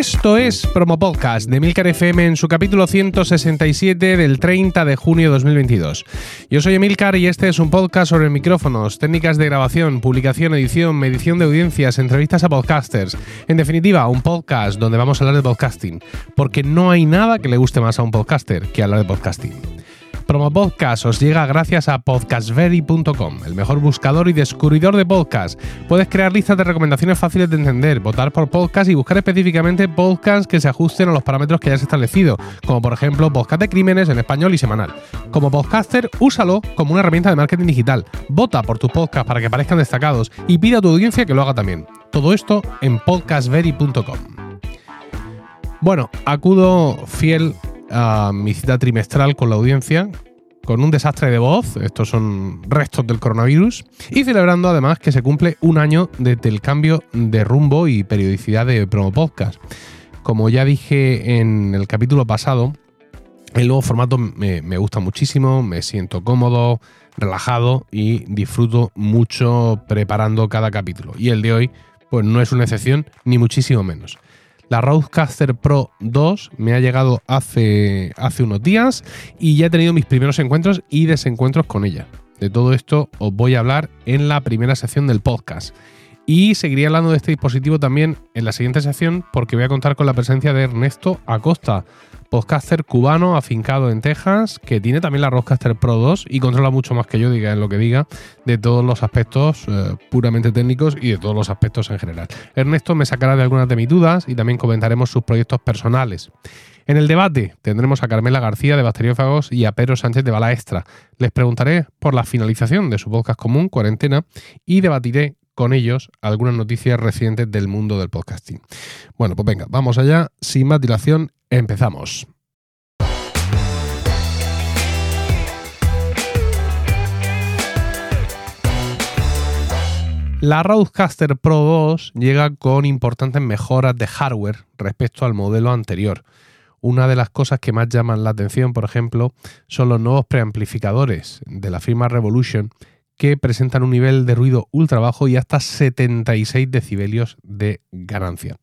Esto es Promo Podcast de Milcar FM en su capítulo 167 del 30 de junio de 2022. Yo soy Emilcar y este es un podcast sobre micrófonos, técnicas de grabación, publicación, edición, medición de audiencias, entrevistas a podcasters. En definitiva, un podcast donde vamos a hablar de podcasting, porque no hay nada que le guste más a un podcaster que hablar de podcasting. Promo Podcast os llega gracias a podcastvery.com, el mejor buscador y descubridor de podcast. Puedes crear listas de recomendaciones fáciles de entender, votar por podcast y buscar específicamente podcasts que se ajusten a los parámetros que hayas establecido, como por ejemplo podcast de crímenes en español y semanal. Como podcaster, úsalo como una herramienta de marketing digital. Vota por tus podcasts para que parezcan destacados y pide a tu audiencia que lo haga también. Todo esto en podcastvery.com. Bueno, acudo fiel a mi cita trimestral con la audiencia, con un desastre de voz, estos son restos del coronavirus, y celebrando además que se cumple un año desde el cambio de rumbo y periodicidad de Promo Podcast. Como ya dije en el capítulo pasado, el nuevo formato me, me gusta muchísimo, me siento cómodo, relajado y disfruto mucho preparando cada capítulo. Y el de hoy, pues no es una excepción, ni muchísimo menos. La Rodecaster Pro 2 me ha llegado hace, hace unos días y ya he tenido mis primeros encuentros y desencuentros con ella. De todo esto os voy a hablar en la primera sección del podcast. Y seguiría hablando de este dispositivo también en la siguiente sección porque voy a contar con la presencia de Ernesto Acosta, podcaster cubano afincado en Texas, que tiene también la Rodecaster Pro 2 y controla mucho más que yo, diga en lo que diga, de todos los aspectos eh, puramente técnicos y de todos los aspectos en general. Ernesto me sacará de algunas de mis dudas y también comentaremos sus proyectos personales. En el debate tendremos a Carmela García de Bacteriófagos y a Pedro Sánchez de Bala Extra. Les preguntaré por la finalización de su podcast común, Cuarentena, y debatiré con ellos algunas noticias recientes del mundo del podcasting. Bueno, pues venga, vamos allá. Sin más dilación, empezamos. La Rodecaster Pro 2 llega con importantes mejoras de hardware respecto al modelo anterior. Una de las cosas que más llaman la atención, por ejemplo, son los nuevos preamplificadores de la firma Revolution que presentan un nivel de ruido ultra bajo y hasta 76 decibelios de ganancia.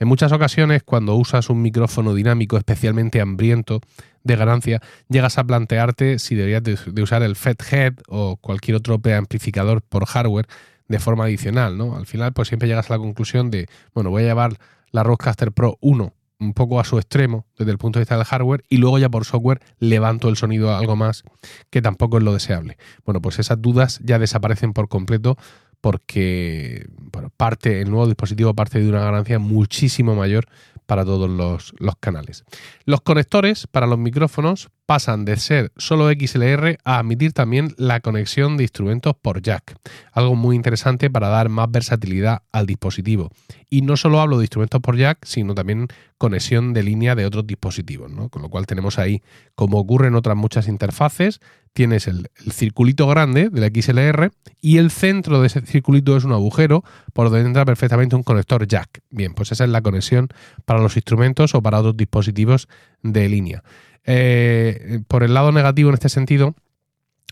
En muchas ocasiones, cuando usas un micrófono dinámico especialmente hambriento de ganancia, llegas a plantearte si deberías de, usar el FET-Head o cualquier otro preamplificador por hardware de forma adicional, ¿no? Al final, pues siempre llegas a la conclusión de, bueno, voy a llevar la Rodecaster Pro 1 un poco a su extremo desde el punto de vista del hardware y luego ya por software levanto el sonido algo más que tampoco es lo deseable. Bueno, pues esas dudas ya desaparecen por completo porque parte, el nuevo dispositivo parte de una ganancia muchísimo mayor para todos los, los, canales. Los conectores para los micrófonos pasan de ser solo XLR a admitir también la conexión de instrumentos por jack, algo muy interesante para dar más versatilidad al dispositivo. Y no solo hablo de instrumentos por jack, sino también conexión de línea de otros dispositivos, ¿no? con lo cual tenemos ahí, como ocurre en otras muchas interfaces, tienes el, el, circulito grande del XLR y el centro de ese circulito es un agujero por donde entra perfectamente un conector jack. Bien, pues esa es la conexión para los instrumentos o para otros dispositivos de línea. Eh, por el lado negativo en este sentido,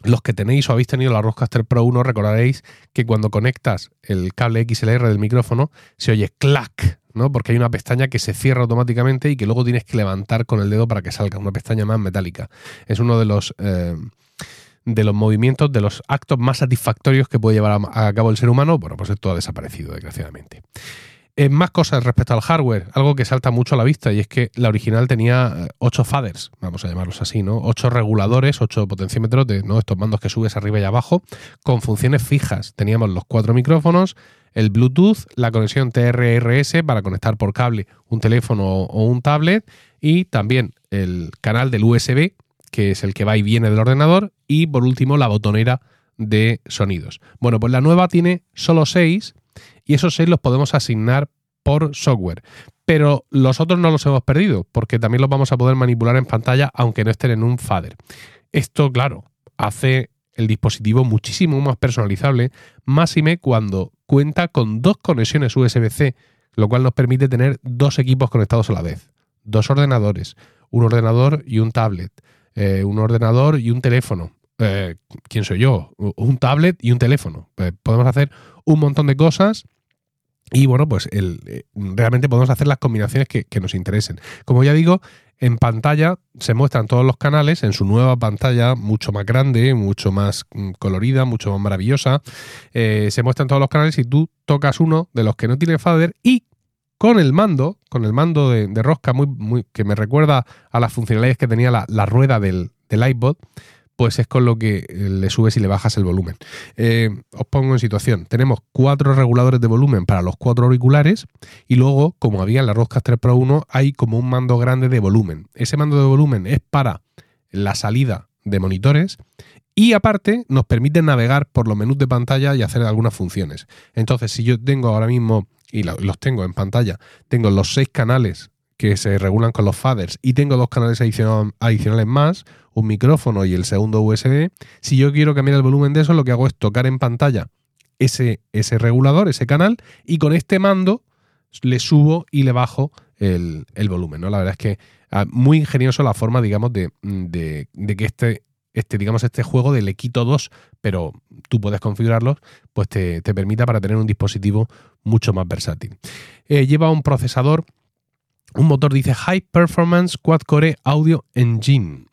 los que tenéis o habéis tenido la Rodecaster Pro 1 recordaréis que cuando conectas el cable XLR del micrófono se oye clac, ¿no? Porque hay una pestaña que se cierra automáticamente y que luego tienes que levantar con el dedo para que salga, una pestaña más metálica. Es uno de los eh, de los movimientos, de los actos más satisfactorios que puede llevar a, cabo el ser humano. Bueno, pues esto ha desaparecido, desgraciadamente. Eh, más cosas respecto al hardware, algo que salta mucho a la vista, y es que la original tenía 8 faders, vamos a llamarlos así, ¿no? 8 reguladores, 8 potenciómetros de ¿no? estos mandos que subes arriba y abajo, con funciones fijas. Teníamos los cuatro micrófonos, el Bluetooth, la conexión TRRS para conectar por cable un teléfono o un tablet, y también el canal del USB, que es el que va y viene del ordenador, y por último la botonera de sonidos. Bueno, pues la nueva tiene solo 6 y esos seis los podemos asignar por software. Pero los otros no los hemos perdido, porque también los vamos a poder manipular en pantalla aunque no estén en un fader. Esto, claro, hace el dispositivo muchísimo más personalizable, máxime cuando cuenta con dos conexiones USB-C, lo cual nos permite tener dos equipos conectados a la vez. Dos ordenadores, un ordenador y un tablet, eh, un ordenador y un teléfono. Eh, ¿Quién soy yo? Un tablet y un teléfono. Eh, podemos hacer un montón de cosas Y bueno, pues eh, realmente podemos hacer las combinaciones que, nos interesen. Como ya digo, en pantalla se muestran todos los canales en su nueva pantalla, mucho más grande, mucho más mm, colorida, mucho más maravillosa. Eh, se muestran todos los canales y tú tocas uno de los que no tiene fader y con el mando, con el mando de, rosca muy, muy, que me recuerda a las funcionalidades que tenía la, rueda del, del iPod, pues es con lo que eh, le subes y le bajas el volumen. Eh, os pongo en situación. Tenemos cuatro reguladores de volumen para los cuatro auriculares y luego, como había en la Rodecaster Pro 1, hay como un mando grande de volumen. Ese mando de volumen es para la salida de monitores y aparte nos permite navegar por los menús de pantalla y hacer algunas funciones. Entonces, si yo tengo ahora mismo, y los tengo en pantalla, tengo los seis canales que se regulan con los faders y tengo dos canales adicionales más, un micrófono y el segundo USB, si yo quiero cambiar el volumen de eso, lo que hago es tocar en pantalla ese, ese regulador, ese canal, y con este mando le subo y le bajo el, volumen. ¿no? La verdad es que ah, muy ingenioso la forma, digamos, de, que este, este, digamos, este juego de le quito dos, pero tú puedes configurarlos, pues te, permita para tener un dispositivo mucho más versátil. Eh, lleva un procesador un motor dice High Performance Quad Core Audio Engine.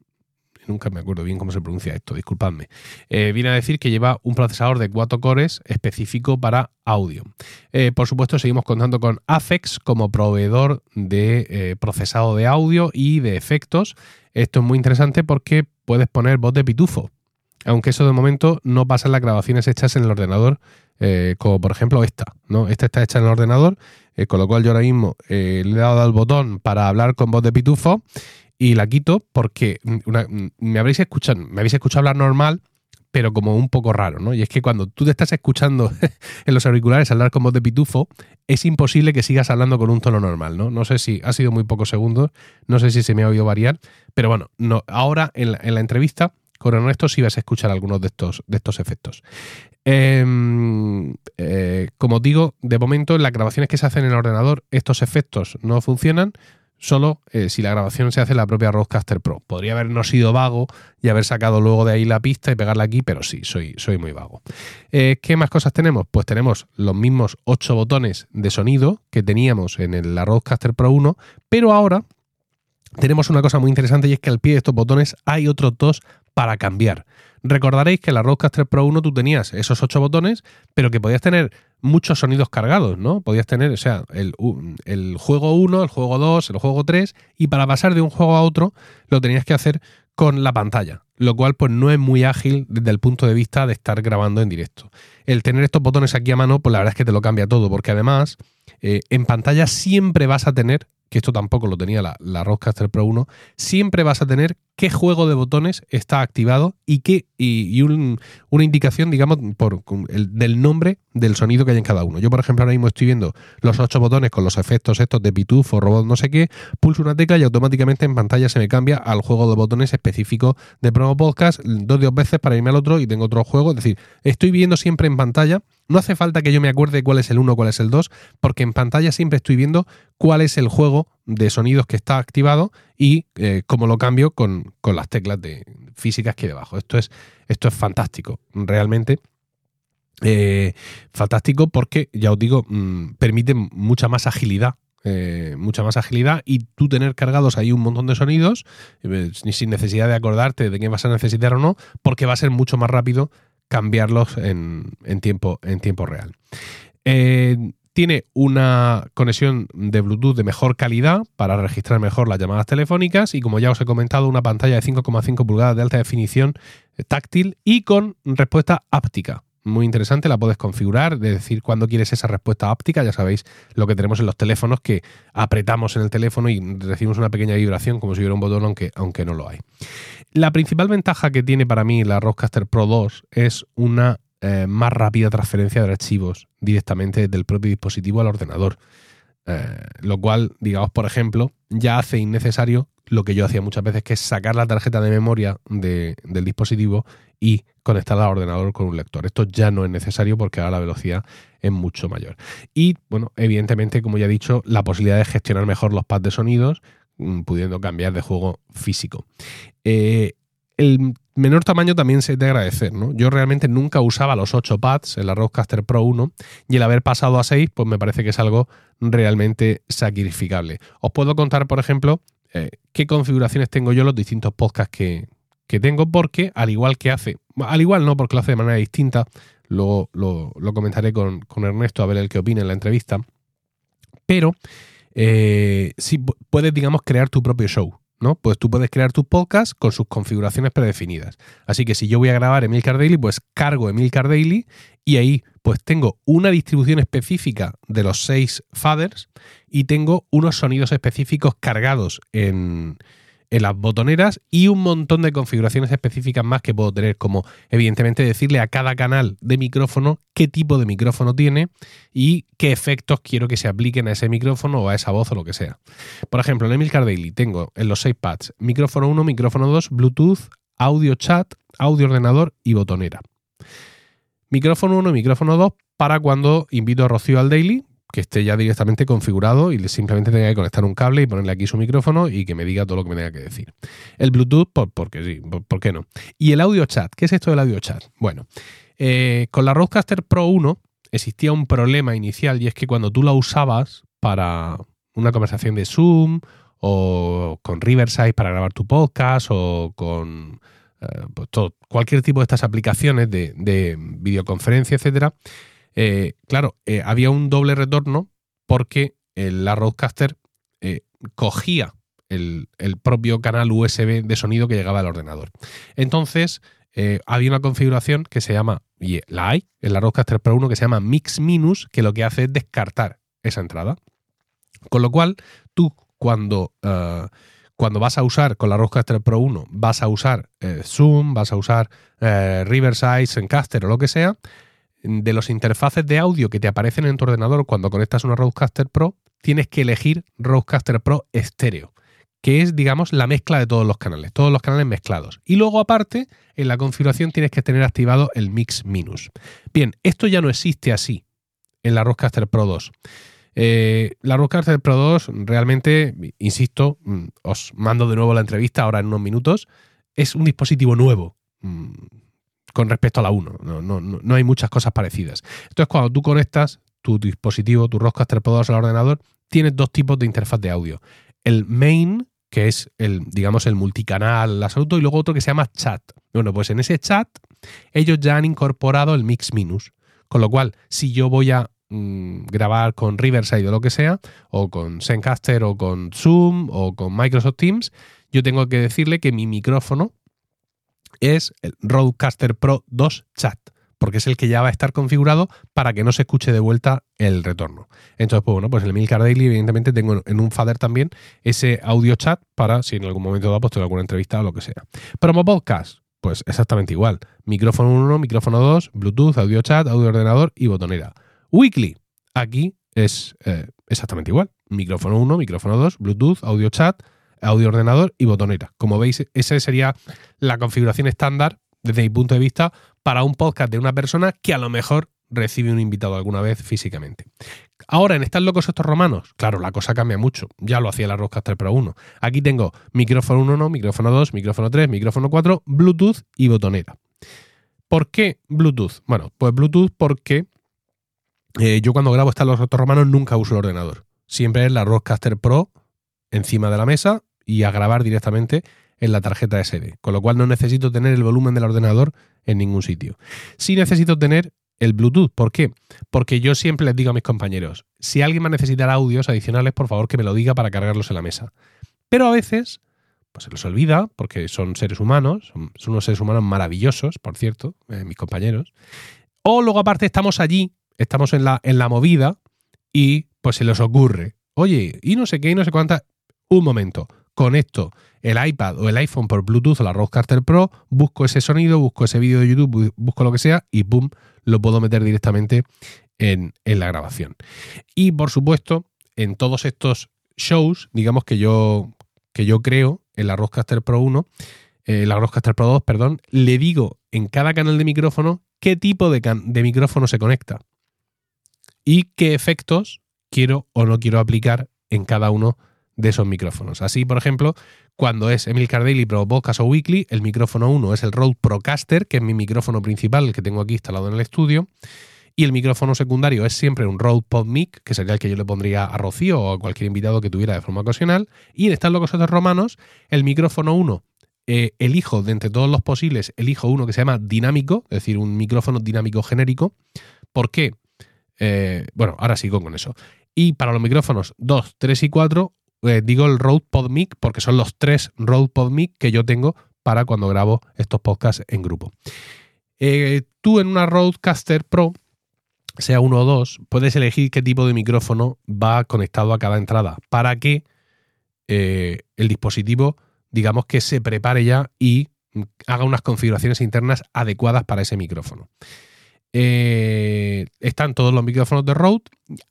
Nunca me acuerdo bien cómo se pronuncia esto, disculpadme. Eh, viene a decir que lleva un procesador de cuatro cores específico para audio. Eh, por supuesto, seguimos contando con Afex como proveedor de eh, procesado de audio y de efectos. Esto es muy interesante porque puedes poner voz de pitufo. Aunque eso de momento no pasa en las grabaciones hechas en el ordenador, como por ejemplo esta. ¿no? Esta está hecha en el ordenador eh, con lo cual yo ahora mismo eh, le he dado al botón para hablar con voz de pitufo y la quito porque me, habréis escuchado, me habéis escuchado hablar normal, pero como un poco raro, ¿no? Y es que cuando tú te estás escuchando en los auriculares hablar con voz de pitufo, es imposible que sigas hablando con un tono normal, ¿no? No sé si ha sido muy pocos segundos, no sé si se me ha oído variar, pero bueno, no, ahora en la, en la entrevista con Ernesto sí vas a escuchar algunos de estos, de estos efectos. Em, eh, como digo, de momento en las grabaciones que se hacen en el ordenador, estos efectos no funcionan, solo eh, si la grabación se hace en la propia Rodecaster Pro. Podría habernos sido vago y haber sacado luego de ahí la pista y pegarla aquí, pero sí, soy, soy muy vago. Eh, ¿Qué más cosas tenemos? Pues tenemos los mismos 8 botones de sonido que teníamos en la Rodecaster Pro 1, pero ahora tenemos una cosa muy interesante y es que al pie de estos botones hay otros dos para cambiar. Recordaréis que en la Rodecaster Pro 1 tú tenías esos ocho botones, pero que podías tener muchos sonidos cargados, ¿no? Podías tener, o sea, el, el juego 1, el juego 2, el juego 3, y para pasar de un juego a otro lo tenías que hacer con la pantalla, lo cual pues no es muy ágil desde el punto de vista de estar grabando en directo. El tener estos botones aquí a mano, pues la verdad es que te lo cambia todo, porque además eh, en pantalla siempre vas a tener que esto tampoco lo tenía la, la Pro 1, siempre vas a tener qué juego de botones está activado y qué y, una indicación, digamos, por el, del nombre del sonido que hay en cada uno. Yo, por ejemplo, ahora mismo estoy viendo los ocho botones con los efectos estos de pitufo, robot, no sé qué, pulso una tecla y automáticamente en pantalla se me cambia al juego de botones específico de Podcast, dos dos veces para irme al otro y tengo otro juego. Es decir, estoy viendo siempre en pantalla no hace falta que yo me acuerde cuál es el 1, cuál es el 2, porque en pantalla siempre estoy viendo cuál es el juego de sonidos que está activado y eh, cómo lo cambio con, las teclas de físicas que hay debajo. Esto es, esto es fantástico, realmente. Eh, fantástico porque, ya os digo, mm, permite mucha más agilidad eh, mucha más agilidad y tú tener cargados ahí un montón de sonidos sin necesidad de acordarte de qué vas a necesitar o no, porque va a ser mucho más rápido cambiarlos en, tiempo, en tiempo real. Eh, tiene una conexión de Bluetooth de mejor calidad para registrar mejor las llamadas telefónicas y como ya os he comentado, una pantalla de 5,5 pulgadas de alta definición eh, táctil y con respuesta áptica. Muy interesante, la puedes configurar, de decir cuando quieres esa respuesta áptica, ya sabéis lo que tenemos en los teléfonos, que apretamos en el teléfono y recibimos una pequeña vibración como si hubiera un botón, aunque, aunque no lo hay. La principal ventaja que tiene para mí la Rodecaster Pro 2 es una eh, más rápida transferencia de archivos directamente del propio dispositivo al ordenador. Eh, lo cual, digamos, por ejemplo, ya hace innecesario lo que yo hacía muchas veces, que es sacar la tarjeta de memoria del dispositivo y conectarla al ordenador con un lector. Esto ya no es necesario porque ahora la velocidad es mucho mayor. Y, bueno, evidentemente, como ya he dicho, la posibilidad de gestionar mejor los pads de sonidos Mm, pudiendo cambiar de juego físico. Eh, el menor tamaño también se de agradecer, ¿no? Yo realmente nunca usaba los 8 pads en la Rodecaster Pro 1 y el haber pasado a 6, pues me parece que es algo realmente sacrificable. Os puedo contar, por ejemplo, eh, qué configuraciones tengo yo los distintos podcasts que, tengo, porque al igual que hace, al igual no, porque lo hace de manera distinta, luego lo, comentaré con, Ernesto a ver el que opina en la entrevista, pero eh, sí puedes, digamos, crear tu propio show. ¿no? Pues tú puedes crear tu podcast con sus configuraciones predefinidas. Así que si yo voy a grabar Emilcar Daily, pues cargo Emilcar Daily y ahí pues tengo una distribución específica de los seis faders y tengo unos sonidos específicos cargados en, las botoneras y un montón de configuraciones específicas más que puedo tener, como evidentemente decirle a cada canal de micrófono qué tipo de micrófono tiene y qué efectos quiero que se apliquen a ese micrófono o a esa voz o lo que sea. Por ejemplo, en Emilcar Daily tengo en los 6 pads micrófono 1, micrófono 2, Bluetooth, audio chat, audio ordenador y botonera. Micrófono 1 micrófono 2 para cuando invito a Rocío al daily, que esté ya directamente configurado y simplemente tenga que conectar un cable y ponerle aquí su micrófono y que me diga todo lo que me tenga que decir. El Bluetooth, por, porque sí, por, qué no? Y el audio chat, ¿qué es esto del audio chat? Bueno, eh, con la Rodecaster Pro 1 existía un problema inicial y es que cuando tú la usabas para una conversación de Zoom o con Riverside para grabar tu podcast o con eh, pues cualquier tipo de estas aplicaciones de, de videoconferencia, etcétera, eh, claro, eh, había un doble retorno porque la Roadcaster cogía el, propio canal USB de sonido que llegaba al ordenador. Entonces, había una configuración que se llama, y la hay en la Roadcaster Pro 1, que se llama Mix Minus, que lo que hace es descartar esa entrada. Con lo cual, tú cuando, cuando vas a usar con la Roadcaster Pro 1, vas a usar Zoom, vas a usar Riverside, Zencaster o lo que sea, de los interfaces de audio que te aparecen en tu ordenador cuando conectas una Rodecaster Pro, tienes que elegir Rodecaster Pro estéreo, que es, digamos, la mezcla de todos los canales, todos los canales mezclados. Y luego, aparte, en la configuración tienes que tener activado el Mix Minus. Bien, esto ya no existe así en la Rodecaster Pro 2. Eh, la Rodecaster Pro 2 realmente, insisto, mm, os mando de nuevo la entrevista ahora en unos minutos, es un dispositivo nuevo. Mm, con respecto a la 1. No, no, no hay muchas cosas parecidas. Entonces, cuando tú conectas tu dispositivo, tu Rodecaster Pro 2 al ordenador, tienes dos tipos de interfaz de audio. El main, que es el, digamos, el multicanal absoluto, y luego otro que se llama chat. Bueno, pues en ese chat ellos ya han incorporado el Mix Minus. Con lo cual, si yo voy a mm, grabar con Riverside o lo que sea, o con Zencaster o con Zoom o con Microsoft Teams, yo tengo que decirle que mi micrófono es el Rodecaster Pro 2 Chat, porque es el que ya va a estar configurado para que no se escuche de vuelta el retorno. Entonces, pues bueno, pues en el Milcar Daily, evidentemente, tengo en un fader también ese audio chat para si en algún momento da pues tengo alguna entrevista o lo que sea. Promo Podcast, pues exactamente igual. Micrófono 1, micrófono 2, Bluetooth, audio chat, audio ordenador y botonera. Weekly, aquí es eh, exactamente igual. Micrófono 1, micrófono 2, Bluetooth, audio chat, audio ordenador y botonera. Como veis, esa sería la configuración estándar, desde mi punto de vista, para un podcast de una persona que a lo mejor recibe un invitado alguna vez físicamente. Ahora, en ¿Están locos estos romanos? Claro, la cosa cambia mucho. Ya lo hacía la Rodecaster Pro 1. Aquí tengo micrófono 1, micrófono 2, micrófono 3, micrófono 4, Bluetooth y botonera. ¿Por qué Bluetooth? Bueno, pues Bluetooth porque eh, yo cuando grabo Están los estos romanos nunca uso el ordenador. Siempre es la Rodecaster Pro encima de la mesa y a grabar directamente en la tarjeta SD, con lo cual no necesito tener el volumen del ordenador en ningún sitio. Sí necesito tener el Bluetooth. ¿Por qué? Porque yo siempre les digo a mis compañeros, si alguien va a necesitar audios adicionales, por favor que me lo diga para cargarlos en la mesa. Pero a veces, pues se los olvida, porque son seres humanos, son, unos seres humanos maravillosos, por cierto, eh, mis compañeros. O luego aparte estamos allí, estamos en la, en la movida y pues se les ocurre, oye, y no sé qué, y no sé cuánta, un momento, conecto el iPad o el iPhone por Bluetooth o la Rodecaster Pro, busco ese sonido, busco ese vídeo de YouTube, busco lo que sea y ¡pum! lo puedo meter directamente en, la grabación. Y por supuesto, en todos estos shows, digamos que yo, que yo creo en la Rodecaster Pro 1, eh, la Rodecaster Pro 2, perdón, le digo en cada canal de micrófono qué tipo de, de micrófono se conecta y qué efectos quiero o no quiero aplicar en cada uno de esos micrófonos. Así, por ejemplo, cuando es Emil Daily Pro Podcast o Weekly, el micrófono 1 es el Rode Procaster, que es mi micrófono principal, el que tengo aquí instalado en el estudio. Y el micrófono secundario es siempre un Rode PodMic, que sería el que yo le pondría a Rocío o a cualquier invitado que tuviera de forma ocasional. Y en Están locos otros romanos, el micrófono 1 eh, elijo de entre todos los posibles, elijo uno que se llama dinámico, es decir, un micrófono dinámico genérico. ¿Por qué? Eh, bueno, ahora sigo con eso. Y para los micrófonos 2, 3 y 4, eh, digo el Rode PodMic porque son los tres Rode PodMic que yo tengo para cuando grabo estos podcasts en grupo. tú en una Rodecaster Pro, sea uno o dos, puedes elegir qué tipo de micrófono va conectado a cada entrada para que el dispositivo digamos que se prepare ya y haga unas configuraciones internas adecuadas para ese micrófono. Eh, están todos los micrófonos de Rode,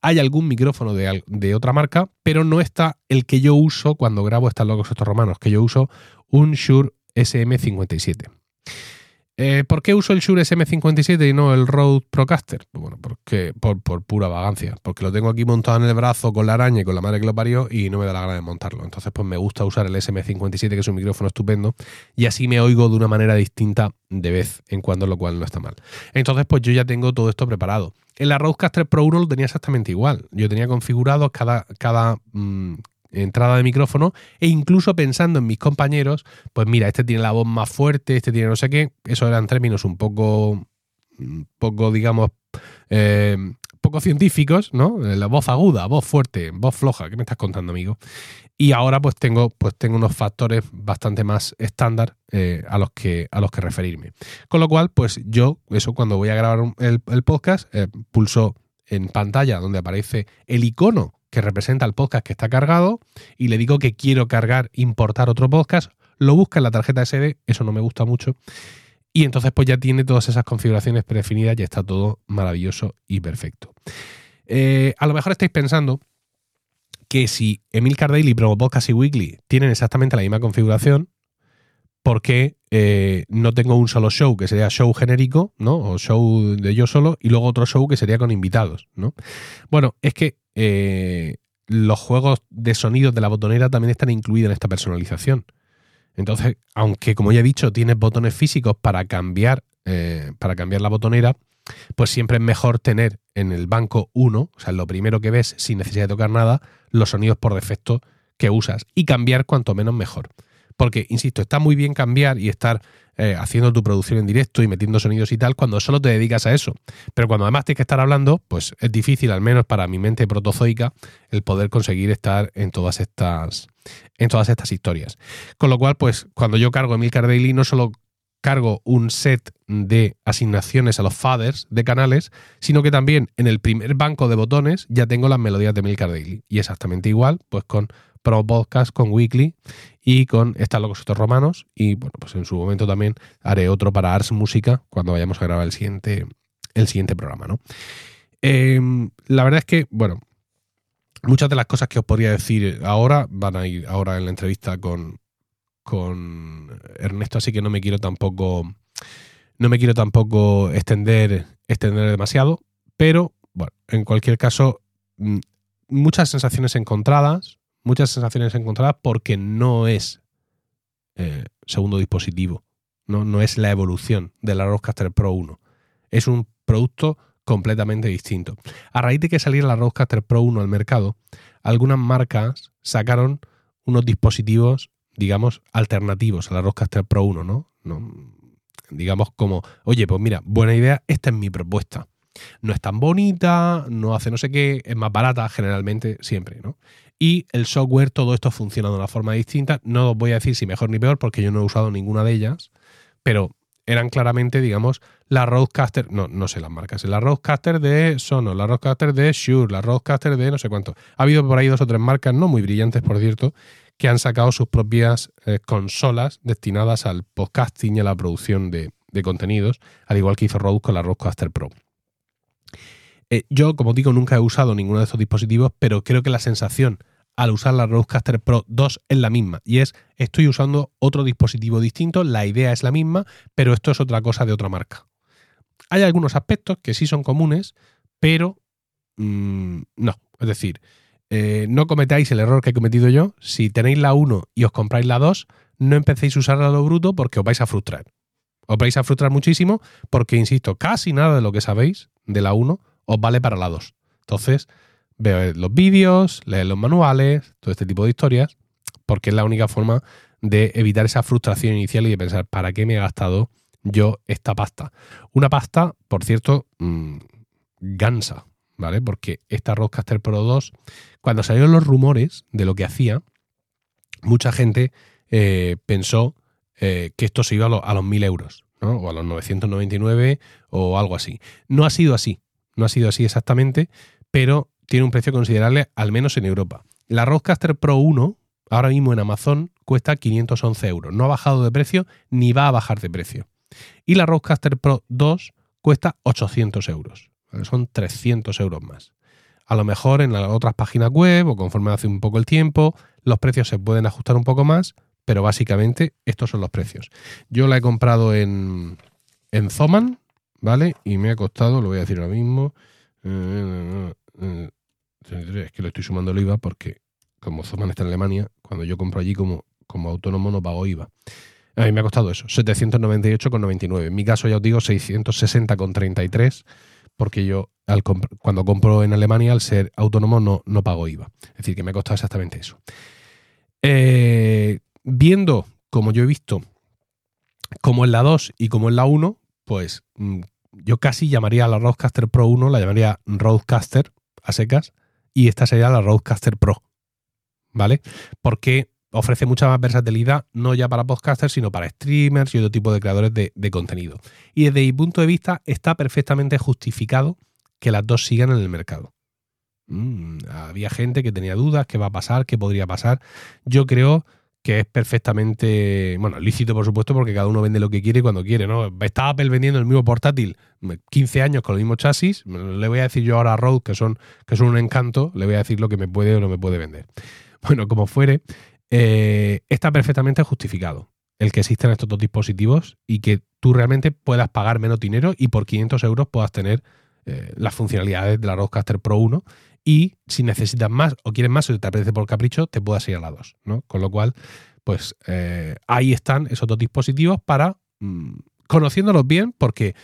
hay algún micrófono de, otra marca, pero no está el que yo uso cuando grabo estas logos estos romanos, que yo uso un Shure SM57. Eh, ¿Por qué uso el Shure SM57 y no el Rode Procaster? Bueno, porque por, pura vagancia, porque lo tengo aquí montado en el brazo con la araña y con la madre que lo parió y no me da la gana de montarlo. Entonces, pues me gusta usar el SM57, que es un micrófono estupendo, y así me oigo de una manera distinta de vez en cuando, lo cual no está mal. Entonces, pues yo ya tengo todo esto preparado. En la Rodecaster Pro 1 lo tenía exactamente igual. Yo tenía configurado cada, cada, mm, entrada de micrófono e incluso pensando en mis compañeros, pues mira, este tiene la voz más fuerte, este tiene no sé qué, eso eran términos un poco, un poco digamos, eh, poco científicos, ¿no? La voz aguda, voz fuerte, voz floja, ¿qué me estás contando, amigo? Y ahora pues tengo, pues tengo unos factores bastante más estándar eh, a, los que, a los que referirme. Con lo cual, pues yo, eso cuando voy a grabar el, podcast, eh, pulso en pantalla donde aparece el icono que representa el podcast que está cargado y le digo que quiero cargar, importar otro podcast, lo busca en la tarjeta SD, eso no me gusta mucho. Y entonces pues ya tiene todas esas configuraciones predefinidas, y está todo maravilloso y perfecto. Eh, a lo mejor estáis pensando que si Emil Daily, Pro Podcast y Weekly tienen exactamente la misma configuración, ¿por qué eh, no tengo un solo show que sería show genérico, ¿no? O show de yo solo, y luego otro show que sería con invitados, ¿no? Bueno, es que eh, los juegos de sonido de la botonera también están incluidos en esta personalización. Entonces, aunque como ya he dicho, tienes botones físicos para cambiar, eh, para cambiar la botonera, pues siempre es mejor tener en el banco uno, o sea, lo primero que ves sin necesidad de tocar nada, los sonidos por defecto que usas y cambiar cuanto menos mejor. Porque, insisto, está muy bien cambiar y estar eh, haciendo tu producción en directo y metiendo sonidos y tal cuando solo te dedicas a eso. Pero cuando además tienes que estar hablando, pues es difícil, al menos para mi mente protozoica, el poder conseguir estar en todas estas, en todas estas historias. Con lo cual, pues cuando yo cargo Emilcar Daily, no solo cargo un set de asignaciones a los faders de canales, sino que también en el primer banco de botones ya tengo las melodías de Emilcar Daily. Y exactamente igual, pues con Pro Podcast, con Weekly y con Están locos estos romanos. Y bueno, pues en su momento también haré otro para Ars Música cuando vayamos a grabar el siguiente, el siguiente programa, ¿no? Em, la verdad es que, bueno, muchas de las cosas que os podría decir ahora van a ir ahora en la entrevista con, con Ernesto, así que no me quiero tampoco. No me quiero tampoco extender, extender demasiado. Pero, bueno, en cualquier caso, mm, muchas sensaciones encontradas muchas sensaciones encontradas porque no es eh, segundo dispositivo, ¿no? no es la evolución de la Rodecaster Pro 1. Es un producto completamente distinto. A raíz de que saliera la Rodecaster Pro 1 al mercado, algunas marcas sacaron unos dispositivos, digamos, alternativos a la Rodecaster Pro 1, ¿no? ¿no? Digamos como, oye, pues mira, buena idea, esta es mi propuesta. No es tan bonita, no hace no sé qué, es más barata generalmente, siempre, ¿no? Y el software, todo esto funciona de una forma distinta. No os voy a decir si mejor ni peor, porque yo no he usado ninguna de ellas, pero eran claramente, digamos, la Roadcaster, no, no sé las marcas, la Roadcaster de Sonos, la Roadcaster de Shure, la Roadcaster de no sé cuánto. Ha habido por ahí dos o tres marcas, no muy brillantes, por cierto, que han sacado sus propias eh, consolas destinadas al podcasting y a la producción de, contenidos, al igual que hizo Rode con la Roadcaster Pro. Eh, yo, como digo, nunca he usado ninguno de estos dispositivos, pero creo que la sensación al usar la Rodecaster Pro 2 es la misma. Y es, estoy usando otro dispositivo distinto, la idea es la misma, pero esto es otra cosa de otra marca. Hay algunos aspectos que sí son comunes, pero mm, no. Es decir, eh, no cometáis el error que he cometido yo. Si tenéis la 1 y os compráis la 2, no empecéis a usarla a lo bruto porque os vais a frustrar. Os vais a frustrar muchísimo porque, insisto, casi nada de lo que sabéis de la 1 os vale para la 2. Entonces, veis los vídeos, leed los manuales, todo este tipo de historias, porque es la única forma de evitar esa frustración inicial y de pensar, ¿para qué me he gastado yo esta pasta? Una pasta, por cierto, mmm, gansa, ¿vale? Porque esta Rodecaster Pro 2, cuando salieron los rumores de lo que hacía, mucha gente eh, pensó eh, que esto se iba a, lo, a los 1000 euros, ¿no? O a los 999 o algo así. No ha sido así, no ha sido así exactamente, pero tiene un precio considerable, al menos en Europa. La Rodecaster Pro 1, ahora mismo en Amazon, cuesta 511 euros. No ha bajado de precio ni va a bajar de precio. Y la Rodecaster Pro 2 cuesta 800 euros. Son 300 euros más. A lo mejor en las otras páginas web o conforme hace un poco el tiempo, los precios se pueden ajustar un poco más, pero básicamente estos son los precios. Yo la he comprado en, en Zoman, ¿vale? Y me ha costado, lo voy a decir ahora mismo, eh, eh, es que le estoy sumando el IVA porque como Zoman está en Alemania, cuando yo compro allí como, como autónomo no pago IVA. A mí me ha costado eso, 798,99. En mi caso ya os digo 660,33 porque yo al cuando compro en Alemania, al ser autónomo, no, no pago IVA. Es decir, que me ha costado exactamente eso. Eh, viendo, como yo he visto, como en la 2 y como en la 1, pues mm, yo casi llamaría a la Roadcaster Pro 1, la llamaría Roadcaster a secas, y esta sería la Roadcaster Pro. ¿Vale? Porque ofrece mucha más versatilidad, no ya para podcasters, sino para streamers y otro tipo de creadores de, contenido. Y desde mi punto de vista está perfectamente justificado que las dos sigan en el mercado. Mm, había gente que tenía dudas, qué va a pasar, qué podría pasar. Yo creo que es perfectamente, bueno, lícito por supuesto, porque cada uno vende lo que quiere cuando quiere, ¿no? Está Apple vendiendo el mismo portátil 15 años con el mismo chasis, le voy a decir yo ahora a Rode, que son, que son un encanto, le voy a decir lo que me puede o no me puede vender. Bueno, como fuere, eh, está perfectamente justificado el que existen estos dos dispositivos y que tú realmente puedas pagar menos dinero y por 500 euros puedas tener eh, las funcionalidades de la Rodecaster Pro 1 y si necesitas más o quieres más o te apetece por capricho, te puedas ir a la 2. ¿no? Con lo cual, pues eh, ahí están esos dos dispositivos para mm, conociéndolos bien porque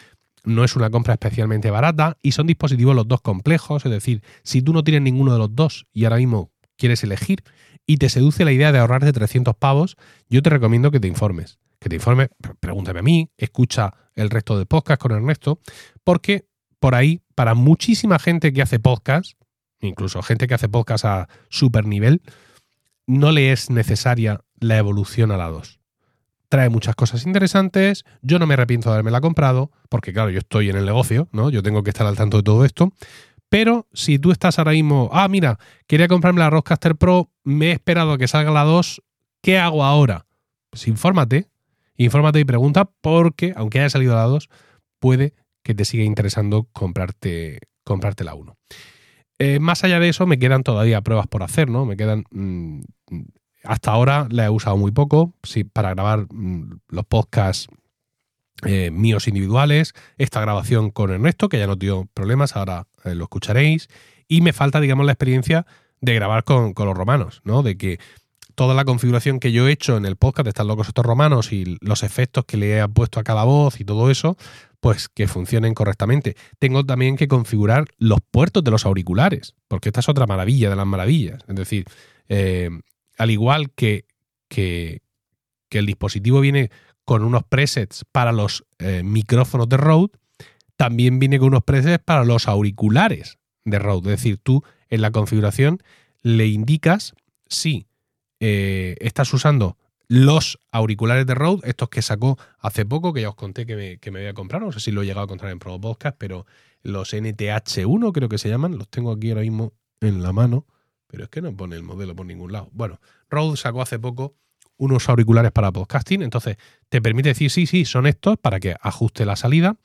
no es una compra especialmente barata y son dispositivos los dos complejos, es decir, si tú no tienes ninguno de los dos y ahora mismo quieres elegir y te seduce la idea de ahorrarte 300 pavos, yo te recomiendo que te informes. Que te informes, pregúntame a mí, escucha el resto de podcast con Ernesto, porque por ahí, para muchísima gente que hace podcast, incluso gente que hace podcast a super nivel, no le es necesaria la evolución a la 2. Trae muchas cosas interesantes, yo no me arrepiento de haberme la comprado, porque claro, yo estoy en el negocio, ¿no? Yo tengo que estar al tanto de todo esto, pero si tú estás ahora mismo, ah, mira, quería comprarme la Rodecaster Pro, me he esperado a que salga la 2, ¿qué hago ahora? Pues infórmate, infórmate y pregunta, porque aunque haya salido la 2, puede que te siga interesando comprarte, comprarte la 1. Eh, más allá de eso, me quedan todavía pruebas por hacer, ¿no? Me quedan. Mm, hasta ahora la he usado muy poco. Sí, para grabar mm, los podcasts eh, míos individuales, esta grabación con Ernesto, que ya no dio problemas, ahora eh, lo escucharéis, y me falta, digamos, la experiencia de grabar con, los romanos, ¿no? De que toda la configuración que yo he hecho en el podcast de Están locos estos romanos y los efectos que le he puesto a cada voz y todo eso, pues que funcionen correctamente. Tengo también que configurar los puertos de los auriculares, porque esta es otra maravilla de las maravillas. Es decir, eh, al igual que, que, el dispositivo viene con unos presets para los eh, micrófonos de Rode, también viene con unos presets para los auriculares de Rode. Es decir, tú en la configuración le indicas si eh, estás usando los auriculares de Rode, estos que sacó hace poco, que ya os conté que me, que me voy a comprar, no sé si lo he llegado a encontrar en Pro Podcast, pero los NTH1 creo que se llaman, los tengo aquí ahora mismo en la mano, pero es que no pone el modelo por ningún lado. Bueno, Rode sacó hace poco unos auriculares para podcasting. Entonces, te permite decir, sí, sí, son estos para que ajuste la salida.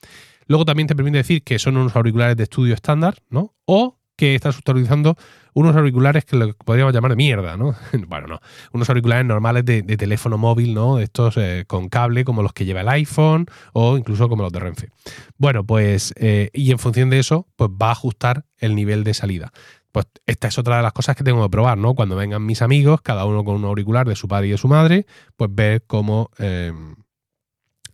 Luego también te permite decir que son unos auriculares de estudio estándar, ¿no? O que estás utilizando unos auriculares que podríamos llamar de mierda, ¿no? bueno, no. Unos auriculares normales de, teléfono móvil, ¿no? Estos eh, con cable, como los que lleva el iPhone o incluso como los de Renfe. Bueno, pues, eh, y en función de eso, pues va a ajustar el nivel de salida. pues esta es otra de las cosas que tengo que probar, ¿no? Cuando vengan mis amigos, cada uno con un auricular de su padre y de su madre, pues ver cómo, eh,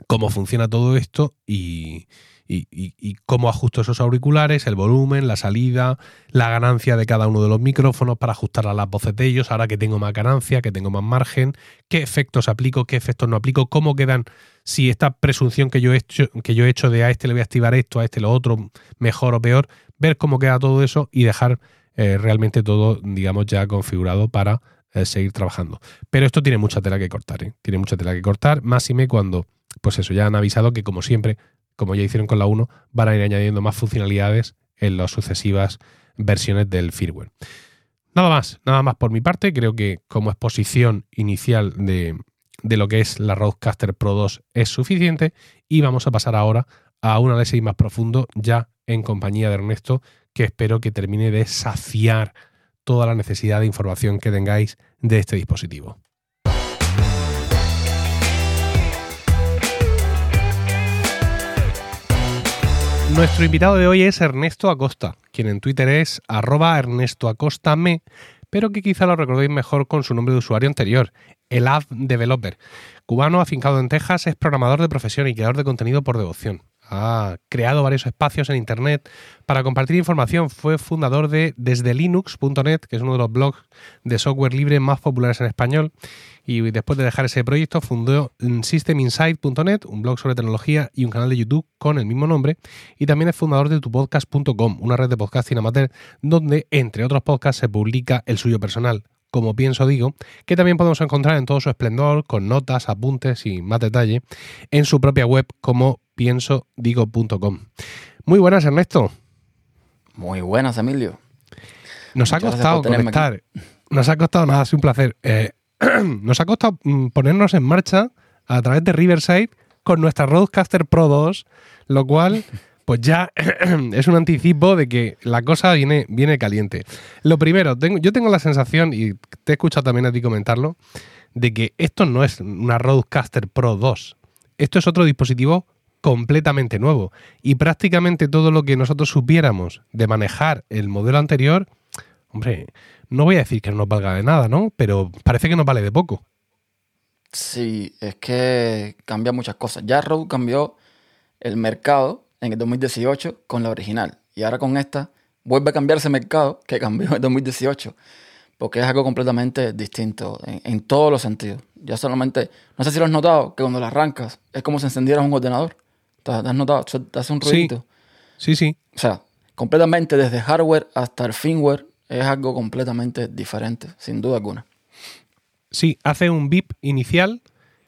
cómo funciona todo esto y, y, cómo ajusto esos auriculares, el volumen, la salida, la ganancia de cada uno de los micrófonos para ajustar a las voces de ellos, ahora que tengo más ganancia, que tengo más margen, qué efectos aplico, qué efectos no aplico, cómo quedan, si esta presunción que yo he hecho, que yo he hecho de a este le voy a activar esto, a este lo otro, mejor o peor, ver cómo queda todo eso y dejar eh, realmente todo, digamos, ya configurado para eh, seguir trabajando. Pero esto tiene mucha tela que cortar, ¿eh? Tiene mucha tela que cortar, más y me cuando, pues eso, ya han avisado que como siempre como ya hicieron con la 1, van a ir añadiendo más funcionalidades en las sucesivas versiones del firmware. Nada más, nada más por mi parte. Creo que como exposición inicial de, lo que es la Roadcaster Pro 2 es suficiente y vamos a pasar ahora a un análisis más profundo ya en compañía de Ernesto que espero que termine de saciar toda la necesidad de información que tengáis de este dispositivo. Nuestro invitado de hoy es Ernesto Acosta, quien en Twitter es arroba Ernesto Acosta me, pero que quizá lo recordéis mejor con su nombre de usuario anterior, el App Developer. Cubano afincado en Texas, es programador de profesión y creador de contenido por devoción ha creado varios espacios en Internet para compartir información. Fue fundador de desde Linux.net, que es uno de los blogs de software libre más populares en español. Y después de dejar ese proyecto, fundó SystemInsight.net, un blog sobre tecnología y un canal de YouTube con el mismo nombre. Y también es fundador de tupodcast.com, una red de podcasting amateur donde, entre otros podcasts, se publica el suyo personal, como pienso digo, que también podemos encontrar en todo su esplendor, con notas, apuntes y más detalle, en su propia web como piensodigo.com. Muy buenas, Ernesto. Muy buenas, Emilio. Nos ha costado conectar. Nos ha costado nada, es un placer. Eh, nos ha costado mm, ponernos en marcha a través de Riverside con nuestra Roadcaster Pro 2, lo cual pues ya es un anticipo de que la cosa viene, viene caliente. Lo primero, yo tengo la sensación, y te he escuchado también a ti comentarlo, de que esto no es una Roadcaster Pro 2. Esto es otro dispositivo completamente nuevo. Y prácticamente todo lo que nosotros supiéramos de manejar el modelo anterior, hombre, no voy a decir que no nos valga de nada, ¿no? Pero parece que nos vale de poco. Sí, es que cambia muchas cosas. Ya Rode cambió el mercado en el 2018 con la original. Y ahora con esta vuelve a cambiar ese mercado que cambió en el 2018. Porque es algo completamente distinto en, todos los sentidos. Ya solamente, no sé si lo has notado, que cuando la arrancas es como si encendieras un ordenador. ¿Te has notado? Te hace un ruidito. Sí, sí. O sea, completamente desde hardware hasta el firmware es algo completamente diferente, sin duda alguna. Sí, hace un bip inicial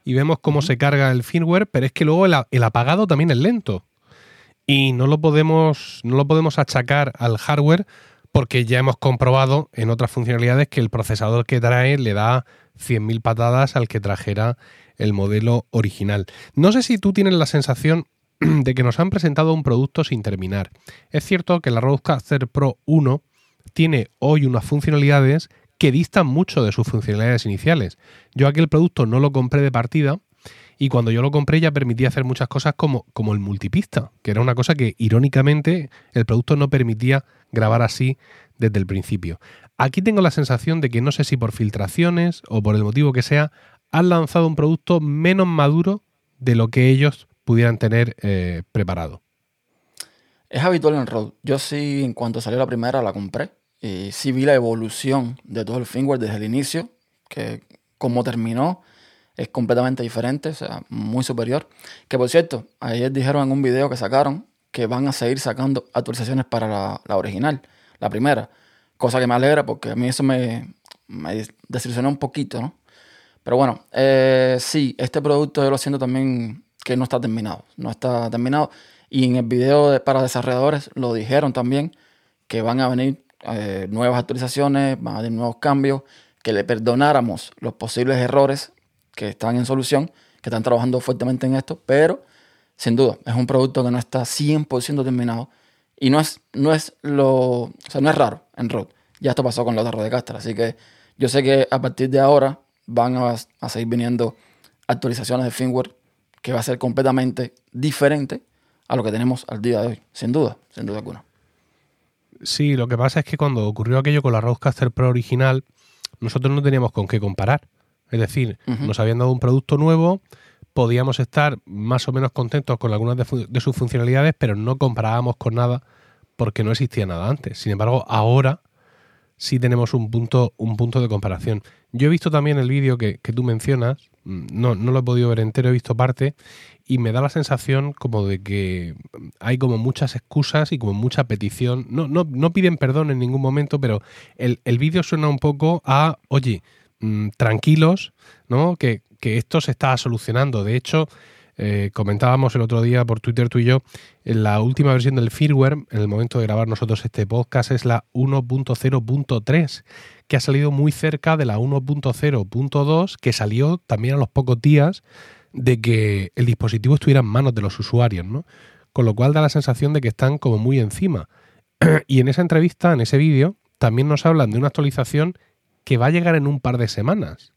y vemos cómo se carga el firmware, pero es que luego el apagado también es lento. Y no lo podemos, no lo podemos achacar al hardware porque ya hemos comprobado en otras funcionalidades que el procesador que trae le da 100.000 patadas al que trajera el modelo original. No sé si tú tienes la sensación de que nos han presentado un producto sin terminar. Es cierto que la Rodecaster Pro 1 tiene hoy unas funcionalidades que distan mucho de sus funcionalidades iniciales. Yo aquel producto no lo compré de partida y cuando yo lo compré ya permitía hacer muchas cosas como, como el multipista, que era una cosa que irónicamente el producto no permitía grabar así desde el principio. Aquí tengo la sensación de que no sé si por filtraciones o por el motivo que sea, han lanzado un producto menos maduro de lo que ellos pudieran tener eh, preparado. Es habitual en Rode. Yo sí, en cuanto salió la primera, la compré. Y sí vi la evolución de todo el firmware desde el inicio, que como terminó, es completamente diferente, o sea, muy superior. Que por cierto, ayer dijeron en un video que sacaron que van a seguir sacando actualizaciones para la, original, la primera. Cosa que me alegra porque a mí eso me, me un poquito, ¿no? Pero bueno, eh, sí, este producto yo lo siento también que no está terminado. No está terminado. Y en el video para desarrolladores lo dijeron también que van a venir eh, nuevas actualizaciones, van a venir nuevos cambios, que le perdonáramos los posibles errores que están en solución, que están trabajando fuertemente en esto, pero sin duda es un producto que no está 100% terminado y no es, no es lo, o sea, no es raro en Rode. Ya esto pasó con los de Castro, así que yo sé que a partir de ahora van a, a seguir viniendo actualizaciones de firmware que va a ser completamente diferente a lo que tenemos al día de hoy, sin duda, sin duda alguna. Sí, lo que pasa es que cuando ocurrió aquello con la Rodecaster Pro original, nosotros no teníamos con qué comparar. Es decir, nos habían dado un producto nuevo, podíamos estar más o menos contentos con algunas de sus funcionalidades, pero no comparábamos con nada porque no existía nada antes. Sin embargo, ahora sí tenemos un punto, un punto de comparación. Yo he visto también el vídeo que, que tú mencionas, mm, no, no lo he podido ver entero, he visto parte, y me da la sensación como de que hay como muchas excusas y como mucha petición. No, no, no piden perdón en ningún momento, pero el, el vídeo suena un poco a, oye, mm, tranquilos, ¿no? Que, que esto se está solucionando. De hecho, eh, comentábamos el otro día por Twitter tú y yo, en la última versión del firmware, en el momento de grabar nosotros este podcast, es la 1.0.3, que ha salido muy cerca de la 1.0.2, que salió también a los pocos días de que el dispositivo estuviera en manos de los usuarios, ¿no? Con lo cual da la sensación de que están como muy encima. y en esa entrevista, en ese vídeo, también nos hablan de una actualización que va a llegar en un par de semanas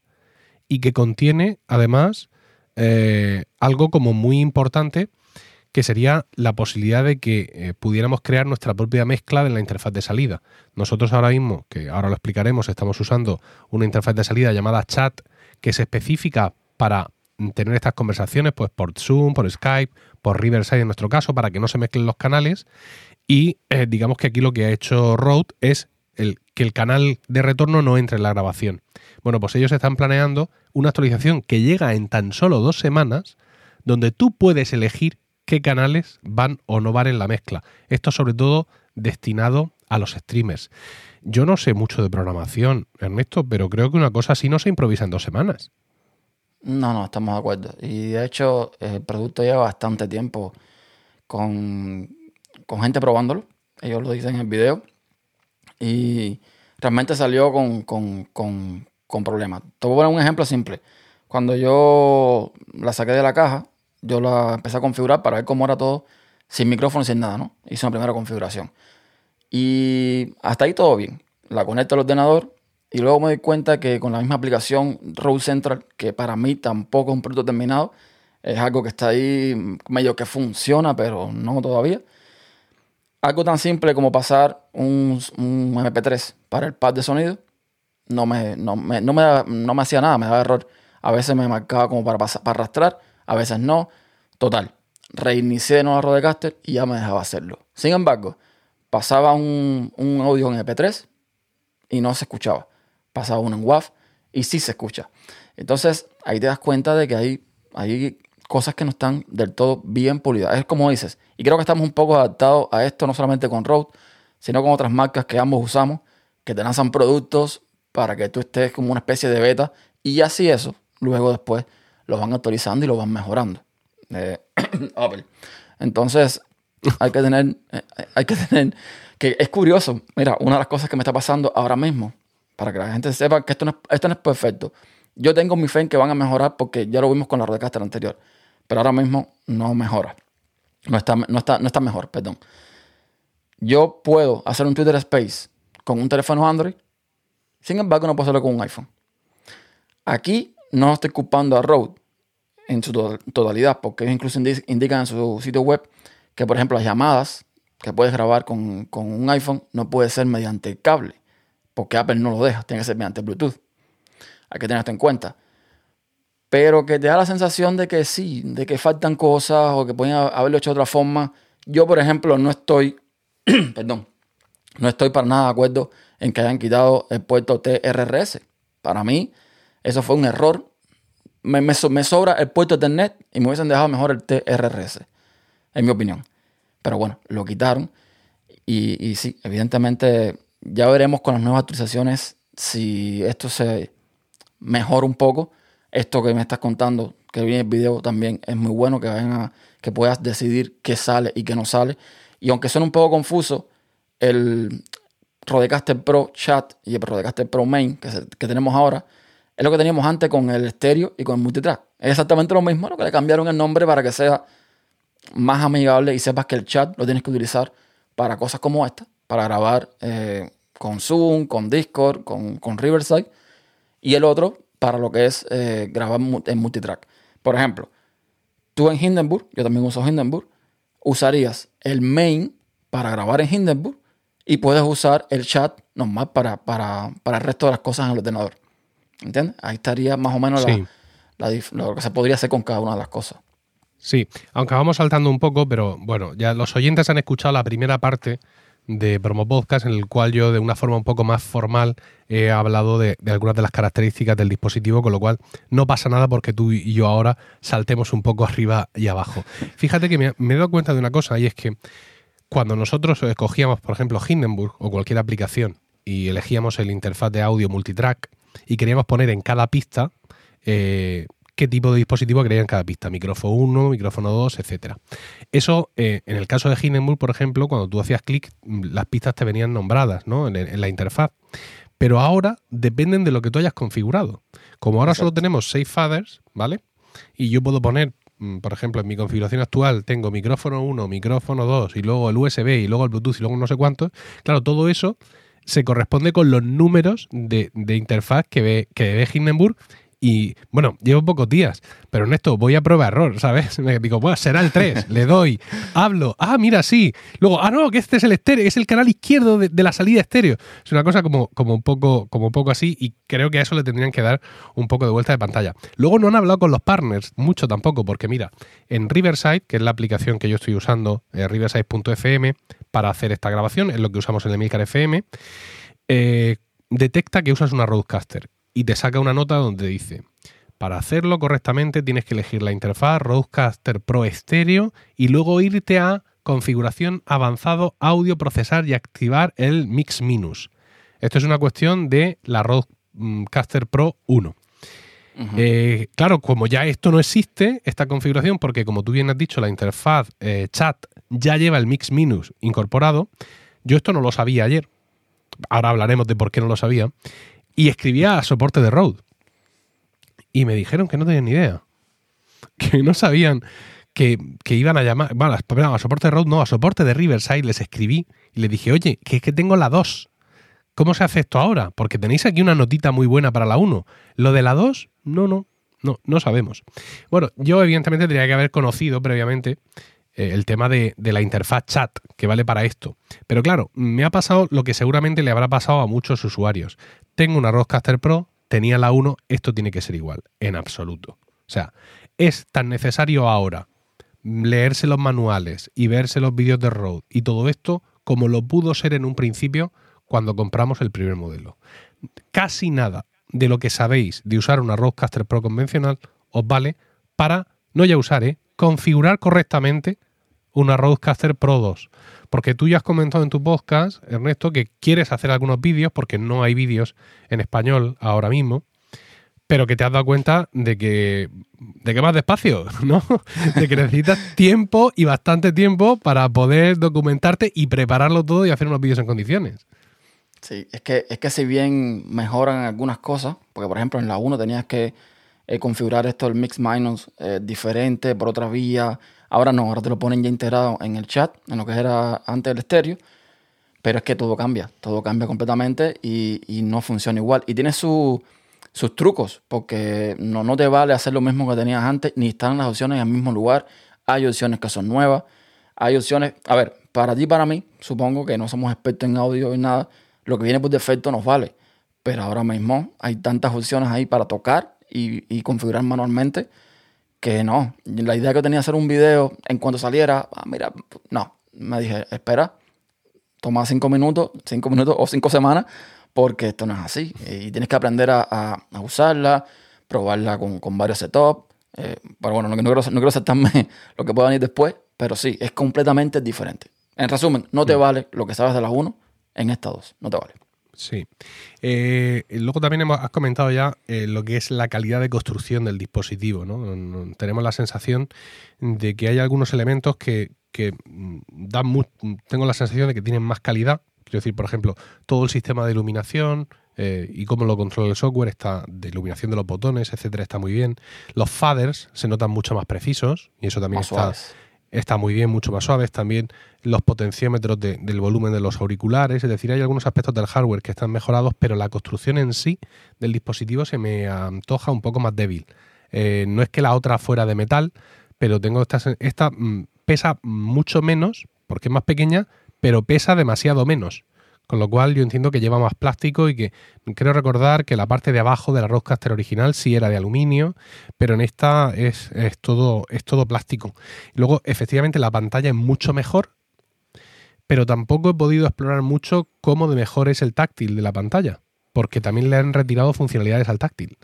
y que contiene, además, eh, algo como muy importante que sería la posibilidad de que eh, pudiéramos crear nuestra propia mezcla de la interfaz de salida. Nosotros ahora mismo, que ahora lo explicaremos, estamos usando una interfaz de salida llamada chat que es específica para tener estas conversaciones pues por Zoom, por Skype, por Riverside en nuestro caso, para que no se mezclen los canales. Y eh, digamos que aquí lo que ha hecho Rode es que el canal de retorno no entre en la grabación. Bueno, pues ellos están planeando una actualización que llega en tan solo dos semanas, donde tú puedes elegir qué canales van o no van en la mezcla. Esto sobre todo destinado a los streamers. Yo no sé mucho de programación, Ernesto, pero creo que una cosa así no se improvisa en dos semanas. No, no, estamos de acuerdo. Y de hecho, el producto lleva bastante tiempo con, con gente probándolo. Ellos lo dicen en el video. Y realmente salió con, con, con, con problemas. Te voy a poner un ejemplo simple. Cuando yo la saqué de la caja, yo la empecé a configurar para ver cómo era todo, sin micrófono, sin nada, ¿no? Hice una primera configuración. Y hasta ahí todo bien. La conecto al ordenador y luego me doy cuenta que con la misma aplicación Road Central, que para mí tampoco es un producto terminado, es algo que está ahí medio que funciona, pero no todavía. Algo tan simple como pasar un, un MP3 para el pad de sonido, no me, no me, no me, hacía nada, me daba error. A veces me marcaba como para, pasar, para arrastrar, a veces no. Total, reinicié de nuevo la Rodecaster y ya me dejaba hacerlo. Sin embargo, pasaba un, un audio en MP3 y no se escuchaba. Pasaba uno en WAV y sí se escucha. Entonces ahí te das cuenta de que hay, hay cosas que no están del todo bien pulidas. Es como dices, y creo que estamos un poco adaptados a esto, no solamente con Rode, sino con otras marcas que ambos usamos, que te lanzan productos para que tú estés como una especie de beta y así eso, luego después lo van actualizando y lo van mejorando. Eh, Apple. Entonces, hay que tener, eh, hay que tener, que es curioso, mira, una de las cosas que me está pasando ahora mismo, para que la gente sepa que esto no es, esto no es perfecto. Yo tengo mi fe en que van a mejorar porque ya lo vimos con la Rodecaster anterior, pero ahora mismo no mejora. No está, no está, no está mejor, perdón. Yo puedo hacer un Twitter Space con un teléfono Android, sin embargo no puedo hacerlo con un iPhone. Aquí no estoy culpando a Rode en su to- totalidad, porque ellos incluso indi- indican en su sitio web que, por ejemplo, las llamadas que puedes grabar con, con un iPhone no puede ser mediante cable, porque Apple no lo deja, tiene que ser mediante Bluetooth. Hay que tener esto en cuenta. Pero que te da la sensación de que sí, de que faltan cosas o que pueden ha- haberlo hecho de otra forma. Yo, por ejemplo, no estoy, perdón, no estoy para nada de acuerdo en que hayan quitado el puerto TRRS. Para mí, eso fue un error. Me, me so- me sobra el puerto Ethernet y me hubiesen dejado mejor el TRRS, en mi opinión. Pero bueno, lo quitaron. Y sí, evidentemente ya veremos con las nuevas actualizaciones si esto se mejora un poco. Esto que me estás contando, que viene el video también, es muy bueno que, vayan a- que puedas decidir qué sale y qué no sale. Y aunque suene un poco confuso, el Rodecaster Pro Chat y el Rodecaster Pro Main que, tenemos ahora es lo que teníamos antes con el estéreo y con el multitrack. Es exactamente lo mismo, lo que le cambiaron el nombre para que sea más amigable y sepas que el chat lo tienes que utilizar para cosas como esta, para grabar eh, con Zoom, con Discord, con Riverside, y el otro para lo que es eh, grabar en multitrack. Por ejemplo, tú en Hindenburg, yo también uso Hindenburg, usarías el main para grabar en Hindenburg y puedes usar el chat normal para, para, para el resto de las cosas en el ordenador. ¿Entiendes? Ahí estaría más o menos Sí. la, la dif- lo que se podría hacer con cada una de las cosas. Sí, aunque vamos saltando un poco, pero bueno, ya los oyentes han escuchado la primera parte de Promo Podcast, en el cual yo de una forma un poco más formal he hablado de, algunas de las características del dispositivo, con lo cual no pasa nada porque tú y yo ahora saltemos un poco arriba y abajo. Fíjate que me, me he dado cuenta de una cosa, y es que cuando nosotros escogíamos, por ejemplo, Hindenburg o cualquier aplicación y elegíamos el interfaz de audio multitrack y queríamos poner en cada pista eh, qué tipo de dispositivo quería en cada pista, micrófono 1, micrófono 2, etcétera. Eso, eh, en el caso de Hindenburg, por ejemplo, cuando tú hacías clic, mm, las pistas te venían nombradas ¿no? en, en la interfaz. Pero ahora dependen de lo que tú hayas configurado. Como ahora solo tenemos Safe Fathers, ¿vale? Y yo puedo poner, mm, por ejemplo, en mi configuración actual tengo micrófono 1, micrófono 2 y luego el USB y luego el Bluetooth y luego no sé cuántos. Claro, todo eso se corresponde con los números de, de interfaz que ve, que ve Hindenburg. Y bueno, llevo pocos días, pero en esto voy a prueba error, ¿sabes? Me digo, bueno, será el 3, le doy, hablo, ah, mira, sí. Luego, ah, no, que este es el estéreo, es el canal izquierdo de, la salida estéreo. Es una cosa como, como, un poco, como un poco así y creo que a eso le tendrían que dar un poco de vuelta de pantalla. Luego no han hablado con los partners, mucho tampoco, porque mira, en Riverside, que es la aplicación que yo estoy usando, eh, riverside.fm, para hacer esta grabación, es lo que usamos en Emilcar FM, eh, detecta que usas una Rodecaster y te saca una nota donde dice, para hacerlo correctamente tienes que elegir la interfaz Rodecaster Pro Estéreo y luego irte a configuración avanzado, audio, procesar y activar el Mix Minus. Esto es una cuestión de la Rodecaster Pro 1. Ujú. Eh, claro, como ya esto no existe, esta configuración, porque como tú bien has dicho, la interfaz eh, chat ya lleva el Mix Minus incorporado, yo esto no lo sabía ayer. Ahora hablaremos de por qué no lo sabía. Y escribía a soporte de Rode. Y me dijeron que no tenían ni idea. Que no sabían que, que iban a llamar. Bueno, a- a soporte de Rode no, a soporte de Riverside les escribí y les dije, oye, que es que tengo la 2. ¿Cómo se hace esto ahora? Porque tenéis aquí una notita muy buena para la 1. Lo de la 2, no, no, no, no sabemos. Bueno, yo evidentemente tendría que haber conocido previamente eh, el tema de, de la interfaz chat que vale para esto. Pero claro, me ha pasado lo que seguramente le habrá pasado a muchos usuarios. Tengo una Rodecaster Pro, tenía la 1, esto tiene que ser igual, en absoluto. O sea, es tan necesario ahora leerse los manuales y verse los vídeos de Rode y todo esto como lo pudo ser en un principio cuando compramos el primer modelo. Casi nada de lo que sabéis de usar una Rodecaster Pro convencional os vale para, no ya usar, ¿eh? configurar correctamente una Rodecaster Pro 2. Porque tú ya has comentado en tu podcast, Ernesto, que quieres hacer algunos vídeos, porque no hay vídeos en español ahora mismo, pero que te has dado cuenta de que, de que vas despacio, ¿no? De que necesitas tiempo y bastante tiempo para poder documentarte y prepararlo todo y hacer unos vídeos en condiciones. Sí, es que, es que si bien mejoran algunas cosas, porque por ejemplo en la 1 tenías que eh, configurar esto del mix minus eh, diferente por otra vía, ahora no, ahora te lo ponen ya integrado en el chat, en lo que era antes el estéreo, pero es que todo cambia, todo cambia completamente y, y no funciona igual. Y tiene su- sus trucos, porque no, no te vale hacer lo mismo que tenías antes, ni están las opciones en el mismo lugar, hay opciones que son nuevas, hay opciones, a ver, para ti para mí, supongo que no somos expertos en audio y nada, lo que viene por defecto nos vale. Pero ahora mismo hay tantas opciones ahí para tocar y, y configurar manualmente que no. La idea que tenía hacer un video en cuanto saliera, ah, mira, no. Me dije, espera, toma cinco minutos, cinco minutos o cinco semanas, porque esto no es así. Y tienes que aprender a, a- a usarla, probarla con, con varios setups. Eh, pero bueno, no, no quiero, no quiero saltarme lo que pueda venir después, pero sí, es completamente diferente. En resumen, no te vale lo que sabes de las 1 en esta 2. No te vale. Sí. Eh, luego también hemos, has comentado ya eh, lo que es la calidad de construcción del dispositivo. ¿no? Tenemos la sensación de que hay algunos elementos que, que, mm, dan mu- tengo la sensación de que tienen más calidad. Quiero decir, por ejemplo, todo el sistema de iluminación eh, y cómo lo controla el software, está de iluminación de los botones, etcétera, está muy bien. Los faders se notan mucho más precisos y eso también Más está, suaves. está muy bien, mucho más suaves. También los potenciómetros de- del volumen de los auriculares. Es decir, hay algunos aspectos del hardware que están mejorados, pero la construcción en sí del dispositivo se me antoja un poco más débil. Eh, no es que la otra fuera de metal, pero tengo esta, esta mm, pesa mucho menos, porque es más pequeña, pero pesa demasiado menos. Con lo cual yo entiendo que lleva más plástico y que creo recordar que la parte de abajo de la Rodecaster original sí era de aluminio, pero en esta es, es, todo, es todo plástico. Luego, efectivamente, la pantalla es mucho mejor, pero tampoco he podido explorar mucho cómo de mejor es el táctil de la pantalla, porque también le han retirado funcionalidades al táctil.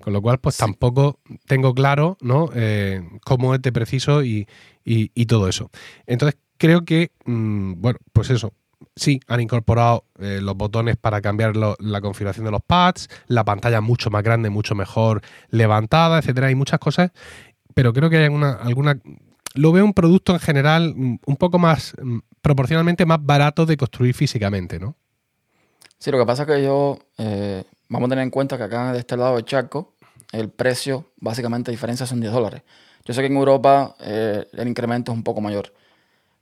Con lo cual, pues tampoco tengo claro ¿no? Eh, cómo es de preciso y, todo eso. Entonces, creo que, mm, bueno, pues eso. Sí, han incorporado eh, los botones para cambiar la configuración de los pads, la pantalla mucho más grande, mucho mejor levantada, etcétera. Hay muchas cosas, pero creo que hay alguna, alguna lo veo un producto en general mm, un poco más, mm, proporcionalmente más barato de construir físicamente, ¿no? Sí, lo que pasa es que yo, eh, vamos a tener en cuenta que acá de este lado de Chaco, el precio, básicamente, diferencia son 10 dólares. Yo sé que en Europa eh, el incremento es un poco mayor.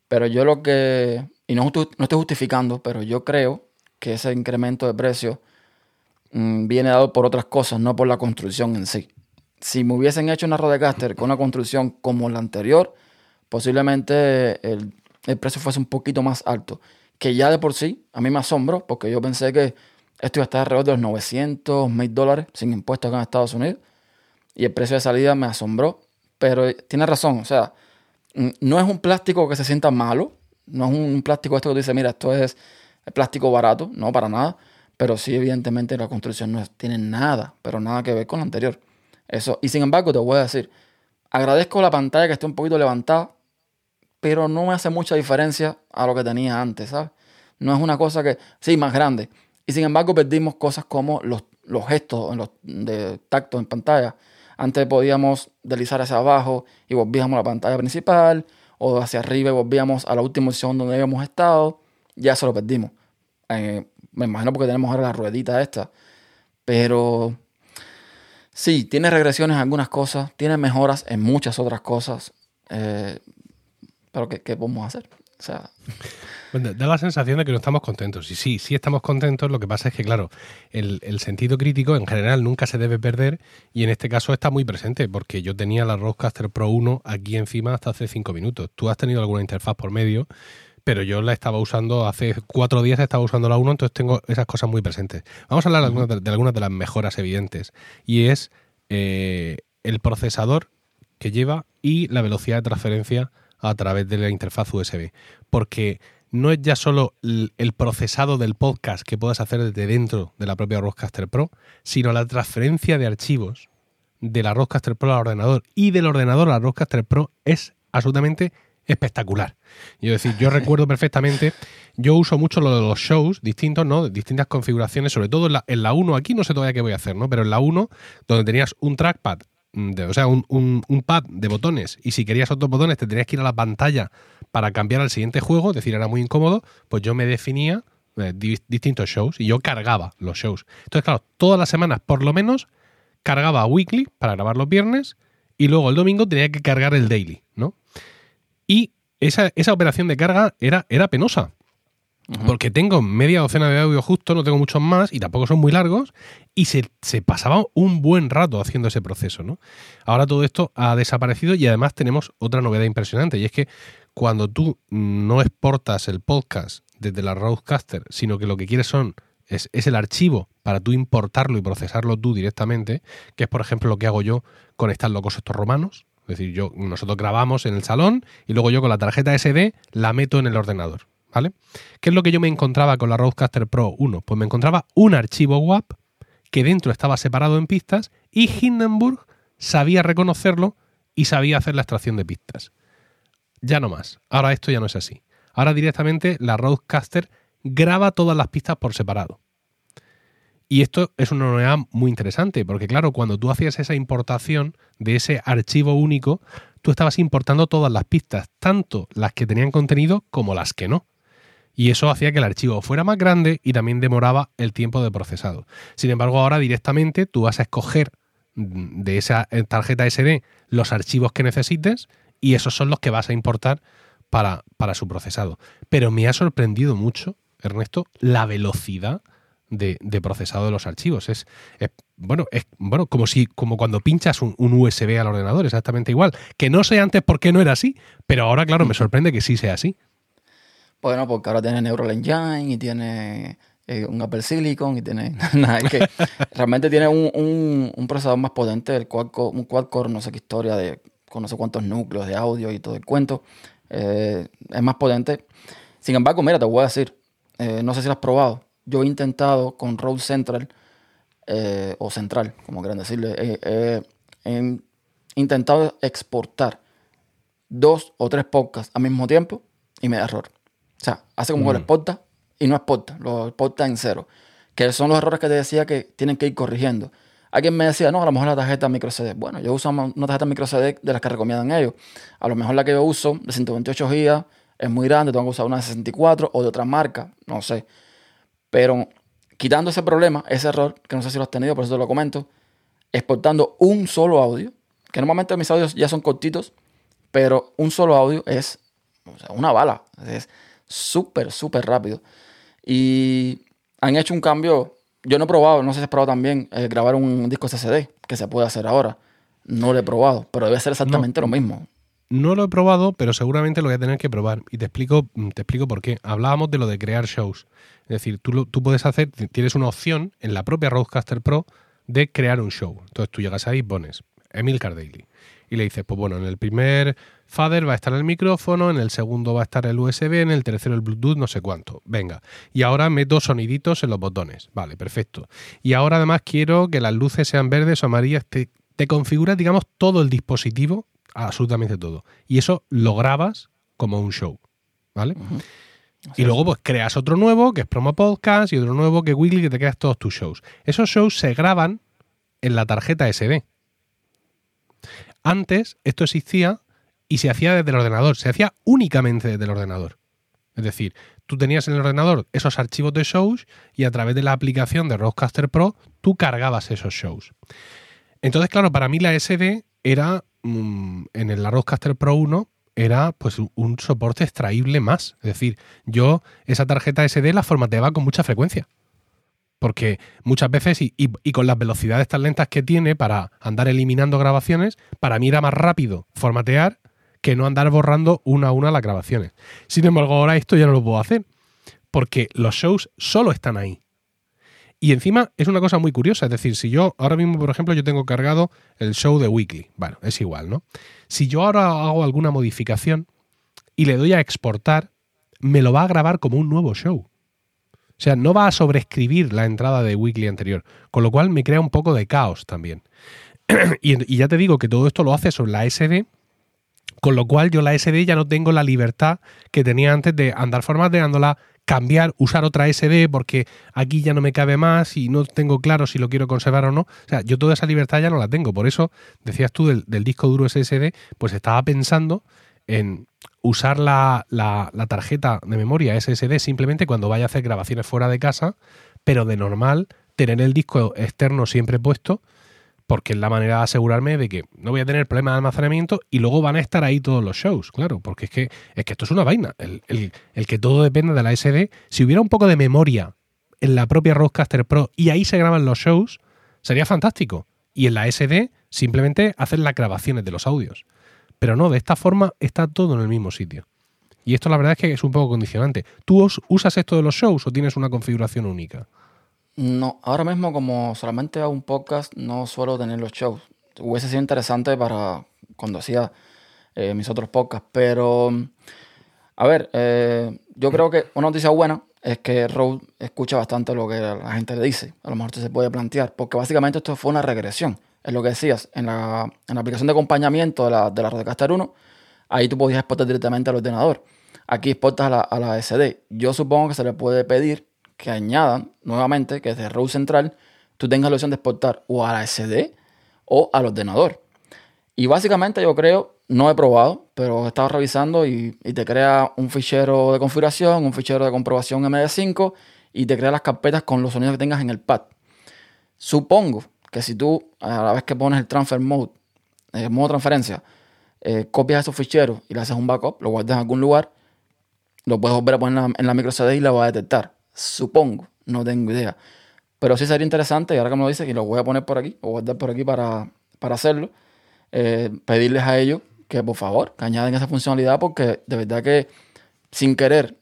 Pero yo lo que, y no, no estoy justificando, pero yo creo que ese incremento de precio mm, viene dado por otras cosas, no por la construcción en sí. Si me hubiesen hecho una Rodecaster con una construcción como la anterior, posiblemente el, el precio fuese un poquito más alto. Que ya de por sí, a mí me asombro, porque yo pensé que esto iba a estar alrededor de los 900, 1000 dólares sin impuestos acá en Estados Unidos. Y el precio de salida me asombró. Pero tiene razón, o sea, no es un plástico que se sienta malo. No es un plástico esto que dice, mira, esto es plástico barato. No, para nada. Pero sí, evidentemente, la construcción no tiene nada, pero nada que ver con la anterior. Eso. Y sin embargo, te voy a decir, agradezco la pantalla que esté un poquito levantada, pero no me hace mucha diferencia a lo que tenía antes, ¿sabes? No es una cosa que, sí, más grande, y sin embargo perdimos cosas como los, los gestos los, de tacto en pantalla. Antes podíamos deslizar hacia abajo y volvíamos a la pantalla principal, o hacia arriba y volvíamos a la última opción donde habíamos estado. Ya eso lo perdimos. Eh, me imagino porque tenemos ahora la ruedita esta. Pero sí, tiene regresiones en algunas cosas, tiene mejoras en muchas otras cosas. Eh, pero ¿qué, ¿qué podemos hacer? O sea da la sensación de que no estamos contentos. Y sí, sí estamos contentos. Lo que pasa es que, claro, el, sentido crítico en general nunca se debe perder y en este caso está muy presente porque yo tenía la Rodecaster Pro 1 aquí encima hasta hace cinco minutos. Tú has tenido alguna interfaz por medio, pero yo la estaba usando hace cuatro días, estaba usando la 1, entonces tengo esas cosas muy presentes. Vamos a hablar de, algunas de las mejoras evidentes y es eh, el procesador que lleva y la velocidad de transferencia a través de la interfaz USB. Porque no es ya solo el procesado del podcast que puedas hacer desde dentro de la propia Rodecaster Pro, sino la transferencia de archivos de la Rodecaster Pro al ordenador y del ordenador a la Rodecaster Pro es absolutamente espectacular. Yo decir, yo recuerdo perfectamente, yo uso mucho lo de los shows distintos, ¿no? Distintas configuraciones, sobre todo en la, en la 1, aquí no sé todavía qué voy a hacer, ¿no? Pero en la 1, donde tenías un trackpad o sea, un, pad de botones y si querías otros botones te tenías que ir a la pantalla para cambiar al siguiente juego, es decir, era muy incómodo, pues yo me definía eh, distintos shows y yo cargaba los shows. Entonces, claro, todas las semanas por lo menos cargaba Weekly para grabar los viernes y luego el domingo tenía que cargar el Daily, ¿no? Y esa, esa operación de carga era, era penosa, porque tengo media docena de audio justo, no tengo muchos más y tampoco son muy largos. Y se, pasaba un buen rato haciendo ese proceso, ¿no? Ahora todo esto ha desaparecido y además tenemos otra novedad impresionante. Y es que cuando tú no exportas el podcast desde la Roadcaster, sino que lo que quieres son es, es, el archivo para tú importarlo y procesarlo tú directamente, que es por ejemplo lo que hago yo con estas locos estos romanos. Es decir, yo, nosotros grabamos en el salón y luego yo con la tarjeta SD la meto en el ordenador. ¿vale? ¿Qué es lo que yo me encontraba con la Rodecaster Pro 1? Pues me encontraba un archivo WAP que dentro estaba separado en pistas y Hindenburg sabía reconocerlo y sabía hacer la extracción de pistas. Ya no más. Ahora esto ya no es así. Ahora directamente la Rodecaster graba todas las pistas por separado. Y esto es una novedad muy interesante, porque claro, cuando tú hacías esa importación de ese archivo único, tú estabas importando todas las pistas, tanto las que tenían contenido como las que no y eso hacía que el archivo fuera más grande y también demoraba el tiempo de procesado. Sin embargo, ahora directamente tú vas a escoger de esa tarjeta SD los archivos que necesites y esos son los que vas a importar para, para su procesado. Pero me ha sorprendido mucho, Ernesto, la velocidad de, procesado de los archivos. Es, bueno, es bueno, como si, como cuando pinchas un, un, USB al ordenador, exactamente igual. Que no sé antes por qué no era así, pero ahora, claro, me sorprende que sí sea así. Bueno, porque ahora tiene Neural Engine y tiene eh, un Apple Silicon y tiene nada, es que realmente tiene un, un, un procesador más potente, el quad core, un quad core, no sé qué historia de con no sé cuántos núcleos de audio y todo el cuento. Eh, es más potente. Sin embargo, mira, te voy a decir, eh, no sé si lo has probado. Yo he intentado con Road Central o Central, como quieran decirle, he intentado exportar dos o tres podcasts al mismo tiempo y me da error. O sea, hace como que lo exporta y no exporta, lo exporta en cero. Que son los errores que te decía que tienen que ir corrigiendo. Alguien me decía, no, a lo mejor la tarjeta micro CD. Bueno, yo uso una tarjeta micro CD de las que recomiendan ellos. A lo mejor la que yo uso, de 128 GB, es muy grande, tengo que usar una de 64 o de otra marca, no sé. Pero quitando ese problema, ese error, que no sé si lo has tenido, por eso te lo comento, exportando un solo audio, que normalmente mis audios ya son cortitos, pero un solo audio es una bala. Es súper, súper rápido. Y han hecho un cambio. Yo no he probado, no sé si has probado también eh, grabar un disco SSD, que se puede hacer ahora. No lo he probado, pero debe ser exactamente lo mismo. No lo he probado, pero seguramente lo voy a tener que probar. Y te explico, te explico por qué. Hablábamos de lo de crear shows. Es decir, tú, tú puedes hacer, tienes una opción en la propia Roadcaster Pro de crear un show. Entonces tú llegas ahí y pones Emil Cardaily. Y le dices, pues bueno, en el primer Fader va a estar el micrófono, en el segundo va a estar el USB, en el tercero el Bluetooth, no sé cuánto. Venga. Y ahora meto soniditos en los botones. Vale, perfecto. Y ahora además quiero que las luces sean verdes o amarillas. Te, te configuras, digamos, todo el dispositivo, absolutamente todo. Y eso lo grabas como un show. ¿Vale? Y luego pues creas otro nuevo que es Promo Podcast y otro nuevo que Weekly que te creas todos tus shows. Esos shows se graban en la tarjeta SD. Antes esto existía y se hacía desde el ordenador, se hacía únicamente desde el ordenador. Es decir, tú tenías en el ordenador esos archivos de shows y a través de la aplicación de Roadcaster Pro tú cargabas esos shows. Entonces, claro, para mí la SD era, mm, en el Roadcaster Pro 1, era pues un soporte extraíble más. Es decir, yo esa tarjeta SD la formateaba con mucha frecuencia. Porque muchas veces, y, y, con las velocidades tan lentas que tiene para andar eliminando grabaciones, para mí era más rápido formatear que no andar borrando una a una las grabaciones. Sin embargo, ahora esto ya no lo puedo hacer, porque los shows solo están ahí. Y encima es una cosa muy curiosa, es decir, si yo ahora mismo, por ejemplo, yo tengo cargado el show de Weekly, bueno, es igual, ¿no? Si yo ahora hago alguna modificación y le doy a exportar, me lo va a grabar como un nuevo show. O sea, no va a sobreescribir la entrada de Weekly anterior, con lo cual me crea un poco de caos también. y, ya te digo que todo esto lo hace sobre la SD con lo cual yo la SD ya no tengo la libertad que tenía antes de andar formateándola, cambiar, usar otra SD porque aquí ya no me cabe más y no tengo claro si lo quiero conservar o no. O sea, yo toda esa libertad ya no la tengo. Por eso, decías tú del, disco duro SSD, pues estaba pensando en usar la, la, tarjeta de memoria SSD simplemente cuando vaya a hacer grabaciones fuera de casa, pero de normal tener el disco externo siempre puesto porque es la manera de asegurarme de que no voy a tener problemas de almacenamiento y luego van a estar ahí todos los shows, claro, porque es que, es que esto es una vaina. El, que todo depende de la SD, si hubiera un poco de memoria en la propia Roadcaster Pro y ahí se graban los shows, sería fantástico. Y en la SD simplemente hacen las grabaciones de los audios. Pero no, de esta forma está todo en el mismo sitio. Y esto la verdad es que es un poco condicionante. ¿Tú usas esto de los shows o tienes una configuración única? No, ahora mismo como solamente hago un podcast, no suelo tener los shows. Hubiese sido interesante para cuando hacía eh, mis otros podcasts, pero a ver, eh, yo creo que una noticia buena es que Rode escucha bastante lo que la gente le dice. A lo mejor se puede plantear, porque básicamente esto fue una regresión. Es lo que decías, en la, en la aplicación de acompañamiento de la, de la Rodecaster 1, ahí tú podías exportar directamente al ordenador. Aquí exportas a la, a la SD. Yo supongo que se le puede pedir que añadan nuevamente que desde Row Central tú tengas la opción de exportar o a la SD o al ordenador. Y básicamente yo creo, no he probado, pero he estado revisando y, te crea un fichero de configuración, un fichero de comprobación MD5 y te crea las carpetas con los sonidos que tengas en el pad. Supongo que si tú a la vez que pones el transfer mode, el modo transferencia, eh, copias esos ficheros y le haces un backup, lo guardas en algún lugar, lo puedes volver a poner en la, en la micro CD y la va a detectar. Supongo, no tengo idea. Pero sí sería interesante, y ahora que me lo dice, y lo voy a poner por aquí, o guardar por aquí para, hacerlo, eh, pedirles a ellos que por favor, que añaden esa funcionalidad, porque de verdad que sin querer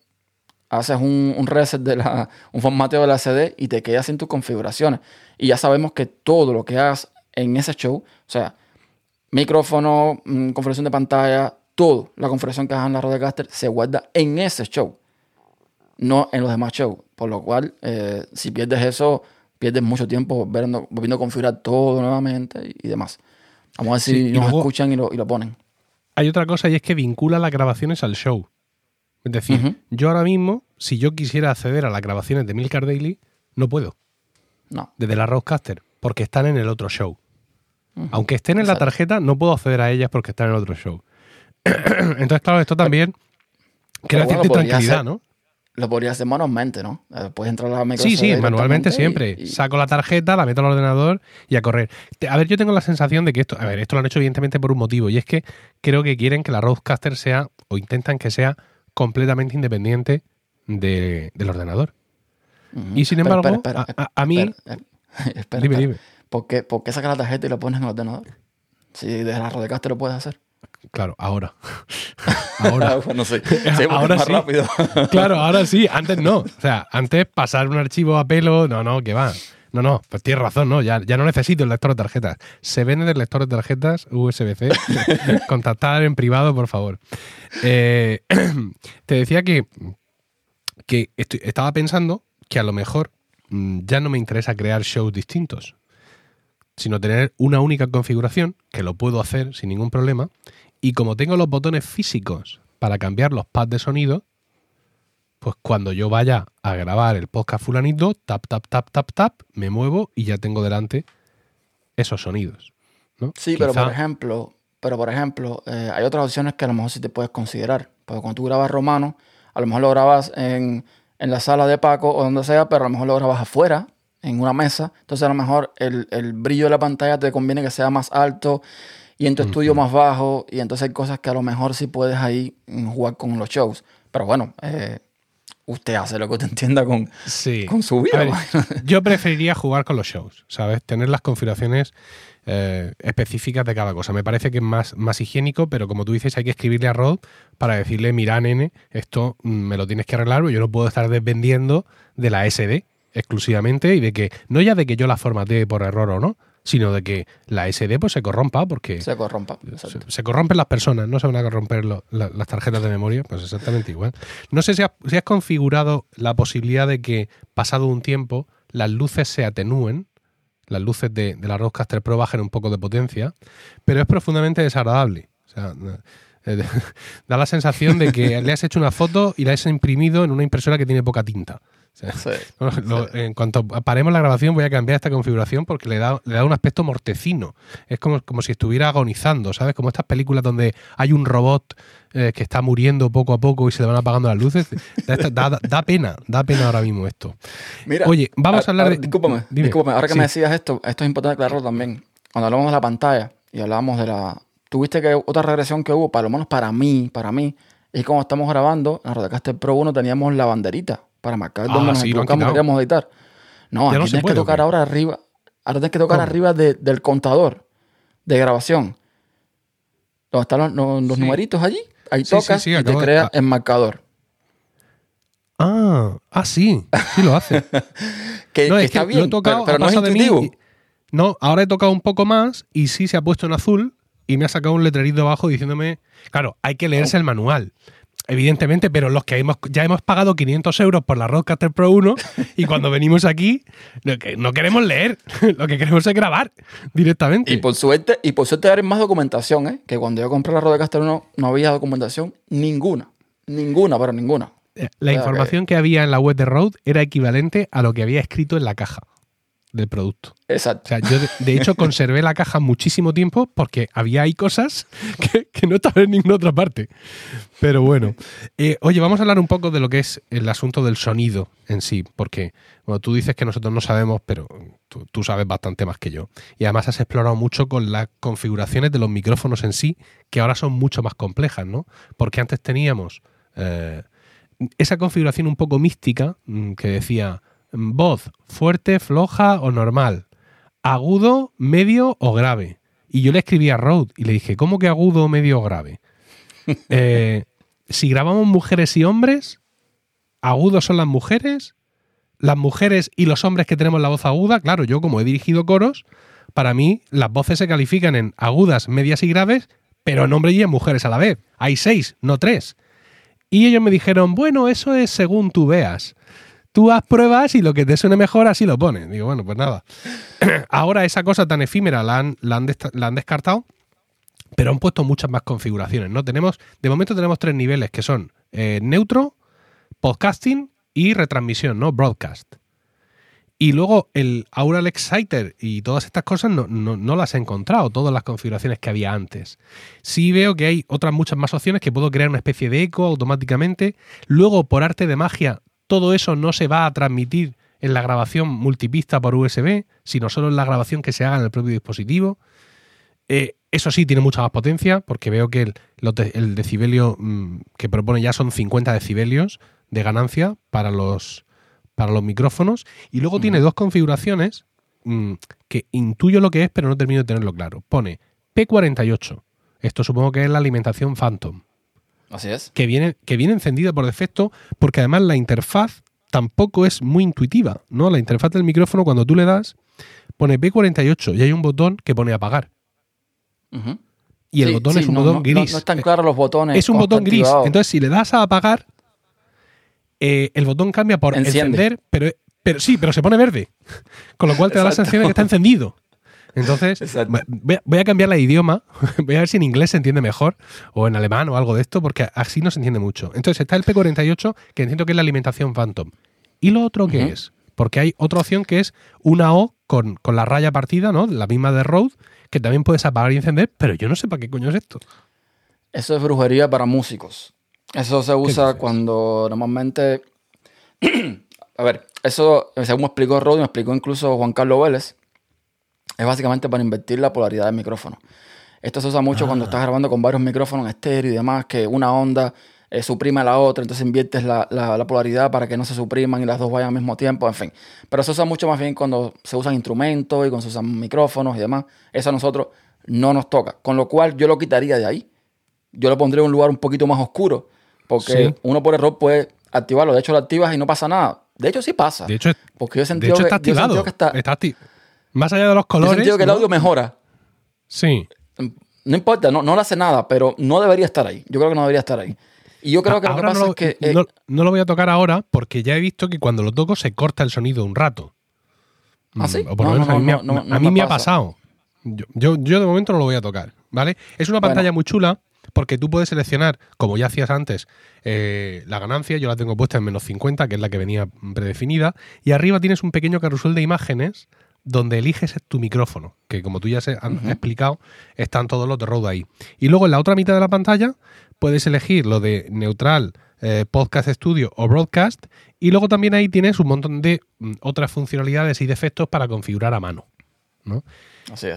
haces un, un reset de la, un formateo de la CD y te quedas sin tus configuraciones. Y ya sabemos que todo lo que hagas en ese show, o sea, micrófono, mm, configuración de pantalla, todo, la configuración que hagas en la Rodecaster se guarda en ese show, no en los demás shows. Por lo cual, eh, si pierdes eso, pierdes mucho tiempo volviendo, volviendo a configurar todo nuevamente y, demás. Vamos a ver si Sí, nos luego- escuchan y lo, y lo ponen. Hay otra cosa y es que vincula las grabaciones al show. Es decir, yo ahora mismo, si yo quisiera acceder a las grabaciones de Milcar Daily, no puedo, No. desde la Roadcaster, porque están en el otro show. Aunque estén en la tarjeta, no puedo acceder a ellas porque están en el otro show. Entonces, claro, esto también crea bueno, cierta tranquilidad, hacer. ¿no? Lo podrías hacer manualmente, ¿no? Eh, Puedes entrar a la Sí, Microsoft sí, manualmente directamente siempre. y- y- Saco la tarjeta, la meto al ordenador y a correr. A ver, yo tengo la sensación de que esto, a ver, esto lo han hecho evidentemente por un motivo y es que creo que quieren que la Roadcaster sea, o intentan que sea completamente independiente de- del ordenador. Y sin embargo, espera, a, a- a mí, espera, espera, dime, dime. ¿Por qué, por qué sacas la tarjeta y la pones en el ordenador? Si desde la Rodecaster lo puedes hacer. Claro, ahora. ahora. bueno, sí. Ahora más sí. rápido. Claro, ahora sí, antes no. O sea, antes pasar un archivo a pelo, no, no, que va. No, no, pues tienes razón, no, ya, ya no necesito el lector de tarjetas. Se venden el lector de tarjetas USB-C. Contactar en privado, por favor. Eh, te decía que, que estoy- estaba pensando que a lo mejor mm, ya no me interesa crear shows distintos, sino tener una única configuración, que lo puedo hacer sin ningún problema, y como tengo los botones físicos para cambiar los pads de sonido, pues cuando yo vaya a grabar el podcast fulanito, tap, tap, tap, tap, tap, me muevo y ya tengo delante esos sonidos. ¿no? Sí, pero por ejemplo, pero por ejemplo, eh, hay otras opciones que a lo mejor sí te puedes considerar. Porque cuando tú grabas romano, a lo mejor lo grabas en, en la sala de Paco o donde sea, pero a lo mejor lo grabas afuera, en una mesa. Entonces a lo mejor el, el brillo de la pantalla te conviene que sea más alto y en tu estudio más bajo. Y entonces hay cosas que a lo mejor sí puedes ahí mm, jugar con los shows. Pero bueno, eh, usted hace lo que usted entienda con, Sí. con su vida. yo preferiría jugar con los shows, ¿sabes? Tener las configuraciones eh, específicas de cada cosa. Me parece que es más, más higiénico, pero como tú dices, hay que escribirle a Rod para decirle, mira, nene, esto mm, me lo tienes que arreglar, porque yo no puedo estar dependiendo de la SD exclusivamente y de que, no ya de que yo la formatee por error o no, sino de que la SD pues se corrompa porque Se corrompa. se, corrompen las personas, no se van a corromper lo- la- las tarjetas de memoria, pues exactamente igual. No sé si has, si has configurado la posibilidad de que, pasado un tiempo, las luces se atenúen, las luces de, de la Rodecaster Pro bajen un poco de potencia, pero es profundamente desagradable. O sea, eh, da la sensación de que le has hecho una foto y la has imprimido en una impresora que tiene poca tinta. O sea, Sí. no, lo- en cuanto paremos la grabación voy a cambiar esta configuración porque le da, le da un aspecto mortecino. Es como, como si estuviera agonizando, ¿sabes? Como estas películas donde hay un robot eh, que está muriendo poco a poco y se le van apagando las luces. Da, da- da pena, da pena ahora mismo esto. Mira, Oye, vamos a hablar de- Discúlpame, discúlpame, ahora que Sí. me decías esto, esto es importante aclararlo también. Cuando hablamos de la pantalla y hablábamos de la. Tuviste que otra regresión que hubo, para lo menos para mí, para mí, es cuando estamos grabando, en Rodecaster Pro 1 teníamos la banderita para marcar Ah, dónde nos sí, equivocamos, queríamos editar. No, Ya aquí no se tienes puede, que ¿o tocar ahora arriba. Ahora tienes que tocar ¿Cómo? arriba de- del contador de grabación. Donde están los, los- los Sí. numeritos allí. Ahí Sí, tocas y te acabo de- crea ah. el marcador. Ah, ah, sí, sí lo hace. Que, No, que es que está bien, lo he tocado, pero, pero no es mí intuitivo. no, ahora he tocado un poco más y sí se ha puesto en azul y me ha sacado un letrerito abajo diciéndome, claro, hay que leerse el manual. Evidentemente, pero los que hemos, ya hemos pagado 500 euros por la Rodecaster Pro 1 y cuando venimos aquí no, que no queremos leer, lo que queremos es grabar directamente. Y por suerte, y por suerte hay más documentación, ¿eh? Que cuando yo compré la Rodecaster 1 no había documentación ninguna. Ninguna, pero ninguna. Eh, La información que había en la web de Rode era equivalente a lo que había escrito en la caja del producto. O Exacto. sea, yo de, de hecho conservé la caja muchísimo tiempo porque había ahí cosas que, que no estaban en ninguna otra parte. Pero bueno. Eh, oye, vamos a hablar un poco de lo que es el asunto del sonido en sí, porque bueno, tú dices que nosotros no sabemos, pero tú, tú sabes bastante más que yo. Y además has explorado mucho con las configuraciones de los micrófonos en sí, que ahora son mucho más complejas, ¿no? Porque antes teníamos eh, esa configuración un poco mística mm, que decía voz fuerte, floja o normal, agudo, medio o grave. Y yo le escribí a Rode y le dije, ¿cómo que agudo, medio o grave? Eh, si grabamos mujeres y hombres, agudos son las mujeres, las mujeres y los hombres que tenemos la voz aguda, claro, yo como he dirigido coros, para mí las voces se califican en agudas, medias y graves, pero en hombres y en mujeres a la vez. Hay seis, no tres. Y ellos me dijeron, bueno, eso es según tú veas. Tú haz pruebas y lo que te suene mejor así lo pones. Digo, bueno, pues nada. Ahora esa cosa tan efímera la han, la han, descartado, pero han puesto muchas más configuraciones, ¿no? Tenemos, de momento tenemos tres niveles que son eh, neutro, podcasting y retransmisión, ¿no? Broadcast. Y luego el Aural Exciter y todas estas cosas no, no, las he encontrado, todas las configuraciones que había antes. Sí veo que hay otras muchas más opciones que puedo crear una especie de eco automáticamente. Luego, por arte de magia, todo eso no se va a transmitir en la grabación multipista por USB, sino solo en la grabación que se haga en el propio dispositivo. Eh, eso sí, tiene mucha más potencia, porque veo que el, el decibelio mm, que propone ya son 50 decibelios de ganancia para los, para los micrófonos. Y luego tiene dos configuraciones mm, que intuyo lo que es, pero no termino de tenerlo claro. Pone P48. Esto supongo que es la alimentación Phantom. Así es. Que viene, que viene encendida por defecto, porque además la interfaz tampoco es muy intuitiva. ¿no? La interfaz del micrófono, cuando tú le das, pone P48 y hay un botón que pone apagar. Y el botón es un botón gris. No, están claros los botones. Es un botón gris. Entonces, si le das a apagar, eh, el botón cambia por encender, pero, pero sí, pero se pone verde. Con lo cual te da la sensación de que está encendido. Entonces, voy a, cambiar la idioma, voy a ver si en inglés se entiende mejor, o en alemán o algo de esto, porque así no se entiende mucho. Entonces está el P48, que entiendo que es la alimentación Phantom. ¿Y lo otro qué es? Porque hay otra opción que es una O con, con, la raya partida, ¿no? La misma de Rode, que también puedes apagar y encender, pero yo no sé para qué coño es esto. Eso es brujería para músicos. Eso se usa cuando normalmente. a ver, eso, según me explicó Rod, me explicó incluso Juan Carlos Vélez, es básicamente para invertir la polaridad del micrófono. Esto se usa mucho cuando ah. estás grabando con varios micrófonos en estéreo y demás, que una onda eh, suprime a la otra, entonces inviertes la, la, polaridad para que no se supriman y las dos vayan al mismo tiempo, en fin. Pero se usa mucho más bien cuando se usan instrumentos y cuando se usan micrófonos y demás. Eso a nosotros no nos toca. Con lo cual yo lo quitaría de ahí. Yo lo pondría en un lugar un poquito más oscuro porque uno por error puede activarlo. De hecho, lo activas y no pasa nada. De hecho, sí pasa. De hecho, porque yo he sentido está activado. está, Más allá de los colores. He sentido que el audio mejora. Sí. No importa, no, no le hace nada, pero no debería estar ahí. Yo creo que no debería estar ahí. Y yo creo que lo que pasa es que. Eh, no, lo voy a tocar ahora porque ya he visto que cuando lo toco se corta el sonido un rato. ¿Ah, sí? O por lo menos a mí, me, ha pasado. Yo, yo, de momento no lo voy a tocar, ¿vale? Es una pantalla muy chula porque tú puedes seleccionar, como ya hacías antes, eh, la ganancia, yo la tengo puesta en menos 50, que es la que venía predefinida, y arriba tienes un pequeño carrusel de imágenes donde eliges tu micrófono, que como tú ya has explicado, están todos los de Rode ahí. Y luego en la otra mitad de la pantalla puedes elegir lo de neutral, eh, podcast studio o broadcast, y luego también ahí tienes un montón de mm, otras funcionalidades y defectos para configurar a mano. ¿no?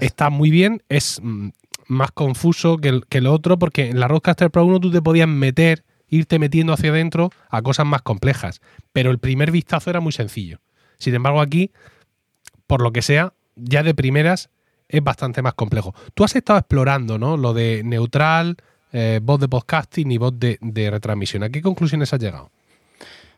Está muy bien, es mm, más confuso que el, que otro, porque en la Rodecaster Pro 1 tú te podías meter, irte metiendo hacia adentro a cosas más complejas, pero el primer vistazo era muy sencillo. Sin embargo, aquí, por lo que sea, ya de primeras es bastante más complejo. Tú has estado explorando, ¿no? Lo de neutral, eh, voz de podcasting y voz de, retransmisión. ¿A qué conclusiones has llegado?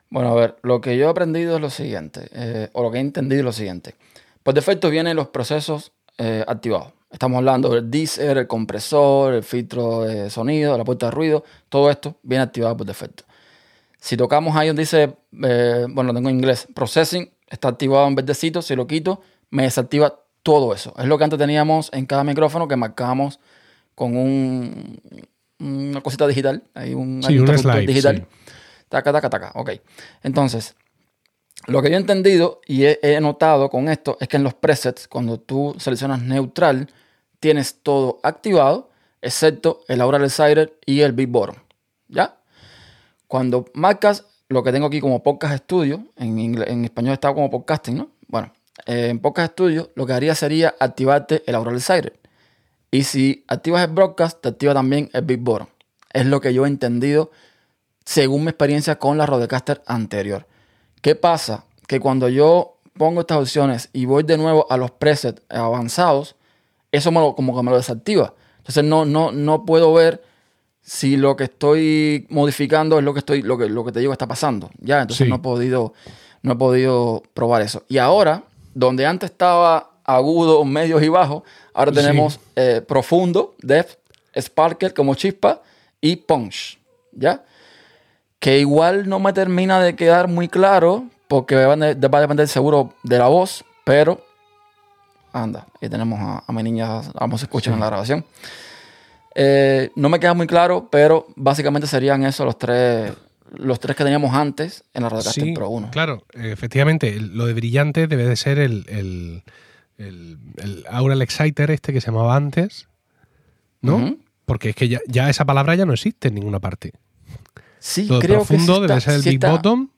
Bueno, a ver, lo que yo he aprendido es lo siguiente, eh, o lo que he entendido es lo siguiente. Por defecto vienen los procesos eh, activados. Estamos hablando del deezer, el compresor, el filtro de sonido, la puerta de ruido, todo esto viene activado por defecto. Si tocamos ahí donde dice, bueno, lo tengo en inglés, processing, está activado en verdecito, si lo quito, me desactiva todo eso. Es lo que antes teníamos en cada micrófono que marcábamos con un, una cosita digital, hay un, sí, un slide, digital. Taca, taca, taca. Ok. Entonces, lo que yo he entendido y he, notado con esto es que en los presets, cuando tú seleccionas neutral, tienes todo activado, excepto el Aural Decider y el Big Bottom. ¿Ya? Cuando marcas lo que tengo aquí como Podcast Studio, en, en español está como podcasting, ¿no? Bueno, en Podcast Studio lo que haría sería activarte el Aural Decider. Y si activas el Broadcast, te activa también el Big Bottom. Es lo que yo he entendido según mi experiencia con la Rodecaster anterior. ¿Qué pasa? Que cuando yo pongo estas opciones y voy de nuevo a los presets avanzados, eso me lo, como que me lo desactiva. Entonces no, no, no puedo ver si lo que estoy modificando es lo que estoy, lo que, lo que te digo está pasando. Ya, entonces Sí. no he podido, no he podido probar eso. Y ahora, donde antes estaba agudo, medios y bajos, ahora Sí. tenemos eh, profundo, depth, sparkle como chispa y punch. ¿Ya? Que igual no me termina de quedar muy claro, porque va a depender- seguro de la voz, pero anda, ahí tenemos a, a mi niña, vamos a escuchar en la grabación. Eh, no me queda muy claro, pero básicamente serían esos los tres, los tres que teníamos antes en la Rodecaster Sí, Pro 1. claro, efectivamente, lo de brillante debe de ser el, el, el, el Aural Exciter este que se llamaba antes, ¿no? Porque es que ya, ya esa palabra ya no existe en ninguna parte. Sí, Lo creo profundo que sí debe está- ser el sí Big está. Bottom.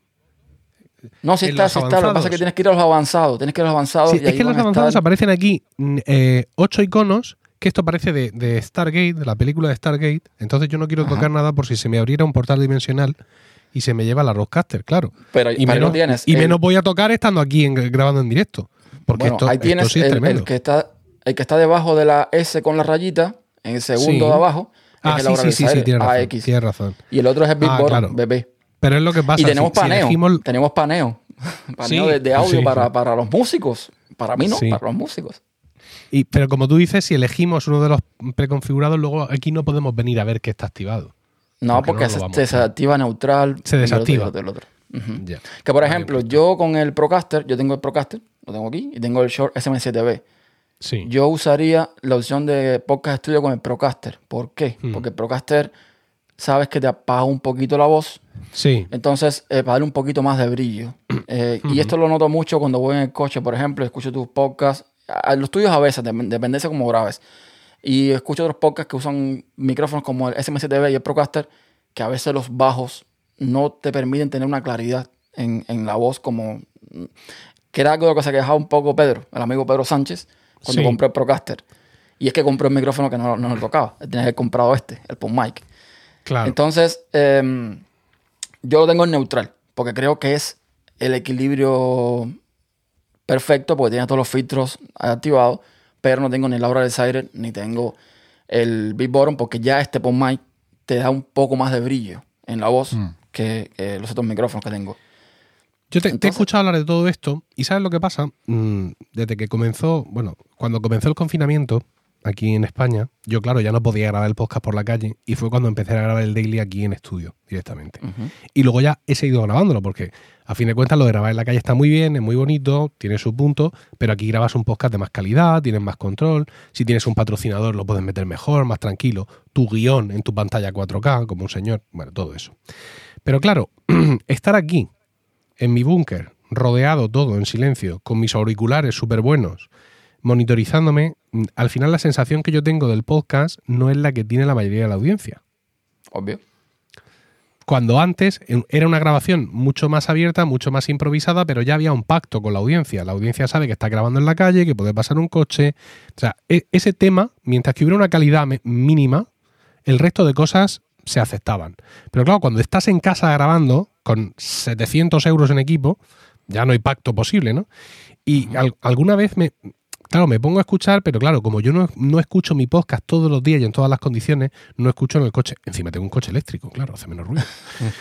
No, sí en está, sí está. Lo que pasa es que tienes que ir a los avanzados. Tienes que ir a los avanzados. Sí, y es ahí que los avanzados estar- aparecen aquí mm, eh, ocho iconos, que esto parece de, de Stargate, de la película de Stargate. Entonces yo no quiero Ajá. tocar nada por si se me abriera un portal dimensional y se me lleva la Roadcaster, claro. Pero, Y, menos, tienes. y El- menos voy a tocar estando aquí en- grabando en directo. Porque bueno, esto, ahí esto tienes sí es el, tremendo. el que está, el que está debajo de la S con la rayita, en el segundo Sí. de abajo. Ah, es sí, sí, sí, sí, tienes razón, tienes razón. Y el otro es el Big Ah, claro. bebé. Pero es lo que pasa. Y tenemos si- si paneo. Tenemos paneo. paneo Sí, de, de audio para, para los músicos. Para mí no, para los músicos. Y- pero como tú dices, si elegimos uno de los preconfigurados, luego aquí no podemos venir a ver que está activado. No, Porque porque, no lo se, desactiva neutral. Se otro, desactiva. y el otro. Que por ejemplo, yo con el Procaster, yo tengo el Procaster, lo tengo aquí, y tengo el Short SM7B. Sí. Yo usaría la opción de Podcast Studio con el Procaster. ¿Por qué? Hmm. Porque el Procaster sabes que te apaga un poquito la voz. sí. Entonces, eh, para darle un poquito más de brillo. Eh, Y esto lo noto mucho cuando voy en el coche, por ejemplo, escucho tus podcasts. A- Los tuyos a veces, dep- depende de cómo grabes. Y escucho otros podcasts que usan micrófonos como el SM7B y el Procaster, que a veces los bajos no te permiten tener una claridad en, en la voz como... Que era algo de lo que se quejaba un poco Pedro, el amigo Pedro Sánchez, cuando Sí. compró el Procaster. Y es que compró el micrófono que no, no le tocaba. Tenía que haber comprado este, el Pon Mic. Claro. Entonces, em, yo lo tengo en neutral, porque creo que es el equilibrio perfecto, porque tiene todos los filtros activados, pero no tengo ni el Aura Decider, ni tengo el Big Bottom, porque ya este Mic te da un poco más de brillo en la voz Mm. que, que los otros micrófonos que tengo. Yo te, te he escuchado hablar de todo esto y ¿sabes lo que pasa? Mm, desde que comenzó, bueno, cuando comenzó el confinamiento aquí en España, yo claro, ya no podía grabar el podcast por la calle y fue cuando empecé a grabar el daily aquí en estudio directamente. Y luego ya he seguido grabándolo porque a fin de cuentas lo de grabar en la calle está muy bien, es muy bonito, tiene su punto, pero aquí grabas un podcast de más calidad, tienes más control, si tienes un patrocinador lo puedes meter mejor, más tranquilo, tu guion en tu pantalla 4K como un señor, bueno, todo eso. Pero claro, estar aquí en mi búnker, rodeado todo en silencio, con mis auriculares súper buenos, monitorizándome, mm, al final la sensación que yo tengo del podcast no es la que tiene la mayoría de la audiencia. Obvio. Cuando antes era una grabación mucho más abierta, mucho más improvisada, pero ya había un pacto con la audiencia. La audiencia sabe que está grabando en la calle, que puede pasar un coche. O sea, e- ese tema, mientras que hubiera una calidad mínima, el resto de cosas se aceptaban. Pero claro, cuando estás en casa grabando con 700 euros en equipo, ya no hay pacto posible, ¿no? Y al- alguna vez me... Claro, me pongo a escuchar, pero claro, como yo no, no escucho mi podcast todos los días y en todas las condiciones, no escucho en el coche. Encima tengo un coche eléctrico, claro, hace menos ruido.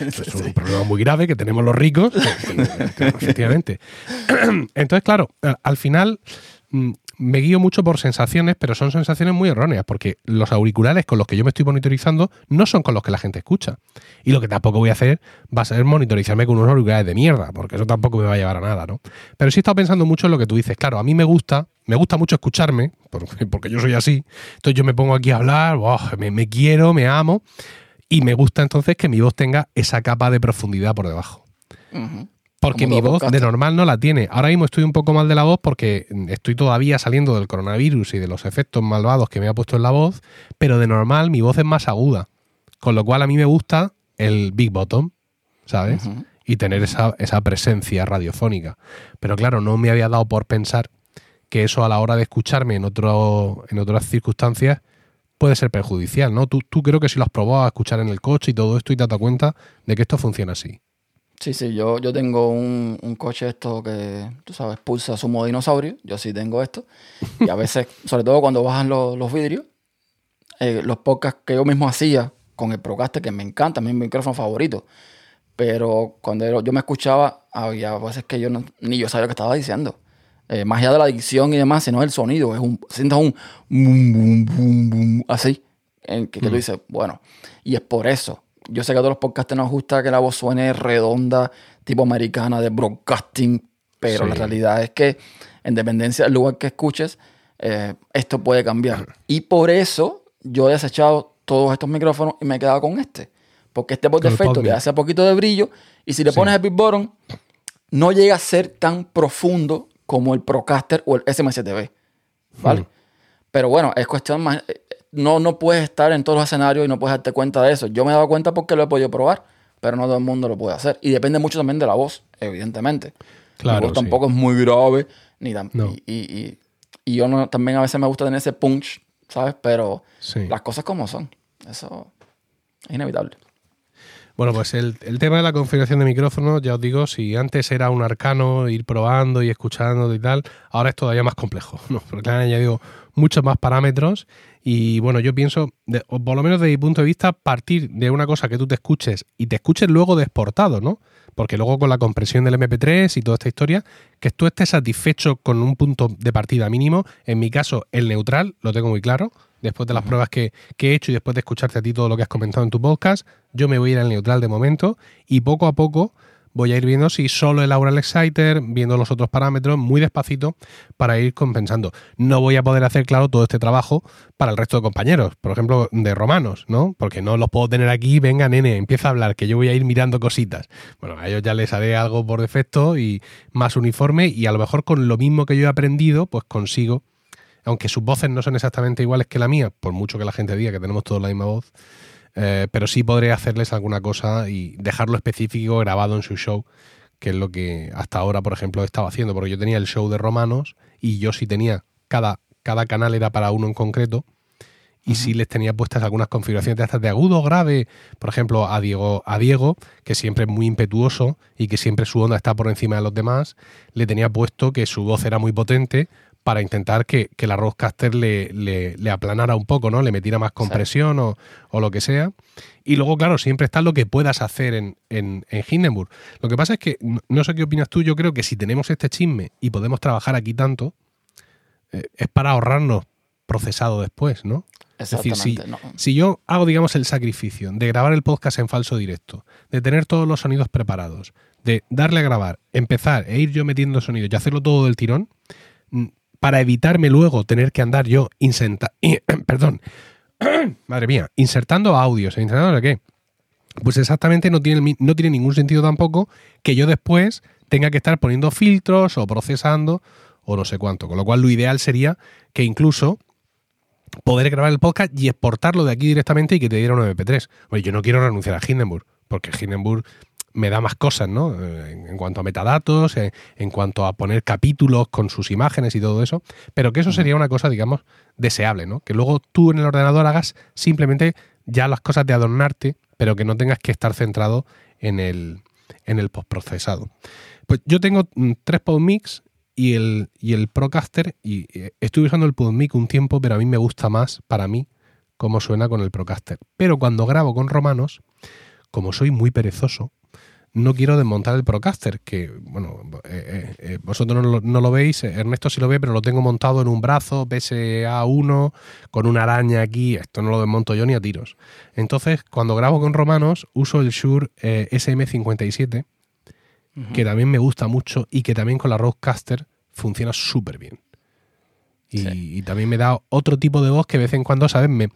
Eso es un problema muy grave que tenemos los ricos, efectivamente. Entonces, claro, al final mm, me guío mucho por sensaciones, pero son sensaciones muy erróneas, porque los auriculares con los que yo me estoy monitorizando no son con los que la gente escucha. Y lo que tampoco voy a hacer va a ser monitorizarme con unos auriculares de mierda, porque eso tampoco me va a llevar a nada, ¿no? Pero sí he estado pensando mucho en lo que tú dices. Claro, a mí me gusta, me gusta mucho escucharme, porque, yo soy así. Entonces yo me pongo aquí a hablar, ¡buah! me, me quiero, me amo, y me gusta entonces que mi voz tenga esa capa de profundidad por debajo. Porque mi voz de normal no la tiene. Ahora mismo estoy un poco mal de la voz porque estoy todavía saliendo del coronavirus y de los efectos malvados que me ha puesto en la voz, pero de normal mi voz es más aguda. Con lo cual a mí me gusta el Big Bottom, ¿sabes? Y tener esa, esa presencia radiofónica. Pero claro, no me había dado por pensar que eso a la hora de escucharme en, otro, en otras circunstancias puede ser perjudicial, ¿no? Tú, tú creo que si lo has probado a escuchar en el coche y todo esto y te has dado cuenta de que esto funciona así. Sí, sí, yo, yo tengo un, un coche esto que, tú sabes, pulsa su modo dinosaurio. Yo sí tengo esto. Y a veces, sobre todo cuando bajan los, los vidrios, eh, los podcasts que yo mismo hacía con el Procaster, que me encanta, es mi micrófono favorito. Pero cuando yo me escuchaba, había veces que yo no, ni yo sabía lo que estaba diciendo. Eh, más allá de la dicción y demás, sino el sonido. Es un, sientes un boom, boom, boom, boom, así. En que, que tú dices, bueno, y es por eso. Yo sé que a todos los podcasters nos gusta que la voz suene redonda, tipo americana, de broadcasting, pero la realidad es que, en dependencia del lugar que escuches, eh, esto puede cambiar. Y por eso yo he desechado todos estos micrófonos y me he quedado con este. Porque este por defecto le hace poquito de brillo y si le Sí. pones el Big Bottom, no llega a ser tan profundo como el Procaster o el SM7B. ¿Vale? Pero bueno, es cuestión más. No, no puedes estar en todos los escenarios y no puedes darte cuenta de eso. Yo me he dado cuenta porque lo he podido probar, pero no todo el mundo lo puede hacer. Y depende mucho también de la voz, evidentemente. Claro, Mi voz sí. tampoco es muy grave, ni tam- No. y, y- y- y yo no, también a veces me gusta tener ese punch, ¿sabes? Pero Sí. las cosas como son. Eso es inevitable. Bueno, pues el, el tema de la configuración de micrófonos, ya os digo, si antes era un arcano, ir probando y escuchando y tal, ahora es todavía más complejo, ¿no? Porque le han añadido muchos más parámetros y bueno, yo pienso, de- o por lo menos desde mi punto de vista, partir de una cosa que tú te escuches y te escuches luego de exportado, ¿no? Porque luego con la compresión del MP3 y toda esta historia, que tú estés satisfecho con un punto de partida mínimo, en mi caso el neutral, lo tengo muy claro, después de las pruebas que, que he hecho y después de escucharte a ti todo lo que has comentado en tu podcast, yo me voy a ir al neutral de momento y poco a poco voy a ir viendo si solo el Aural Exciter, viendo los otros parámetros muy despacito para ir compensando. No voy a poder hacer, claro, todo este trabajo para el resto de compañeros, por ejemplo, de romanos, ¿no? Porque no los puedo tener aquí, venga, nene, empieza a hablar, que yo voy a ir mirando cositas. Bueno, a ellos ya les haré algo por defecto y más uniforme y a lo mejor con lo mismo que yo he aprendido, pues consigo aunque sus voces no son exactamente iguales que la mía, por mucho que la gente diga que tenemos todos la misma voz, eh, pero sí podré hacerles alguna cosa y dejarlo específico grabado en su show, que es lo que hasta ahora, por ejemplo, he estado haciendo, porque yo tenía el show de romanos y yo sí tenía, cada, cada canal era para uno en concreto, y sí les tenía puestas algunas configuraciones de de agudo, grave, por ejemplo, a Diego, a Diego, que siempre es muy impetuoso y que siempre su onda está por encima de los demás, le tenía puesto que su voz era muy potente para intentar que, que la Rodecaster le, le, le aplanara un poco, ¿no? Le metiera más compresión o, o lo que sea. Y luego, claro, siempre está lo que puedas hacer en, en, en Hindenburg. Lo que pasa es que, no, no sé qué opinas tú, yo creo que si tenemos este chisme y podemos trabajar aquí tanto, eh, es para ahorrarnos procesado después, ¿no? Es decir, si, no. si yo hago, digamos, el sacrificio de grabar el podcast en falso directo, de tener todos los sonidos preparados, de darle a grabar, empezar e ir yo metiendo sonidos y hacerlo todo del tirón, para evitarme luego tener que andar yo insenta- perdón, madre mía, insertando audios, insertando qué, pues exactamente no tiene, no tiene ningún sentido tampoco que yo después tenga que estar poniendo filtros o procesando o no sé cuánto. Con lo cual lo ideal sería que incluso poder grabar el podcast y exportarlo de aquí directamente y que te diera un MP3. Oye, yo no quiero renunciar a Hindenburg, porque Hindenburg me da más cosas, ¿no? Eh, En, cuanto a metadatos, en, en cuanto a poner capítulos con sus imágenes y todo eso, pero que eso sería una cosa, digamos, deseable, ¿no? Que luego tú en el ordenador hagas simplemente ya las cosas de adornarte, pero que no tengas que estar centrado en el, en el postprocesado. Pues yo tengo mm, tres PodMix y el, y el Procaster, y eh, estuve usando el PodMic un tiempo, pero a mí me gusta más, para mí, cómo suena con el Procaster. Pero cuando grabo con romanos, como soy muy perezoso, no quiero desmontar el Procaster, que, bueno, eh, eh, eh, vosotros no lo, no lo veis, Ernesto sí lo ve, pero lo tengo montado en un brazo PSA1, con una araña aquí, esto no lo desmonto yo ni a tiros. Entonces, cuando grabo con romanos, uso el Shure eh, SM57, que también me gusta mucho y que también con la Rodecaster funciona súper bien. Y, Sí. y también me da otro tipo de voz que de vez en cuando, ¿sabes? Me,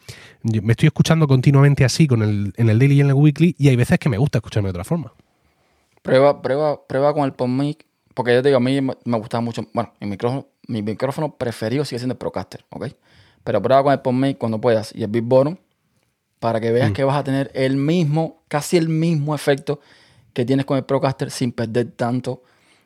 me estoy escuchando continuamente así con el, en el daily y en el weekly y hay veces que me gusta escucharme de otra forma. Prueba, prueba, prueba con el PodMic, porque yo te digo, a mí me me gusta mucho, bueno, mi micrófono, mi micrófono preferido sigue siendo el Procaster, ¿ok? Pero prueba con el PodMic cuando puedas y el Big Bottom para que veas que vas a tener el mismo, casi el mismo efecto que tienes con el Procaster sin perder tanto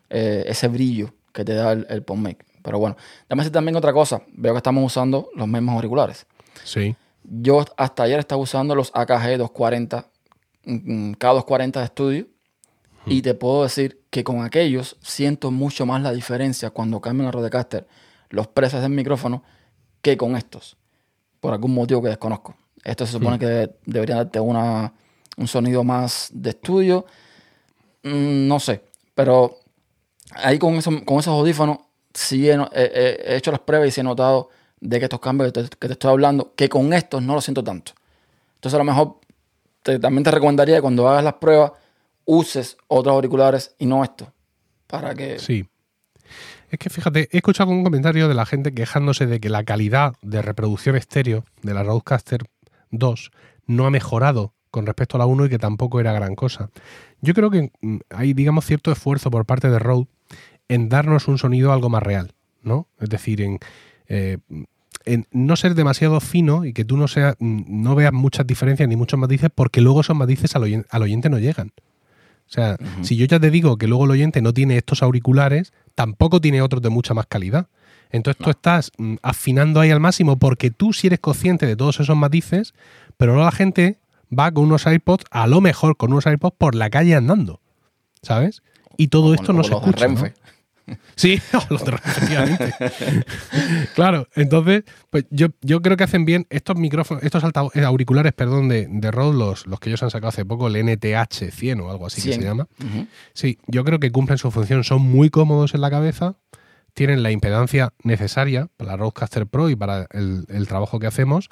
eh, ese brillo que te da el, el PodMic. Pero bueno, déjame decir también otra cosa. Veo que estamos usando los mismos auriculares. Sí. Yo hasta ayer estaba usando los AKG 240, mm, K240 de estudio. Y te puedo decir que con aquellos siento mucho más la diferencia cuando cambian la Rodecaster, los presets del micrófono, que con estos. Por algún motivo que desconozco. Esto se supone que debería darte una, un sonido más de estudio. Mm, no sé, pero ahí con, eso, con esos audífonos sí he, he, hecho las pruebas y sí he notado de que estos cambios que te, que te, estoy hablando, que con estos no lo siento tanto. Entonces a lo mejor te, también te recomendaría que cuando hagas las pruebas uses otros auriculares y no estos. Para que... Sí. Es que fíjate, he escuchado un comentario de la gente quejándose de que la calidad de reproducción estéreo de la Rodecaster 2 no ha mejorado con respecto a la 1 y que tampoco era gran cosa. Yo creo que mm, hay, digamos, cierto esfuerzo por parte de Rode en darnos un sonido algo más real, ¿no? Es decir, en, eh, en no ser demasiado fino y que tú no, sea, mm, no veas muchas diferencias ni muchos matices porque luego esos matices al oyente no llegan. O sea, si yo ya te digo que luego el oyente no tiene estos auriculares, tampoco tiene otros de mucha más calidad. Entonces tú estás mm, afinando ahí al máximo porque tú sí eres consciente de todos esos matices, pero luego la gente va con unos AirPods, a lo mejor con unos AirPods por la calle andando. ¿Sabes? Y todo esto no se escucha. Sí, efectivamente. claro, entonces, pues yo, yo creo que hacen bien estos micrófonos, estos eh, auriculares, perdón, de, de Rode, los, los que ellos han sacado hace poco, el NTH 100 o algo así que se llama. Sí, yo creo que cumplen su función, son muy cómodos en la cabeza, tienen la impedancia necesaria para la Rodecaster Pro y para el, el trabajo que hacemos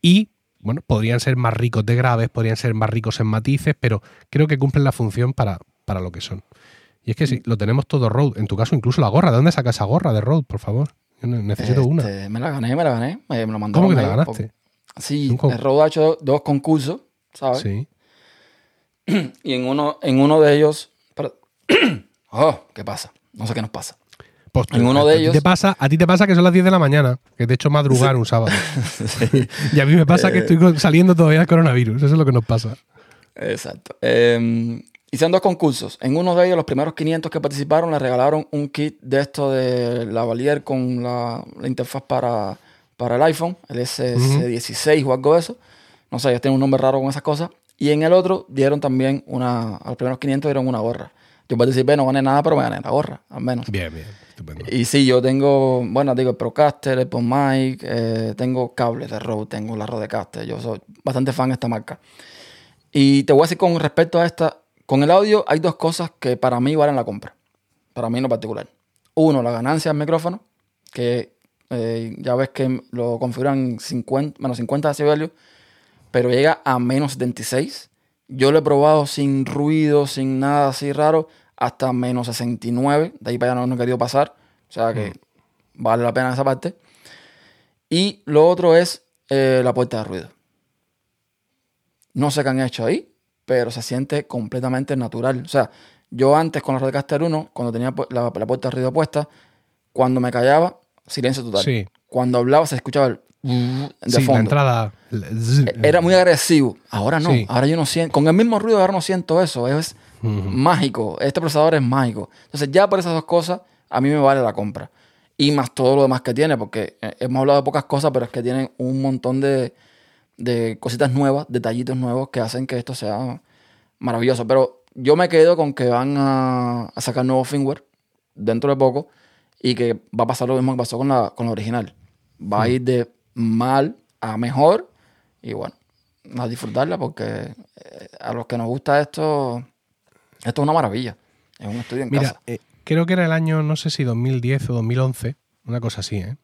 y bueno, podrían ser más ricos de graves, podrían ser más ricos en matices, pero creo que cumplen la función para, para lo que son. Y es que sí, lo tenemos todo Road. En tu caso, incluso la gorra. ¿De dónde sacas esa gorra de Road, por favor? Yo necesito una. Este, me la gané, me la gané. Me, lo ¿Cómo que te la ganaste? Sí, el Road ha hecho dos concursos, ¿sabes? Sí. y en uno, en uno de ellos. oh, ¿qué pasa? No sé qué nos pasa. Pues, en uno de ellos. Te pasa, a ti te pasa que son las 10 de la mañana, que te he hecho madrugar un sábado. y a mí me pasa que eh. estoy saliendo todavía del coronavirus. Eso es lo que nos pasa. Exacto. Eh, Hicieron dos concursos. En uno de ellos, los primeros 500 que participaron, le regalaron un kit de esto de Lavalier con la, interfaz para, para el iPhone, el S16 o algo de eso. No sé, ellos tienen un nombre raro con esas cosas. Y en el otro dieron también una, a los primeros 500 dieron una gorra. Yo participé, no gané nada, pero me gané la gorra, al menos. Bien, bien, estupendo. Y sí, yo tengo, bueno, digo, el Procaster, el PodMic, eh, tengo cables de Rode, tengo la Rodecaster. Yo soy bastante fan de esta marca. Y te voy a decir con respecto a esta, con el audio hay dos cosas que para mí valen la compra. Para mí en lo particular. Uno, la ganancia del micrófono, que eh, ya ves que lo configuran 50, menos 50 decibelios, pero llega a menos 76. Yo lo he probado sin ruido, sin nada así raro, hasta menos 69. De ahí para allá no, he querido pasar. O sea que mm. vale la pena esa parte. Y lo otro es eh, la puerta de ruido. No sé qué han hecho ahí pero se siente completamente natural. O sea, yo antes con la Rodecaster 1, cuando tenía la, puerta de ruido puesta, cuando me callaba, silencio total. Sí. Cuando hablaba se escuchaba el de sí, La entrada. E, era muy agresivo. Ahora no. Ahora yo no siento. Con el mismo ruido ahora no siento eso. Es mágico. Este procesador es mágico. Entonces, ya por esas dos cosas, a mí me vale la compra. Y más todo lo demás que tiene, porque eh, hemos hablado de pocas cosas, pero es que tienen un montón de, de cositas nuevas, detallitos nuevos que hacen que esto sea maravilloso. Pero yo me quedo con que van a, sacar nuevo firmware dentro de poco y que va a pasar lo mismo que pasó con la, con la original. Va a ir de mal a mejor y bueno, a disfrutarla porque eh, a los que nos gusta esto, esto es una maravilla. Es un estudio en Mira, eh, creo que era el año, no sé si 2010 o 2011, una cosa así, ¿eh?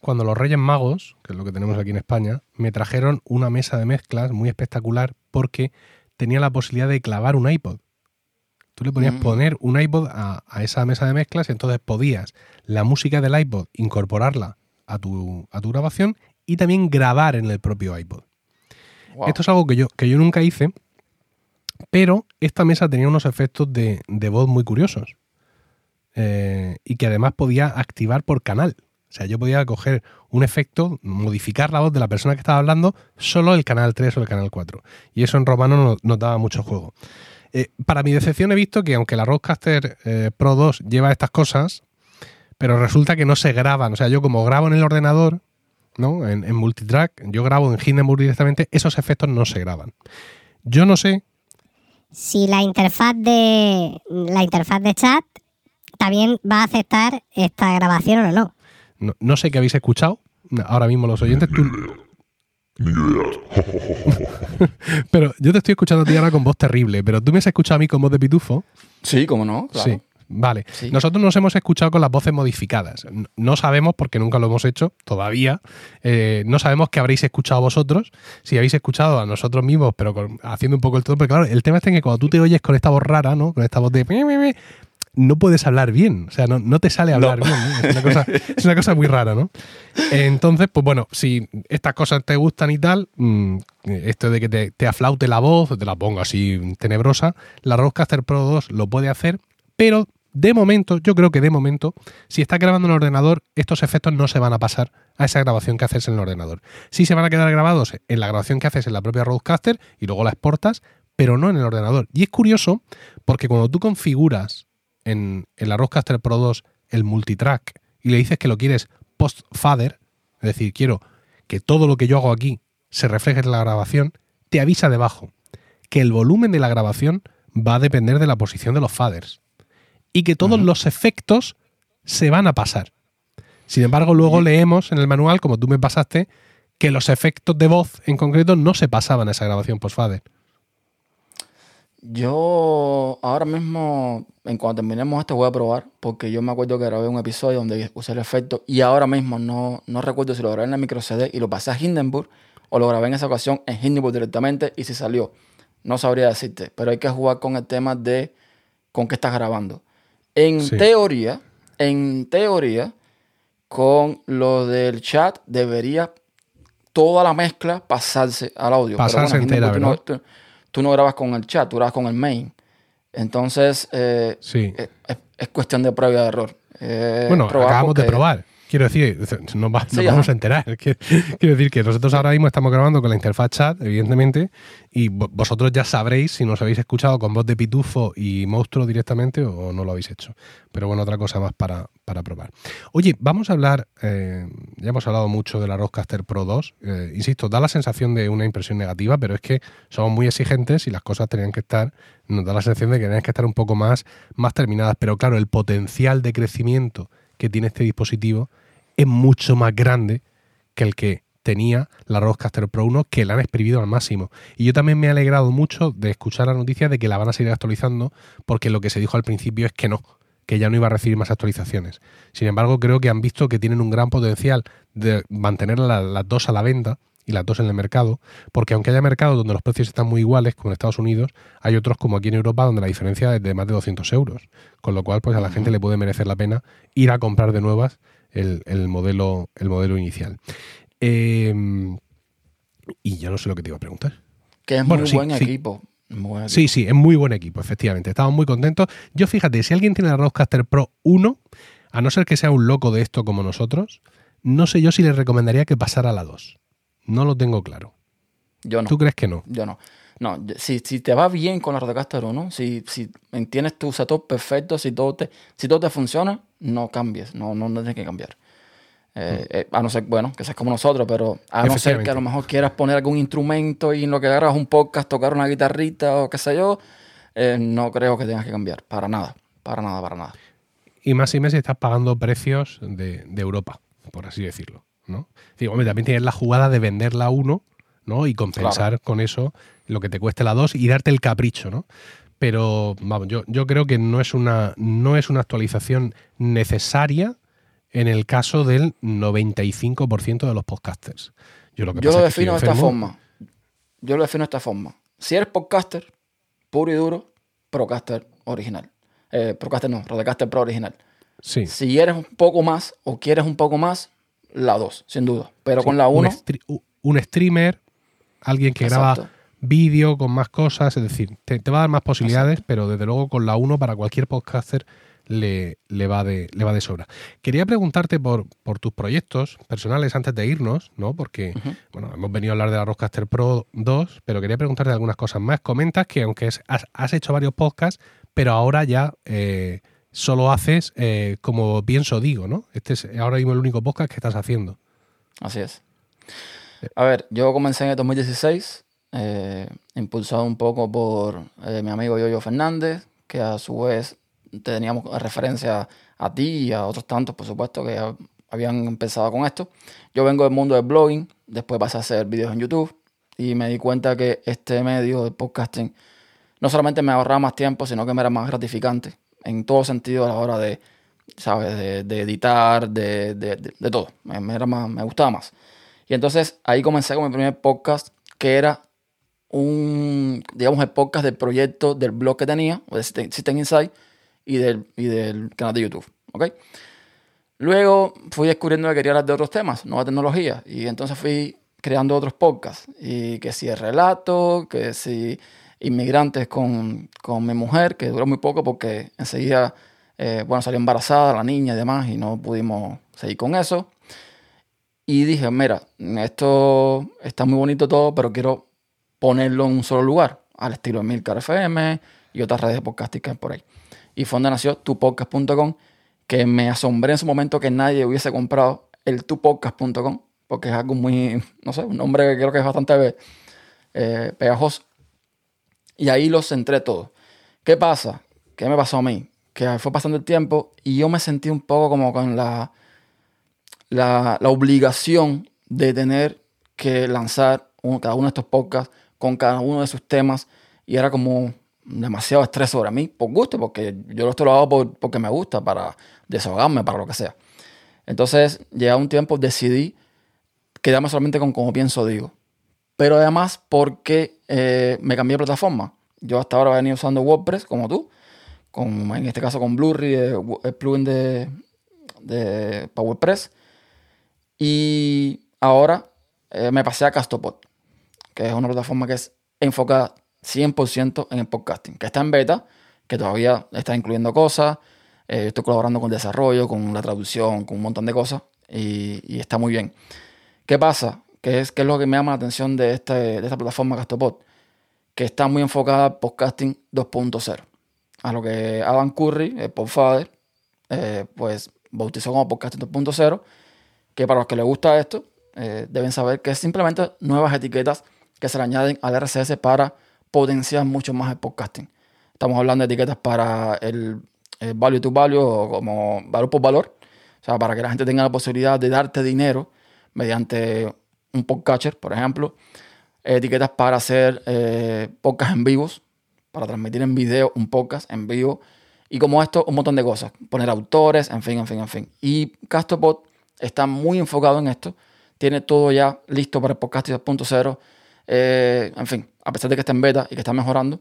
Cuando los Reyes Magos, que es lo que tenemos aquí en España, me trajeron una mesa de mezclas muy espectacular porque tenía la posibilidad de clavar un iPod. Tú le podías mm. poner un iPod a, esa mesa de mezclas y entonces podías la música del iPod incorporarla a tu, a tu grabación y también grabar en el propio iPod. Esto es algo que yo, que yo nunca hice, pero esta mesa tenía unos efectos de, voz muy curiosos eh, y que además podía activar por canal. O sea, yo podía coger un efecto, modificar la voz de la persona que estaba hablando, solo el canal 3 o el canal 4. Y eso en Romano nos, daba mucho juego. Eh, para mi decepción he visto que aunque la Rodecaster eh, Pro 2 lleva estas cosas, pero resulta que no se graban. O sea, yo como grabo en el ordenador, ¿no? En, multitrack, yo grabo en Hindenburg directamente, esos efectos no se graban. Yo no sé. Si la interfaz de la interfaz de chat también va a aceptar esta grabación o no. No, sé qué habéis escuchado ahora mismo los oyentes. Idea. Pero yo te estoy escuchando a ti ahora con voz terrible, pero tú me has escuchado a mí con voz de pitufo. Sí, cómo no, claro. Sí. Vale. Sí. Nosotros nos hemos escuchado con las voces modificadas. No sabemos, porque nunca lo hemos hecho todavía, eh, no sabemos qué habréis escuchado vosotros, si habéis escuchado a nosotros mismos, pero con- haciendo un poco el todo. Pero claro, el tema está en que cuando tú te oyes con esta voz rara, ¿no? Con esta voz de... No puedes hablar bien, o sea, no, no te sale hablar No. bien. ¿no? Es, una cosa, es una cosa muy rara, ¿no? Entonces, pues bueno, si estas cosas te gustan y tal, mm, esto de que te, te aflaute la voz, te la pongo así tenebrosa, la Rodecaster Pro 2 lo puede hacer, pero de momento, yo creo que de momento, si estás grabando en el ordenador, estos efectos no se van a pasar a esa grabación que haces en el ordenador. Sí se van a quedar grabados en la grabación que haces en la propia Rodecaster y luego la exportas, pero no en el ordenador. Y es curioso porque cuando tú configuras en, en la Pro 2 el multitrack y le dices que lo quieres post-fader, es decir, quiero que todo lo que yo hago aquí se refleje en la grabación, te avisa debajo que el volumen de la grabación va a depender de la posición de los faders y que todos los efectos se van a pasar. Sin embargo, luego leemos en el manual, como tú me pasaste, que los efectos de voz en concreto no se pasaban a esa grabación post-fader. Yo ahora mismo, en cuanto terminemos esto, voy a probar, porque yo me acuerdo que grabé un episodio donde usé el efecto y ahora mismo no, no recuerdo si lo grabé en la micro CD y lo pasé a Hindenburg o lo grabé en esa ocasión en Hindenburg directamente y si salió. No sabría decirte, pero hay que jugar con el tema de con qué estás grabando. En Sí. teoría, en teoría, con lo del chat debería toda la mezcla pasarse al audio. Pero Pasarse bueno, entera, ¿verdad? no, tú- no grabas con el chat, tú grabas con el main. Entonces, eh, Sí. es, es- es cuestión de prueba de error. Eh, Bueno, acabamos de probar. Quiero decir, va- nos vamos a enterar. Quiero quiero decir que nosotros ahora mismo estamos grabando con la interfaz chat, evidentemente, y vo- vosotros ya sabréis si nos habéis escuchado con voz de pitufo y monstruo directamente o no lo habéis hecho. Pero bueno, otra cosa más para, para probar. Oye, vamos a hablar, eh, ya hemos hablado mucho de la Rodecaster Pro 2. eh, insisto, da la sensación de una impresión negativa, pero es que somos muy exigentes y las cosas tenían que estar, nos da la sensación de que tenían que estar un poco más, más terminadas. Pero claro, el potencial de crecimiento que tiene este dispositivo es mucho más grande que el que tenía la Rodecaster Pro 1, que la han exprimido al máximo. Y yo también me he alegrado mucho de escuchar la noticia de que la van a seguir actualizando, porque lo que se dijo al principio es que no, que ya no iba a recibir más actualizaciones. Sin embargo, creo que han visto que tienen un gran potencial de mantener la- las dos a la venta y las dos en el mercado, porque aunque haya mercados donde los precios están muy iguales, como en Estados Unidos, hay otros como aquí en Europa donde la diferencia es de más de 200 euros, con lo cual pues a la gente le puede merecer la pena ir a comprar de nuevas el, el modelo, el modelo inicial. Eh, y ya no sé lo que te iba a preguntar. Que es Bueno, muy sí, buen sí. equipo. Sí, sí, es muy buen equipo, efectivamente. Estamos muy contentos. Yo fíjate, si alguien tiene la Rodecaster Pro 1, a no ser que sea un loco de esto como nosotros, no sé yo si le recomendaría que pasara a la 2. No lo tengo claro. Yo no. ¿Tú crees que no? Yo no. No, si, si te va bien con la Rodecaster 1, si, si tienes tu setup perfecto, si todo te, si todo te funciona, no cambies, no, no, no tienes que cambiar. Eh, eh, a no ser, bueno, que seas como nosotros, pero a no ser que a lo mejor quieras poner algún instrumento y en lo que agarras un podcast, tocar una guitarrita o qué sé yo, eh, no creo que tengas que cambiar, para nada, para nada, para nada. Y más y más si estás pagando precios de, de Europa, por así decirlo. ¿No? Digo, hombre, también tienes la jugada de vender la 1 ¿no? y compensar con eso lo que te cueste la 2 y darte el capricho. ¿no? Pero vamos, yo, yo creo que no es, una, no es una actualización necesaria en el caso del 95% de los podcasters. Yo lo, que Yo defino de esta forma. Yo lo defino de esta forma. Si eres podcaster, puro y duro, Procaster original. Eh, Procaster no, Rodecaster Pro original. Sí. Si eres un poco más o quieres un poco más, la 2, sin duda. Pero con la un 1, stre- u- un streamer, alguien que graba vídeo con más cosas, es decir, te, te va a dar más posibilidades, pero desde luego con la 1 para cualquier podcaster le, le va, de, le va de sobra. Quería preguntarte por, por tus proyectos personales antes de irnos, ¿no? Porque, bueno, hemos venido a hablar de la Rodecaster Pro 2, pero quería preguntarte algunas cosas más. Comentas que aunque es- has, has hecho varios podcasts, pero ahora ya eh, solo haces eh, como pienso digo, ¿no? Este es ahora mismo el único podcast que estás haciendo. así es. A ver, yo comencé en el 2016, eh, impulsado un poco por eh, mi amigo Yoyo Fernández, que a su vez teníamos referencia a ti y a otros tantos, por supuesto, que habían empezado con esto. Yo vengo del mundo del blogging, después pasé a hacer videos en YouTube y me di cuenta que este medio de podcasting no solamente me ahorraba más tiempo, sino que me era más gratificante en todo sentido a la hora de, ¿sabes? De, de editar, de, de, de- todo. Me, me era más, me gustaba más. Y entonces ahí comencé con mi primer podcast, que era un, digamos, el podcast del proyecto del blog que tenía, de System Insight, y del, y del canal de YouTube. ¿ok? Luego fui descubriendo que quería hablar de otros temas, nueva tecnología, y entonces fui creando otros podcasts. Y que si el relato, que si inmigrantes con, con mi mujer, que duró muy poco porque enseguida, eh, bueno, salió embarazada la niña y demás, y no pudimos seguir con eso. Y dije, mira, esto está muy bonito todo, pero quiero ponerlo en un solo lugar, al estilo de Milcar FM y otras redes de podcasting por ahí. Y fue donde nació tupodcast.com, que me asombré en su momento que nadie hubiese comprado el tupodcast.com, porque es algo muy, no sé, un nombre que creo que es bastante eh, pegajoso. Y ahí los centré todos. ¿Qué pasa? ¿Qué me pasó a mí? Que fue pasando el tiempo y yo me sentí un poco como con la, la, la obligación de tener que lanzar cada uno de estos podcasts con cada uno de sus temas y era como demasiado estrés sobre mí, por gusto, porque yo esto lo hago por- porque me gusta, para desahogarme, para lo que sea. Entonces, llegado un tiempo, decidí quedarme solamente con como pienso digo. Pero además porque eh, me cambié de plataforma. Yo hasta ahora venía usando WordPress, como tú, con, en este caso con Blu-ray, el plugin de, de PowerPress. Y ahora eh, me pasé a Castopod, que es una plataforma que es enfocada 100% en el podcasting, que está en beta, que todavía está incluyendo cosas. eh, estoy colaborando con el desarrollo, con la traducción, con un montón de cosas y está muy bien. ¿Qué pasa? ¿Qué es, qué es lo que me llama la atención de, este, de esta plataforma Castopod? Que está muy enfocada al podcasting 2.0. A lo que Adam Curry, el Podfather, eh, pues bautizó como podcasting 2.0 que para los que les gusta esto, eh, deben saber que es simplemente nuevas etiquetas que se le añaden al RSS para potenciar mucho más el podcasting. Estamos hablando de etiquetas para el, el value to value o como valor por valor, o sea, para que la gente tenga la posibilidad de darte dinero mediante un podcatcher, por ejemplo. Etiquetas para hacer eh, podcasts en vivos, para transmitir en video un podcast en vivo. Y como esto, un montón de cosas. Poner autores, en fin, en fin, en fin. Y Castopod está muy enfocado en esto. Tiene todo ya listo para el podcast 2.0. Eh, en fin, a pesar de que está en beta y que está mejorando.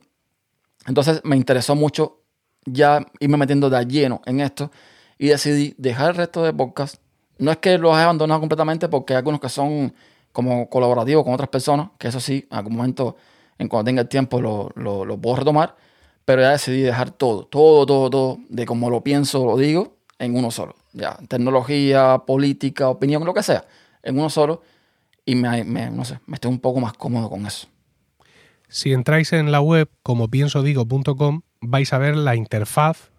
Entonces me interesó mucho ya irme metiendo de lleno en esto y decidí dejar el resto de podcast. No es que los haya abandonado completamente porque hay algunos que son como colaborativos con otras personas, que eso sí, en algún momento, en cuando tenga el tiempo, lo, lo, lo puedo retomar. Pero ya decidí dejar todo, todo, todo, todo, de como lo pienso, lo digo, en uno solo. Ya, tecnología, política, opinión, lo que sea, en uno solo. Y me, me- no sé, me estoy un poco más cómodo con eso. Si entráis en la web como piensodigo.com vais a ver la interfaz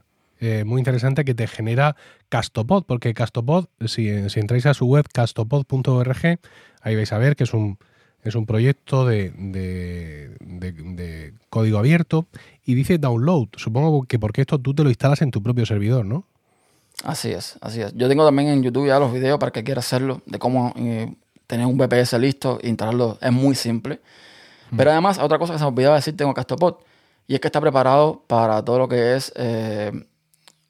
eh, muy interesante que te genera Castopod, porque Castopod, si, si entráis a su web castopod.org, ahí vais a ver que es un, es un proyecto de, de- de- de código abierto y dice download. Supongo que porque esto tú te lo instalas en tu propio servidor, ¿no? Así es, así es. Yo tengo también en YouTube ya los videos para que quiera hacerlo, de cómo eh, tener un VPS listo e instalarlo. Es muy simple. Pero además, otra cosa que se me olvidaba decir, tengo Castopod, y es que está preparado para todo lo que es eh,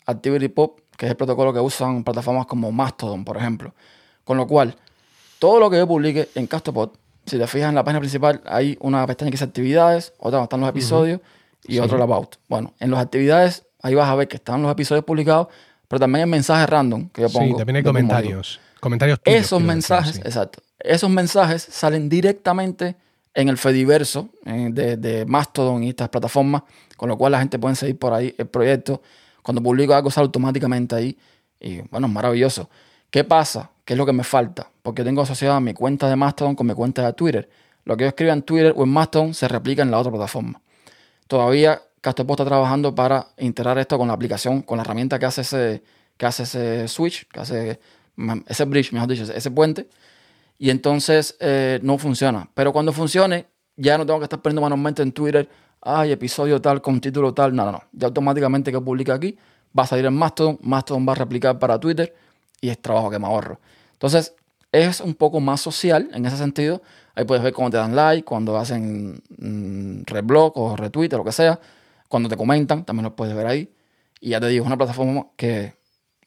Activity Pop, que es el protocolo que usan plataformas como Mastodon, por ejemplo. Con lo cual, todo lo que yo publique en Castopod, si te fijas en la página principal, hay una pestaña que dice actividades, otra donde están los episodios y Sí. otro el about. Bueno, en las actividades, ahí vas a ver que están los episodios publicados, pero también hay mensajes random que yo pongo. sí, también hay comentarios. Comentarios tuyos, esos decir, mensajes, sí. exacto. Esos mensajes salen directamente en el Fediverso eh, de, de Mastodon y estas plataformas, con lo cual la gente puede seguir por ahí el proyecto. Cuando publico algo sale automáticamente ahí y bueno, es maravilloso. ¿Qué pasa? ¿Qué es lo que me falta? Porque tengo asociada mi cuenta de Mastodon con mi cuenta de Twitter. Lo que yo escriba en Twitter o en Mastodon se replica en la otra plataforma. Todavía Castopod está trabajando para integrar esto con la aplicación, con la herramienta que hace ese, que hace ese switch, que hace ese bridge, mejor dicho, ese puente. Y entonces eh, no funciona. Pero cuando funcione, ya no tengo que estar poniendo manualmente en Twitter, ay, episodio tal, con título tal. No, no, no. Ya automáticamente que publica aquí, va a salir en Mastodon. Mastodon va a replicar para Twitter y es trabajo que me ahorro. Entonces, es un poco más social en ese sentido. Ahí puedes ver cómo te dan like, cuando hacen mm, reblog o retweet o lo que sea, cuando te comentan, también lo puedes ver ahí. Y ya te digo, es una plataforma que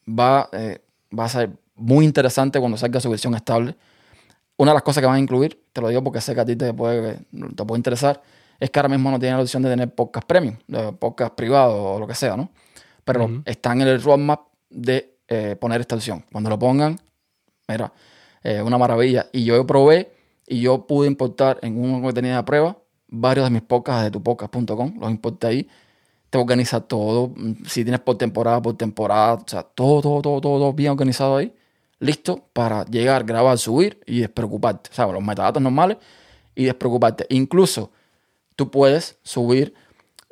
va, eh, va a ser muy interesante cuando salga su versión estable. Una de las cosas que van a incluir, te lo digo porque sé que a ti te puede, te puede interesar, es que ahora mismo no tienen la opción de tener podcast premium, podcast privado o lo que sea, ¿no? Pero Ujú. están en el roadmap de eh, poner esta opción. Cuando lo pongan, mira, eh, una maravilla. Y yo probé y yo pude importar en uno que tenía de prueba varios de mis podcasts de tupodcast.com, los importé ahí. Te organiza todo, si tienes por temporada, por temporada, o sea, todo, todo, todo, todo, todo bien organizado ahí, listo para llegar, grabar, subir y despreocuparte. O sea, los metadatos normales y despreocuparte. Incluso tú puedes subir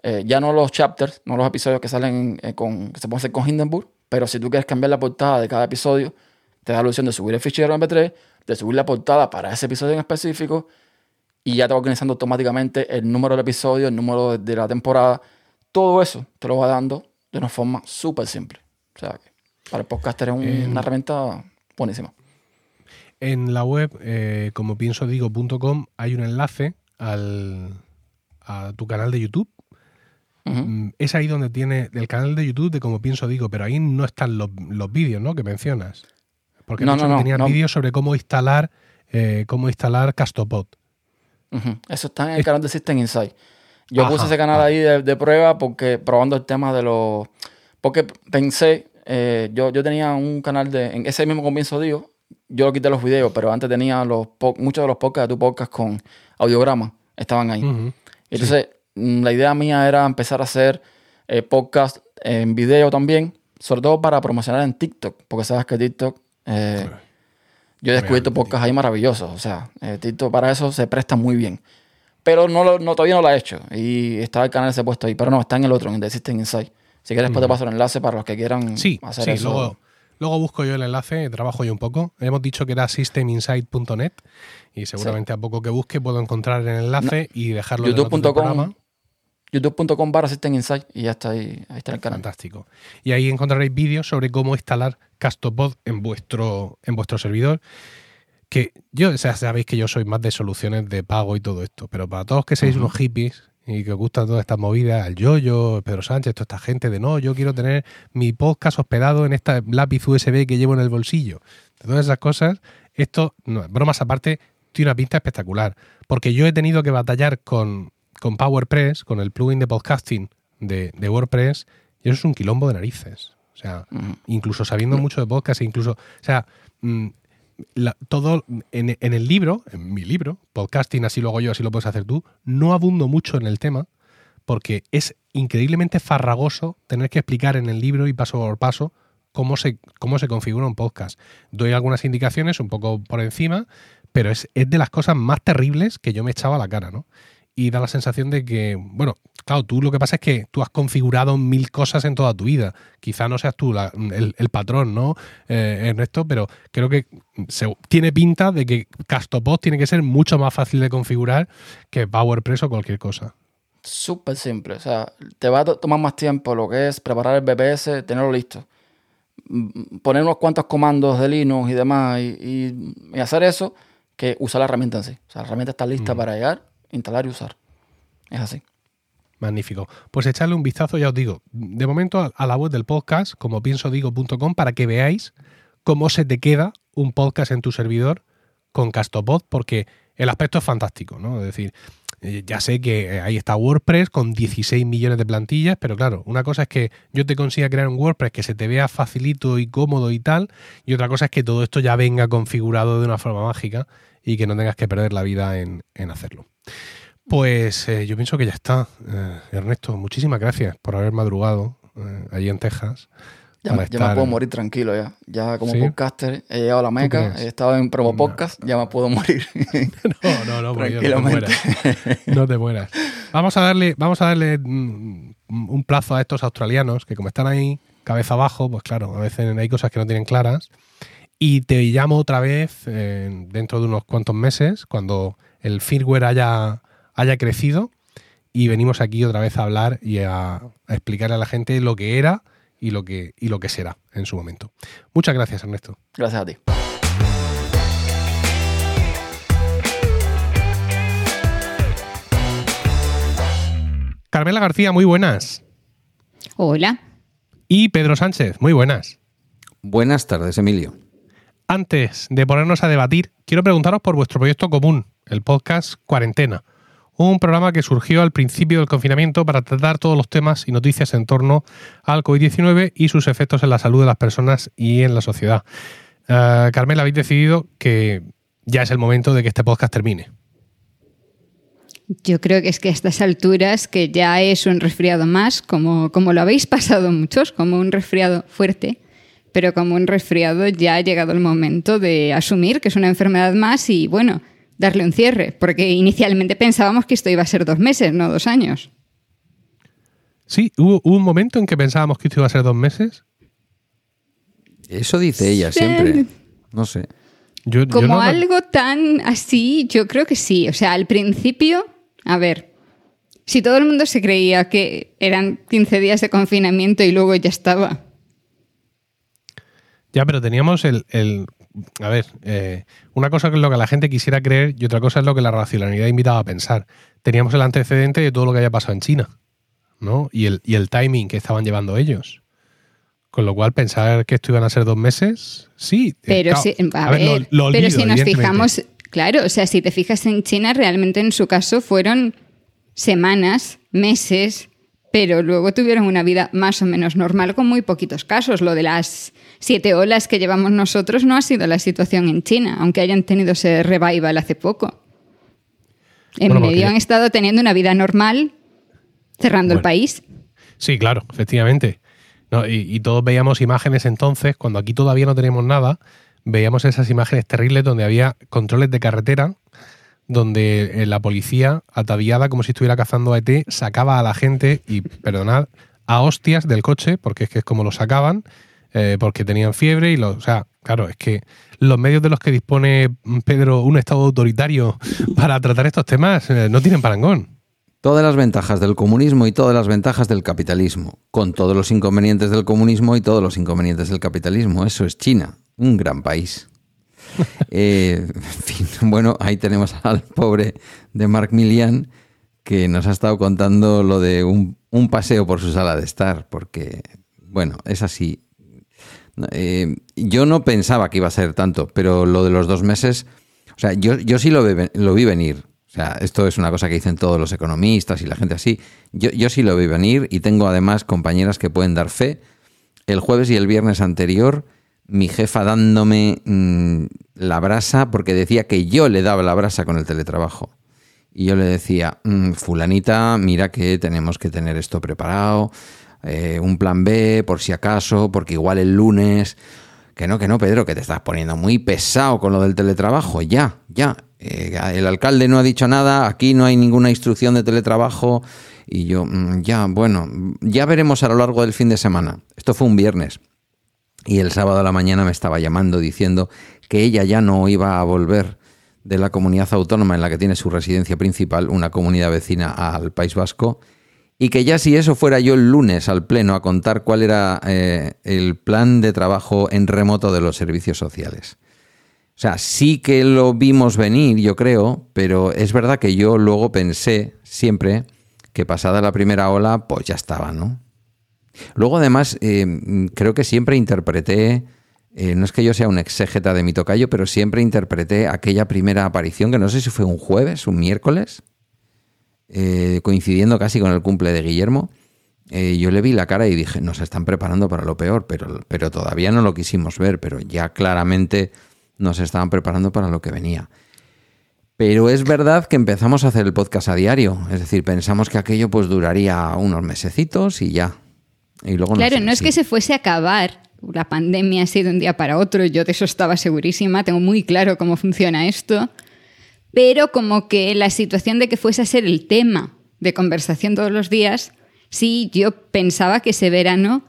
eh, ya no los chapters, no los episodios que salen eh, con, que se pueden hacer con Hindenburg, pero si tú quieres cambiar la portada de cada episodio, te da la opción de subir el fichero MP3, de subir la portada para ese episodio en específico y ya te va organizando automáticamente el número del episodio, el número de, de la temporada. Todo eso te lo va dando de una forma súper simple. O sea, que para el podcaster es un- Eh, una herramienta buenísima. En la web, como pienso digo.com, hay un enlace al, a tu canal de YouTube. Mm, Es ahí donde tiene el canal de YouTube de como pienso digo, pero ahí no están los, los vídeos, ¿no? Que mencionas. Porque No, no, no, tenías no. vídeos sobre cómo instalar, eh, cómo instalar Castopod. Ujú. Eso está en el canal de System Insight. Yo Ajá, puse ese canal ah. ahí de, de prueba porque probando el tema de los... Porque pensé, eh, yo, yo tenía un canal de... En ese mismo comienzo digo, yo lo quité los videos, pero antes tenía los muchos de los podcasts de tu podcast con audiograma, estaban ahí. Entonces, mm, la idea mía era empezar a hacer eh, podcast en video también, sobre todo para promocionar en TikTok, porque sabes que TikTok... eh, yo he descubierto podcasts ahí maravillosos. O sea, eh, TikTok para eso se presta muy bien. Pero no, lo- no todavía no lo he hecho. Y está el canal ese puesto ahí. Pero no, está en el otro, en de System Insight. Si quieres, después te paso el enlace para los que quieran Sí, hacer sí, eso. luego, luego busco yo el enlace, trabajo yo un poco. Hemos dicho que era systeminsight.net y seguramente a poco que busque puedo encontrar el enlace y dejarlo en YouTube.com programa. YouTube.com barra System Insight y ya está ahí, ahí está el canal. Fantástico. Y ahí encontraréis vídeos sobre cómo instalar Castopod en vuestro, en vuestro servidor. Que yo, o sea, sabéis que yo soy más de soluciones de pago y todo esto, pero para todos que seáis Ujú. unos hippies y que os gustan todas estas movidas, el Yoyo, Pedro Sánchez, toda esta gente de no, yo quiero tener mi podcast hospedado en esta lápiz USB que llevo en el bolsillo. De todas esas cosas, esto, no, bromas aparte, tiene una pinta espectacular. Porque yo he tenido que batallar con, con PowerPress, con el plugin de podcasting de, de WordPress, y eso es un quilombo de narices. O sea, incluso sabiendo mucho de podcast, incluso, o sea, mm, la- todo en, el libro, en mi libro, podcasting, así lo hago yo, así lo puedes hacer tú, no abundo mucho en el tema porque es increíblemente farragoso tener que explicar en el libro y paso por paso cómo se, cómo se configura un podcast. Doy algunas indicaciones un poco por encima, pero es, es de las cosas más terribles que yo me echaba a la cara, ¿no? Y da la sensación de que, bueno, claro, tú lo que pasa es que tú has configurado mil cosas en toda tu vida. Quizá no seas tú la- el, el patrón, ¿no, eh, Ernesto? Pero creo que se- tiene pinta de que Castopod tiene que ser mucho más fácil de configurar que PowerPress o cualquier cosa. Súper simple. O sea, te va a to- tomar más tiempo lo que es preparar el BPS, tenerlo listo. Mm, Poner unos cuantos comandos de Linux y demás y, y- y hacer eso que usar la herramienta en sí. O sea, la herramienta está lista para llegar, instalar y usar. Es así. Magnífico. Pues echarle un vistazo, ya os digo, de momento a, la web del podcast, como pienso digo.com, para que veáis cómo se te queda un podcast en tu servidor con Castopod, porque el aspecto es fantástico, ¿no? Es decir, eh, ya sé que eh, ahí está WordPress con 16 millones de plantillas, pero claro, una cosa es que yo te consiga crear un WordPress que se te vea facilito y cómodo y tal, y otra cosa es que todo esto ya venga configurado de una forma mágica y que no tengas que perder la vida en, en hacerlo. Pues eh, yo pienso que ya está. Eh, Ernesto, muchísimas gracias por haber madrugado eh, allí en Texas. Ya, me- ya me estar- puedo morir tranquilo ya. Ya como ¿Sí? podcaster he llegado a la meca, he estado en promo No. podcast, ya me puedo morir. No, no, no, Dios, no te Tranquilamente. mueras. No te mueras. Vamos a darle, vamos a darle mm, un plazo a estos australianos que como están ahí cabeza abajo, pues claro, a veces hay cosas que no tienen claras. Y te llamo otra vez eh, dentro de unos cuantos meses, cuando el firmware haya, haya crecido, y venimos aquí otra vez a hablar y a, a explicarle a la gente lo que era y lo que, y lo que será en su momento. Muchas gracias, Ernesto. Gracias a ti. Carmela García, muy buenas. Hola. Y Pedro Sánchez, muy buenas. Buenas tardes, Emilio. Antes de ponernos a debatir, quiero preguntaros por vuestro proyecto común, el podcast Cuarentena, un programa que surgió al principio del confinamiento para tratar todos los temas y noticias en torno al COVID-19 y sus efectos en la salud de las personas y en la sociedad. Uh, Carmela, habéis decidido que ya es el momento de que este podcast termine. Yo creo que es que a estas alturas, que ya es un resfriado más, como, como lo habéis pasado muchos, como un resfriado fuerte, pero como un resfriado ya ha llegado el momento de asumir que es una enfermedad más y, bueno, darle un cierre, porque inicialmente pensábamos que esto iba a ser dos meses, no dos años. Sí, hubo, hubo un momento en que pensábamos que esto iba a ser dos meses. Eso dice ella siempre. No sé. Yo, yo Como no- algo tan así, yo creo que sí. O sea, al principio, a ver, si todo el mundo se creía que eran 15 días de confinamiento y luego ya estaba. Ya, pero teníamos el. el- a ver, eh, una cosa es lo que la gente quisiera creer y otra cosa es lo que la racionalidad invitaba a pensar. Teníamos el antecedente de todo lo que haya pasado en China, ¿no? Y el, y el timing que estaban llevando ellos. Con lo cual, pensar que esto iban a ser dos meses, sí. eh, Pero, claro. si, a A ver, ver, lo- lo pero olvido, si nos fijamos, claro, o sea, si te fijas en China, realmente en su caso fueron semanas, meses, pero luego tuvieron una vida más o menos normal con muy poquitos casos. Lo de las siete olas que llevamos nosotros no ha sido la situación en China, aunque hayan tenido ese revival hace poco. En Bueno, medio porque- han estado teniendo una vida normal, cerrando el país. Sí, claro, efectivamente. No, y, y todos veíamos imágenes entonces, cuando aquí todavía no tenemos nada, veíamos esas imágenes terribles donde había controles de carretera, donde eh, la policía, ataviada como si estuviera cazando a ET, sacaba a la gente y, perdonad, a hostias del coche, porque es que es como lo sacaban, eh, porque tenían fiebre y lo, o sea, claro, es que los medios de los que dispone Pedro, un Estado autoritario para tratar estos temas, eh, no tienen parangón. Todas las ventajas del comunismo y todas las ventajas del capitalismo, con todos los inconvenientes del comunismo y todos los inconvenientes del capitalismo. Eso es China, un gran país. Eh, en fin, bueno, ahí tenemos al pobre de Mark Milian que nos ha estado contando lo de un, un paseo por su sala de estar, porque, bueno, es así. Eh, yo no pensaba que iba a ser tanto, pero lo de los dos meses, o sea, yo, yo sí lo, lo vi venir. O sea, esto es una cosa que dicen todos los economistas y la gente así. Yo, yo sí lo vi venir y tengo además compañeras que pueden dar fe. El jueves y el viernes anterior, mi jefa dándome mm, la brasa porque decía que yo le daba la brasa con el teletrabajo. Y yo le decía, "Mm, fulanita, mira que tenemos que tener esto preparado, eh, un plan B por si acaso, porque igual el lunes... Que no, que no, Pedro, que te estás poniendo muy pesado con lo del teletrabajo. Ya, ya. Eh, el alcalde no ha dicho nada, aquí no hay ninguna instrucción de teletrabajo. Y yo, "Mm, ya, bueno, ya veremos a lo largo del fin de semana. Esto fue un viernes. Y el sábado a la mañana me estaba llamando diciendo que ella ya no iba a volver de la comunidad autónoma en la que tiene su residencia principal, una comunidad vecina al País Vasco, y que ya si eso fuera yo el lunes al Pleno a contar cuál era eh, el plan de trabajo en remoto de los servicios sociales. O sea, sí que lo vimos venir, yo creo, pero es verdad que yo luego pensé siempre que pasada la primera ola, pues ya estaba, ¿no? Luego, además, eh, creo que siempre interpreté, eh, no es que yo sea un exégeta de mi tocayo, pero siempre interpreté aquella primera aparición, que no sé si fue un jueves, un miércoles, eh, coincidiendo casi con el cumple de Guillermo. eh, yo le vi la cara y dije, nos están preparando para lo peor, pero, pero todavía no lo quisimos ver, pero ya claramente nos estaban preparando para lo que venía. Pero es verdad que empezamos a hacer el podcast a diario, es decir, pensamos que aquello pues duraría unos mesecitos y ya. Y luego Claro, fue no es así. que se fuese a acabar. La pandemia ha sido de un día para otro, yo de eso estaba segurísima, tengo muy claro cómo funciona esto, pero como que la situación de que fuese a ser el tema de conversación todos los días, sí, yo pensaba que ese verano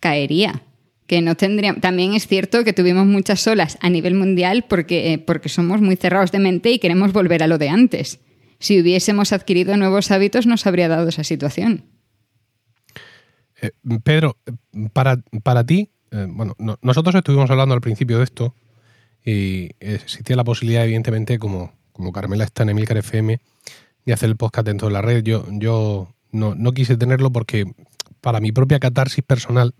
caería, que no tendría... También es cierto que tuvimos muchas olas a nivel mundial porque, eh, porque somos muy cerrados de mente y queremos volver a lo de antes. Si hubiésemos adquirido nuevos hábitos, nos habría dado esa situación. Eh, Pedro, para, para ti, eh, bueno, no- nosotros estuvimos hablando al principio de esto y existía la posibilidad, evidentemente, como, como Carmela está en Emilcar FM, de hacer el podcast dentro de la red. Yo, yo no, no quise tenerlo porque para mi propia catarsis personal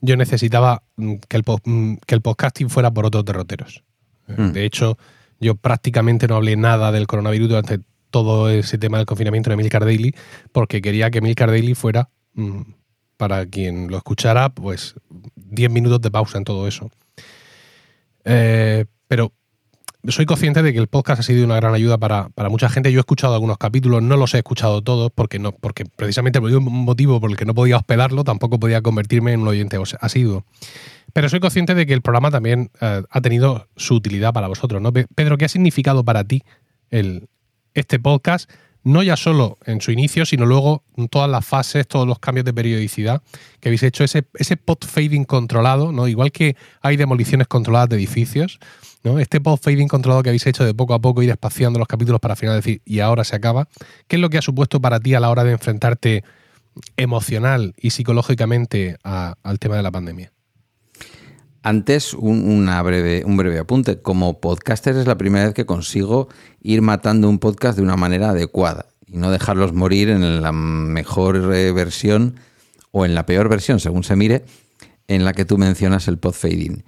yo necesitaba mm, que el, mm, que el podcasting fuera por otros derroteros. Eh, Mm. De hecho, yo prácticamente no hablé nada del coronavirus durante todo ese tema del confinamiento en Emilcar Daily porque quería que Emilcar Daily fuera, mm, para quien lo escuchara, pues 10 minutos de pausa en todo eso. Eh, pero soy consciente de que el podcast ha sido una gran ayuda para, para mucha gente. Yo he escuchado algunos capítulos, no los he escuchado todos, porque no, porque precisamente por un motivo por el que no podía hospedarlo, tampoco podía convertirme en un oyente asiduo. Pero soy consciente de que el programa también eh, ha tenido su utilidad para vosotros, ¿no? Pe- Pedro, ¿qué ha significado para ti el, este podcast? No ya solo en su inicio, sino luego en todas las fases, todos los cambios de periodicidad que habéis hecho, ese, ese pod fading controlado, ¿no? Igual que hay demoliciones controladas de edificios, ¿no? Este pod fading controlado que habéis hecho de poco a poco ir espaciando los capítulos para al final decir, y ahora se acaba. ¿Qué es lo que ha supuesto para ti a la hora de enfrentarte emocional y psicológicamente al tema de la pandemia? Antes, un, una breve, un breve apunte. Como podcaster es la primera vez que consigo ir matando un podcast de una manera adecuada y no dejarlos morir en la mejor eh, versión o en la peor versión, según se mire, en la que tú mencionas el pod fading.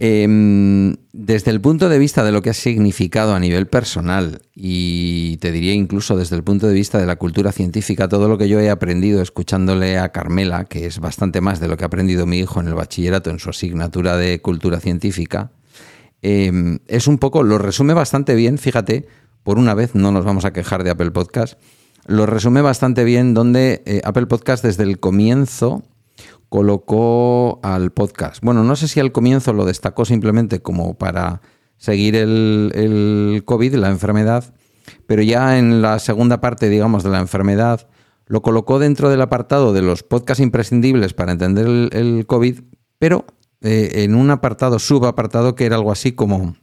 Em, desde el punto de vista de lo que ha significado a nivel personal y te diría incluso desde el punto de vista de la cultura científica, todo lo que yo he aprendido escuchándole a Carmela, que es bastante más de lo que ha aprendido mi hijo en el bachillerato en su asignatura de cultura científica, em, es un poco, lo resume bastante bien, fíjate, por una vez no nos vamos a quejar de Apple Podcast, lo resume bastante bien donde eh, Apple Podcast desde el comienzo colocó al podcast. Bueno, no sé si al comienzo lo destacó simplemente como para seguir el, COVID, la enfermedad, pero ya en la segunda parte, digamos, de la enfermedad, lo colocó dentro del apartado de los podcasts imprescindibles para entender el, COVID, pero eh, en un apartado, subapartado, que era algo así como,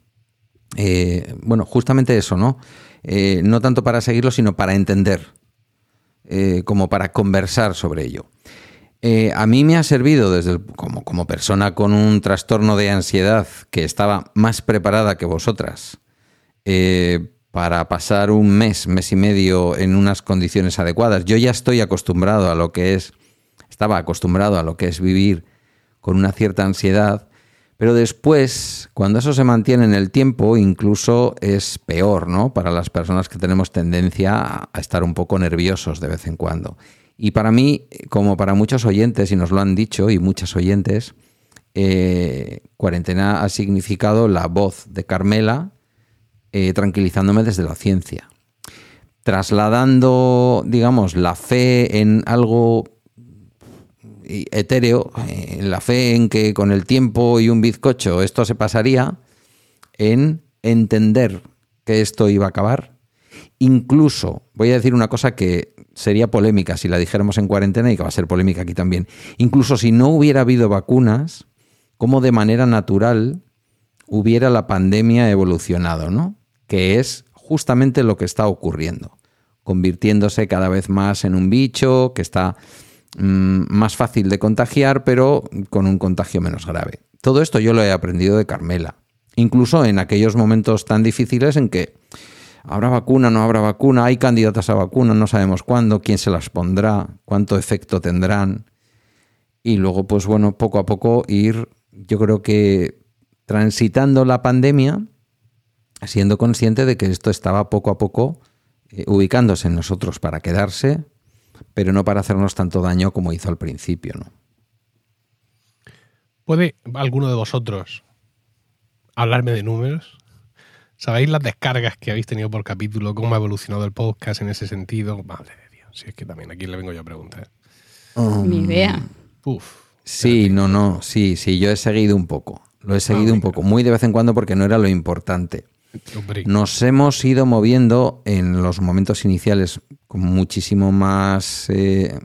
eh, bueno, justamente eso, ¿no? Eh, no tanto para seguirlo, sino para entender, como para conversar sobre ello. Eh, a mí me ha servido desde como, como persona con un trastorno de ansiedad que estaba más preparada que vosotras eh, para pasar un mes, mes y medio en unas condiciones adecuadas. Yo ya estoy acostumbrado a lo que es, estaba acostumbrado a lo que es vivir con una cierta ansiedad, pero después, cuando eso se mantiene en el tiempo, incluso es peor, ¿no? Para las personas que tenemos tendencia a estar un poco nerviosos de vez en cuando. Y para mí, como para muchos oyentes, y nos lo han dicho, y muchas oyentes, eh, cuarentena ha significado la voz de Carmela eh, tranquilizándome desde la ciencia. Trasladando, digamos, la fe en algo y- etéreo, eh, la fe en que con el tiempo y un bizcocho esto se pasaría, en entender que esto iba a acabar. Incluso, voy a decir una cosa que sería polémica si la dijéramos en cuarentena y que va a ser polémica aquí también. Incluso si no hubiera habido vacunas, como de manera natural hubiera la pandemia evolucionado, ¿no? Que es justamente lo que está ocurriendo, convirtiéndose cada vez más en un bicho que está mm, más fácil de contagiar, pero con un contagio menos grave. Todo esto yo lo he aprendido de Carmela, incluso en aquellos momentos tan difíciles en que habrá vacuna, no habrá vacuna, hay candidatas a vacuna, no sabemos cuándo, quién se las pondrá, cuánto efecto tendrán. Y luego, pues bueno, poco a poco ir, yo creo que transitando la pandemia, siendo consciente de que esto estaba poco a poco eh, ubicándose en nosotros para quedarse, pero no para hacernos tanto daño como hizo al principio, ¿no? ¿Puede alguno de vosotros hablarme de números? ¿Sabéis las descargas que habéis tenido por capítulo? ¿Cómo ha evolucionado el podcast en ese sentido? Madre de Dios, si es que también aquí le vengo yo a preguntar. Ni idea. Uf. Sí, no, no, sí, sí, yo he seguido un poco. Lo he seguido un poco, muy de vez en cuando porque no era lo importante. Nos hemos ido moviendo en los momentos iniciales con muchísimo más, eh,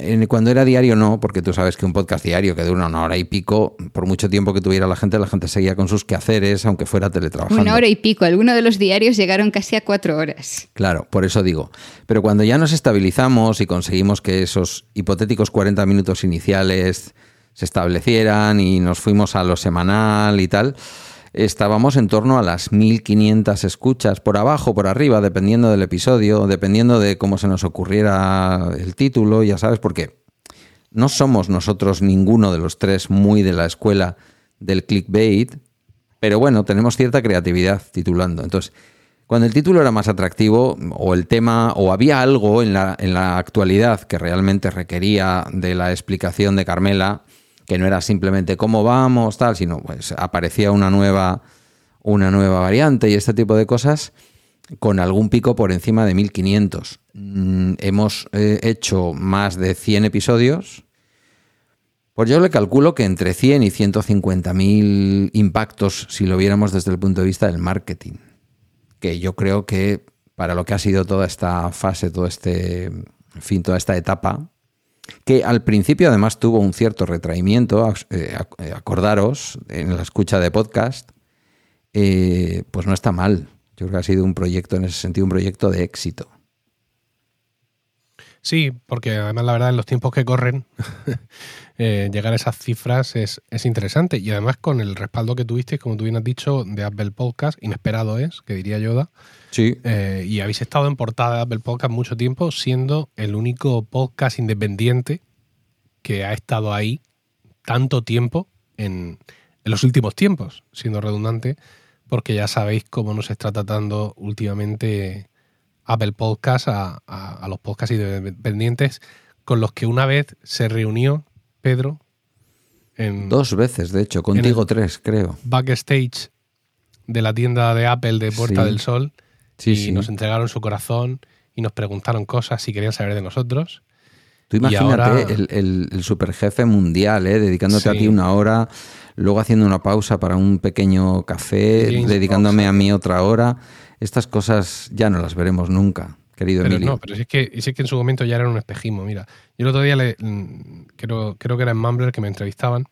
en- cuando era diario no, porque tú sabes que un podcast diario que dura una hora y pico, por mucho tiempo que tuviera la gente, la gente seguía con sus quehaceres, aunque fuera teletrabajando. Una hora y pico. Algunos de los diarios llegaron casi a cuatro horas. Claro, por eso digo. Pero cuando ya nos estabilizamos y conseguimos que esos hipotéticos 40 minutos iniciales se establecieran y nos fuimos a lo semanal y tal, estábamos en torno a las 1500 escuchas, por abajo, por arriba, dependiendo del episodio, dependiendo de cómo se nos ocurriera el título, ya sabes, porque no somos nosotros ninguno de los tres muy de la escuela del clickbait, pero bueno, tenemos cierta creatividad titulando. Entonces, cuando el título era más atractivo, o el tema, o había algo en la, en la actualidad que realmente requería de la explicación de Carmela, que no era simplemente cómo vamos, tal, sino pues aparecía una nueva, una nueva variante y este tipo de cosas, con algún pico por encima de 1500. Mm, hemos eh, hecho más de 100 episodios. Pues yo le calculo que entre 100 y 150 mil impactos si lo viéramos desde el punto de vista del marketing. Que yo creo que para lo que ha sido toda esta fase, todo este, fin, toda esta etapa, que al principio además tuvo un cierto retraimiento, eh, eh, acordaros, en la escucha de podcast, eh, pues no está mal. Yo creo que ha sido un proyecto, en ese sentido, un proyecto de éxito. Sí, porque además la verdad en los tiempos que corren eh, llegar a esas cifras es, es interesante y además con el respaldo que tuviste, como tú bien has dicho, de Apple Podcast, inesperado es, que diría Yoda, Sí. eh, y habéis estado en portada de Apple Podcast mucho tiempo siendo el único podcast independiente que ha estado ahí tanto tiempo en, en los últimos tiempos, siendo redundante, porque ya sabéis cómo nos está tratando últimamente Apple Podcast a, a- a los podcasts independientes con los que una vez se reunió Pedro en Dos veces, de hecho, contigo tres, creo. backstage de la tienda de Apple de Puerta Sí. del Sol Sí, y sí. nos entregaron su corazón y nos preguntaron cosas si querían saber de nosotros. Tú imagínate ahora- el, el, el superjefe mundial, ¿eh? dedicándote a ti una hora, luego haciendo una pausa para un pequeño café, James dedicándome Fox, a mí otra hora. Estas cosas ya no las veremos nunca, querido Pero Emilio. no, pero si es, que, si es que en su momento ya era un espejismo. Mira, yo el otro día le, mm, creo, creo que era en Mumbler que me entrevistaban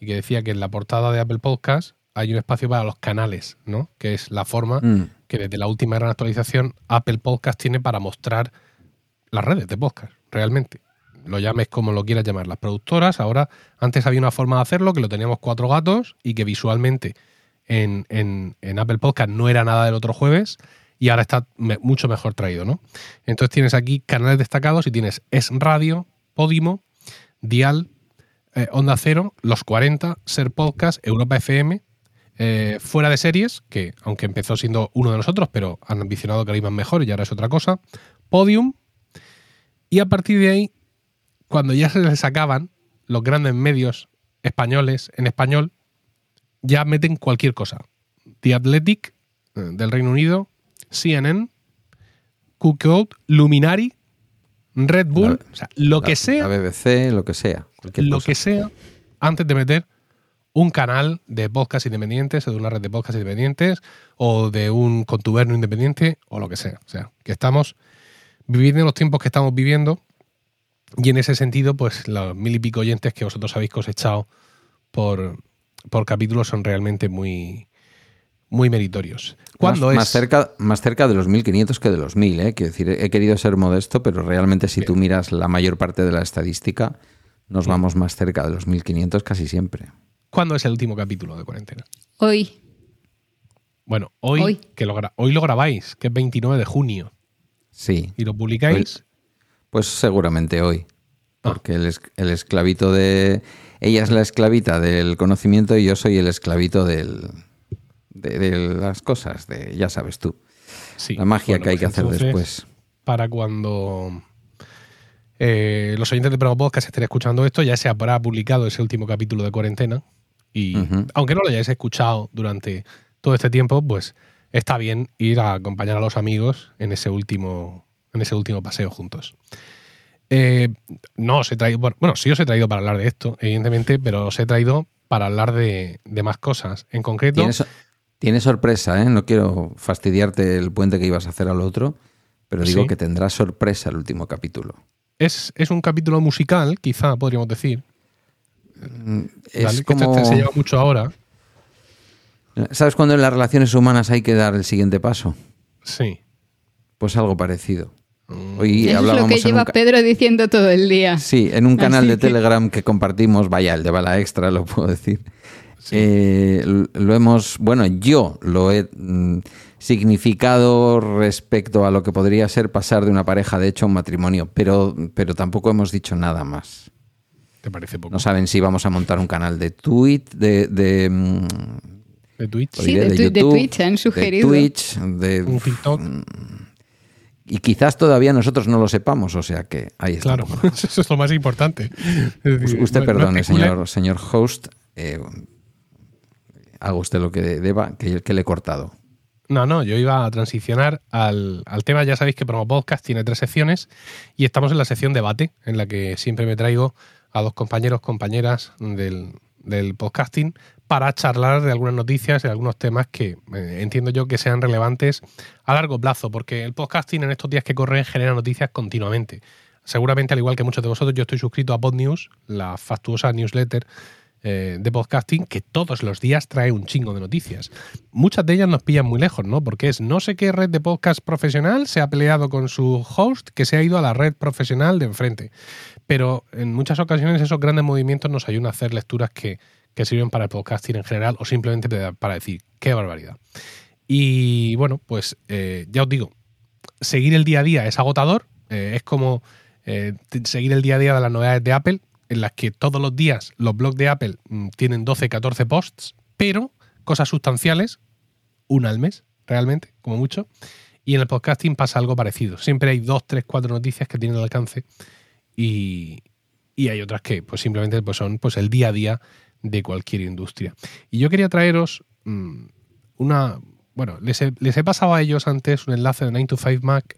y que decía que en la portada de Apple Podcast hay un espacio para los canales, ¿no? Que es la forma Mm, que desde la última gran actualización Apple Podcast tiene para mostrar las redes de podcast, realmente. Lo llames como lo quieras llamar. Las productoras, ahora, antes había una forma de hacerlo, que lo teníamos cuatro gatos y que visualmente en, Apple Podcast no era nada del otro jueves y ahora está mucho mejor traído, ¿no? Entonces tienes aquí canales destacados y tienes Es Radio, Podimo, Dial, eh, Onda Cero, Los 40, Ser Podcast, Europa FM, eh, fuera de series, que aunque empezó siendo uno de nosotros, pero han ambicionado que lo iban mejor y ahora es otra cosa, Podium, y a partir de ahí, cuando ya se les acaban los grandes medios españoles en español, ya meten cualquier cosa. The Athletic eh, del Reino Unido, CNN, Cookout, Luminary, Red Bull, La- o sea, lo la- que sea La BBC, lo que sea. lo cosa. que sea antes de meter un canal de podcast independientes o de una red de podcast independientes o de un contubernio independiente o lo que sea. O sea, que estamos viviendo los tiempos que estamos viviendo y en ese sentido, pues los mil y pico oyentes que vosotros habéis cosechado por, por capítulo son realmente muy, muy meritorios. ¿Cuándo más, es? más cerca, más cerca de los 1500 que de los 1000, ¿eh? Quiero decir, he querido ser modesto, pero realmente si tú miras la mayor parte de la estadística, nos vamos más cerca de los 1500 casi siempre. ¿Cuándo es el último capítulo de cuarentena? Hoy. Bueno, hoy, Hoy. Que lo, hoy lo grabáis, que es 29 de junio, Sí, y lo publicáis. pues seguramente hoy. Ah. Porque el, es- el esclavito de... Ella es la esclavita del conocimiento y yo soy el esclavito del, de, de las cosas, de ya sabes tú. Sí. La magia Bueno, que hay que hacer entonces, después. Para cuando eh, los oyentes de Promo Podcast estén escuchando esto, ya se habrá publicado ese último capítulo de cuarentena. Y aunque no lo hayáis escuchado durante todo este tiempo, pues está bien ir a acompañar a los amigos en ese último, en ese último paseo juntos. Eh, no os he traído, bueno, sí os he traído para hablar de esto, evidentemente, pero os he traído para hablar de, de más cosas. En concreto, Tienes, tienes sorpresa, ¿eh? No quiero fastidiarte el puente que ibas a hacer al otro, pero digo Sí. que tendrá sorpresa el último capítulo. es, es un capítulo musical, quizá podríamos decir. Es. Que esto como... se lleva mucho ahora. ¿Sabes cuando en las relaciones humanas hay que dar el siguiente paso? Sí. Pues algo parecido. Mm. Hoy Eso es lo que lleva Pedro diciendo todo el día. Sí, en un canal Así de que- Telegram que compartimos, vaya, el de Bala Extra, lo puedo decir. Eh, lo hemos, bueno, yo lo he mm, significado respecto a lo que podría ser pasar de una pareja de hecho a un matrimonio, pero, pero tampoco hemos dicho nada más. ¿Te parece poco? No saben si vamos a montar un canal de tweet, de, de, mm, De Twitch. Sí, de de YouTube, Twitch han sugerido. De Twitch, de- Un TikTok. Y quizás todavía nosotros no lo sepamos, o sea que ahí está. Claro, eso es lo más importante. Decir, Usted no- perdone, señor, señor host. eh, haga usted lo que deba, que, que le he cortado. No, no, yo iba a transicionar al, al tema. Ya sabéis que Promo Podcast tiene tres secciones y estamos en la sección debate, en la que siempre me traigo a dos compañeros, compañeras del, del podcasting para charlar de algunas noticias y de algunos temas que eh, entiendo yo que sean relevantes a largo plazo, porque el podcasting en estos días que corren genera noticias continuamente. Seguramente, al igual que muchos de vosotros, yo estoy suscrito a PodNews, la fastuosa newsletter eh, de podcasting que todos los días trae un chingo de noticias. Muchas de ellas nos pillan muy lejos, ¿no? Porque es no sé qué red de podcast profesional se ha peleado con su host que se ha ido a la red profesional de enfrente. Pero en muchas ocasiones esos grandes movimientos nos ayudan a hacer lecturas que, que sirven para el podcasting en general o simplemente para decir qué barbaridad. Y bueno, pues eh, ya os digo, seguir el día a día es agotador, eh, es como eh, seguir el día a día de las novedades de Apple, en las que todos los días los blogs de Apple mm, tienen 12, 14 posts, pero cosas sustanciales, una al mes, realmente, como mucho. Y en el podcasting pasa algo parecido. Siempre hay dos, tres, cuatro noticias que tienen alcance y, y hay otras que pues simplemente pues, son pues, el día a día de cualquier industria. Y yo quería traeros mm, una... Bueno, les he, les he pasado a ellos antes un enlace de 9 to 5 Mac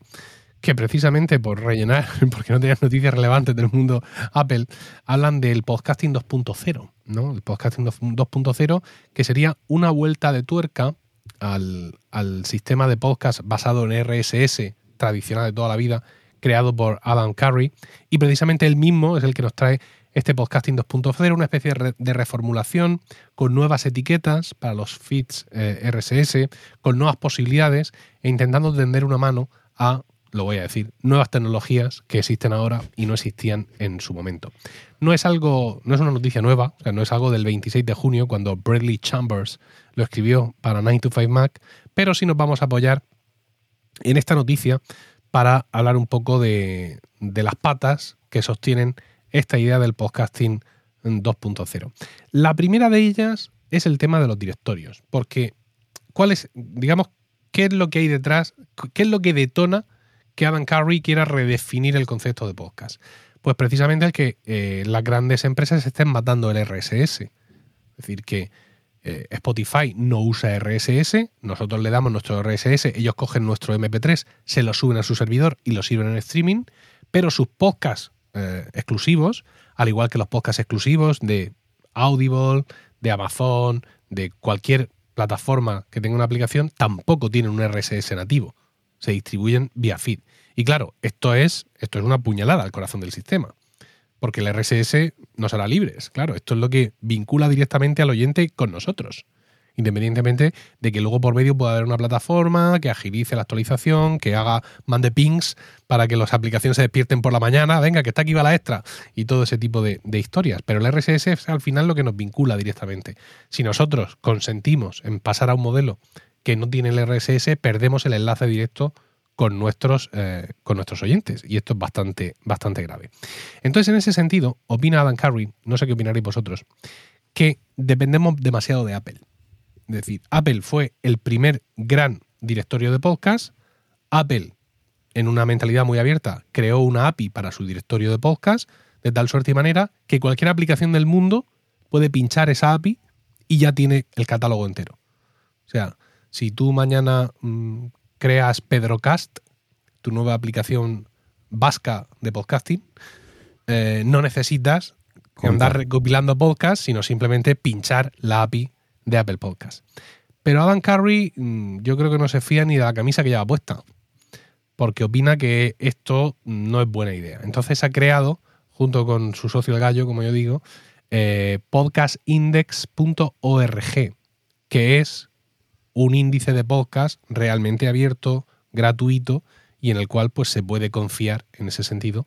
que precisamente por rellenar, porque no tenían noticias relevantes del mundo Apple, hablan del podcasting 2.0, ¿no? El podcasting 2.0, que sería una vuelta de tuerca al, al sistema de podcast basado en RSS tradicional de toda la vida, creado por Adam Curry, y precisamente él mismo es el que nos trae este podcasting 2.0, una especie de, re- de reformulación con nuevas etiquetas para los feeds eh, RSS, con nuevas posibilidades e intentando tender una mano a lo voy a decir, nuevas tecnologías que existen ahora y no existían en su momento. No es algo, no es una noticia nueva, o sea, no es algo del 26 de junio cuando Bradley Chambers lo escribió para 9 to 5 Mac, pero sí nos vamos a apoyar en esta noticia para hablar un poco de, de las patas que sostienen esta idea del podcasting 2.0. La primera de ellas es el tema de los directorios, porque ¿cuál es, digamos, qué es lo que hay detrás, qué es lo que detona que Adam Curry quiera redefinir el concepto de podcast? Pues precisamente el que eh, las grandes empresas estén matando el RSS. Es decir, que eh, Spotify no usa RSS, nosotros le damos nuestro RSS, ellos cogen nuestro MP3, se lo suben a su servidor y lo sirven en streaming, pero sus podcasts eh, exclusivos, al igual que los podcasts exclusivos de Audible, de Amazon, de cualquier plataforma que tenga una aplicación, tampoco tienen un RSS nativo. Se distribuyen vía feed. Y claro, esto es, esto es una puñalada al corazón del sistema. Porque el RSS no será libre. Claro, esto es lo que vincula directamente al oyente con nosotros. Independientemente de que luego por medio pueda haber una plataforma que agilice la actualización, que haga, mande pings para que las aplicaciones se despierten por la mañana, venga, que está aquí va la extra, y todo ese tipo de, historias. Pero el RSS es al final lo que nos vincula directamente. Si nosotros consentimos en pasar a un modelo que no tiene el RSS, perdemos el enlace directo con nuestros, eh, con nuestros oyentes. Y esto es bastante, bastante grave. Entonces, en ese sentido, opina Adam Curry, no sé qué opinaréis vosotros, que dependemos demasiado de Apple. Es decir, Apple fue el primer gran directorio de podcast. Apple, en una mentalidad muy abierta, creó una API para su directorio de podcast, de tal suerte y manera que cualquier aplicación del mundo puede pinchar esa API y ya tiene el catálogo entero. O sea, si tú mañana mmm, creas Pedrocast, tu nueva aplicación vasca de podcasting, eh, no necesitas andar recopilando podcasts, sino simplemente pinchar la API de Apple Podcast. Pero Adam Curry, mmm, yo creo que no se fía ni de la camisa que lleva puesta. porque opina que esto no es buena idea. Entonces ha creado, junto con su socio el gallo, como yo digo, eh, podcastindex.org, que es un índice de podcast realmente abierto, gratuito, y en el cual pues, se puede confiar en ese sentido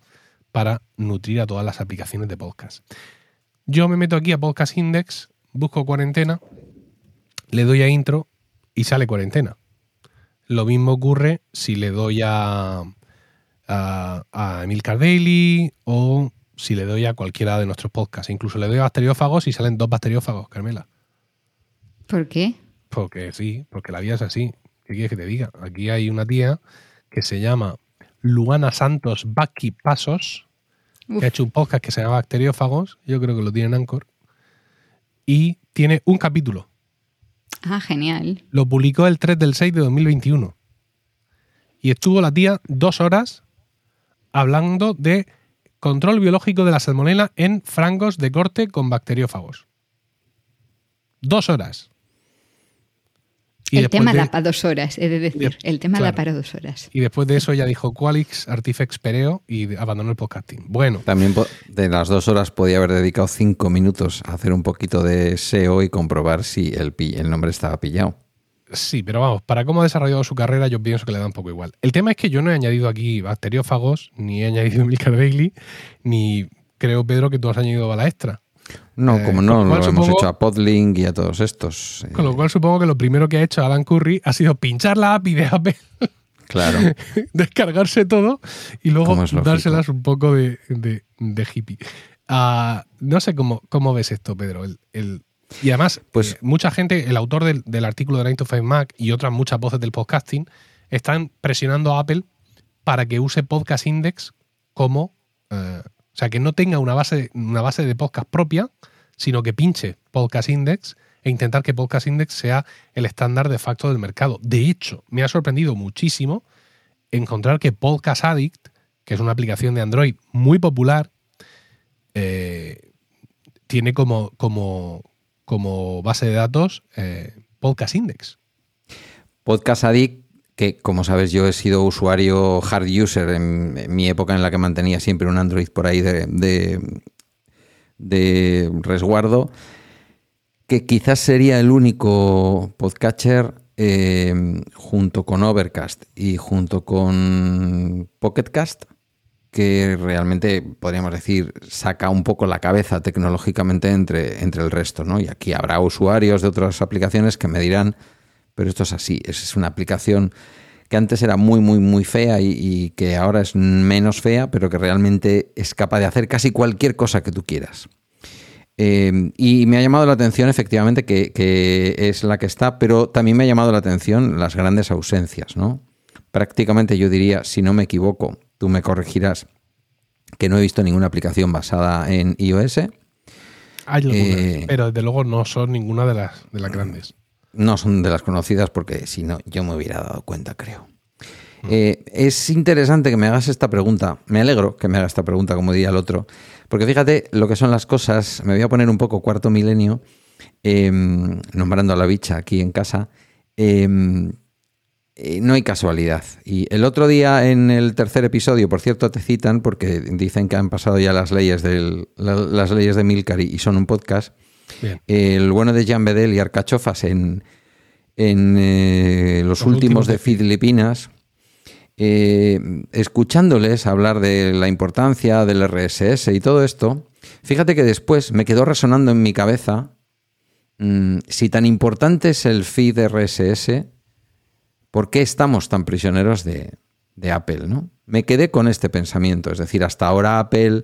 para nutrir a todas las aplicaciones de podcast. Yo me meto aquí a Podcast Index, busco cuarentena, le doy a intro y sale cuarentena. Lo mismo ocurre si le doy a, a, a Emilcar Daily o si le doy a cualquiera de nuestros podcasts. Incluso le doy a bacteriófagos y salen dos bacteriófagos, Carmela. ¿Por qué? Porque sí, porque la vida es así. ¿Qué quieres que te diga? Aquí hay una tía que se llama Luana Santos Baki Pasos, Uf. que ha hecho un podcast que se llama Bacteriófagos, yo creo que lo tiene en Anchor, y tiene un capítulo. Ah, genial. Lo publicó el 3 del 6 de 2021. Y estuvo la tía dos horas hablando de control biológico de la salmonela en frangos de corte con bacteriófagos. Dos horas. Y el tema de- da para dos horas, he de decir. de- El tema da claro. para dos horas. Y después de eso ella dijo Qualix, Artifex Pereo y abandonó el podcasting. Bueno, También de las dos horas podía haber dedicado cinco minutos a hacer un poquito de SEO y comprobar si el, pi- el nombre estaba pillado. sí, pero vamos, para cómo ha desarrollado su carrera yo pienso que le da un poco igual. El tema es que yo no he añadido aquí bacteriófagos, ni he añadido Milcar Daily, ni creo, Pedro, que tú has añadido bala extra. No, Eh, como no, lo hemos supongo- hecho a Podlink y a todos estos. eh, Con lo cual supongo que lo primero que ha hecho Alan Curry ha sido pinchar la API de Apple, claro. descargarse todo y luego dárselas un poco de, de- de hippie. Ah, no sé cómo, cómo ves esto, Pedro. El, el- y además, Pues- eh, mucha gente, el autor del, del artículo de 9 to 5 Mac y otras muchas voces del podcasting están presionando a Apple para que use Podcast Index como. eh, sea, que no tenga una base, una base de podcast propia, sino que pinche Podcast Index e intentar que Podcast Index sea el estándar de facto del mercado. De hecho, me ha sorprendido muchísimo encontrar que Podcast Addict, que es una aplicación de Android muy popular, eh, tiene como, como, como base de datos eh, Podcast Index. Podcast Addict, que como sabes yo he sido usuario hard user en, mi época en la que mantenía siempre un Android por ahí de, de, de resguardo, que quizás sería el único podcatcher eh, junto con Overcast y junto con Pocketcast que realmente podríamos decir saca un poco la cabeza tecnológicamente entre, entre el resto, ¿no? Y aquí habrá usuarios de otras aplicaciones que me dirán, pero esto es así, es es una aplicación que antes era muy, muy, muy fea y, y que ahora es menos fea, pero que realmente es capaz de hacer casi cualquier cosa que tú quieras. Eh, y me ha llamado la atención efectivamente que, que es la que está, pero también me ha llamado la atención las grandes ausencias, ¿no? Prácticamente yo diría, si no me equivoco, tú me corregirás, que no he visto ninguna aplicación basada en iOS. Hay algunas, Eh, pero desde luego no son ninguna de las, de las grandes. No son de las conocidas porque si no, yo me hubiera dado cuenta, creo. Eh, es interesante que me hagas esta pregunta. Me alegro que me hagas esta pregunta, como diría el otro. Porque fíjate lo que son las cosas. Me voy a poner un poco cuarto milenio, eh, nombrando a la bicha aquí en casa. Eh, eh, no hay casualidad. Y el otro día en el tercer episodio, por cierto, te citan porque dicen que han pasado ya las leyes, del, la- las leyes de Milcar y, y son un podcast. Bien. El bueno de Jean Bedel y Arcachofas en, en eh, los, Los últimos últimos de de Filipinas, eh, escuchándoles hablar de la importancia del RSS y todo esto, fíjate que después me quedó resonando en mi cabeza mm, si tan importante es el feed RSS, ¿por qué estamos tan prisioneros de, de Apple? ¿no? Me quedé con este pensamiento, es decir, hasta ahora Apple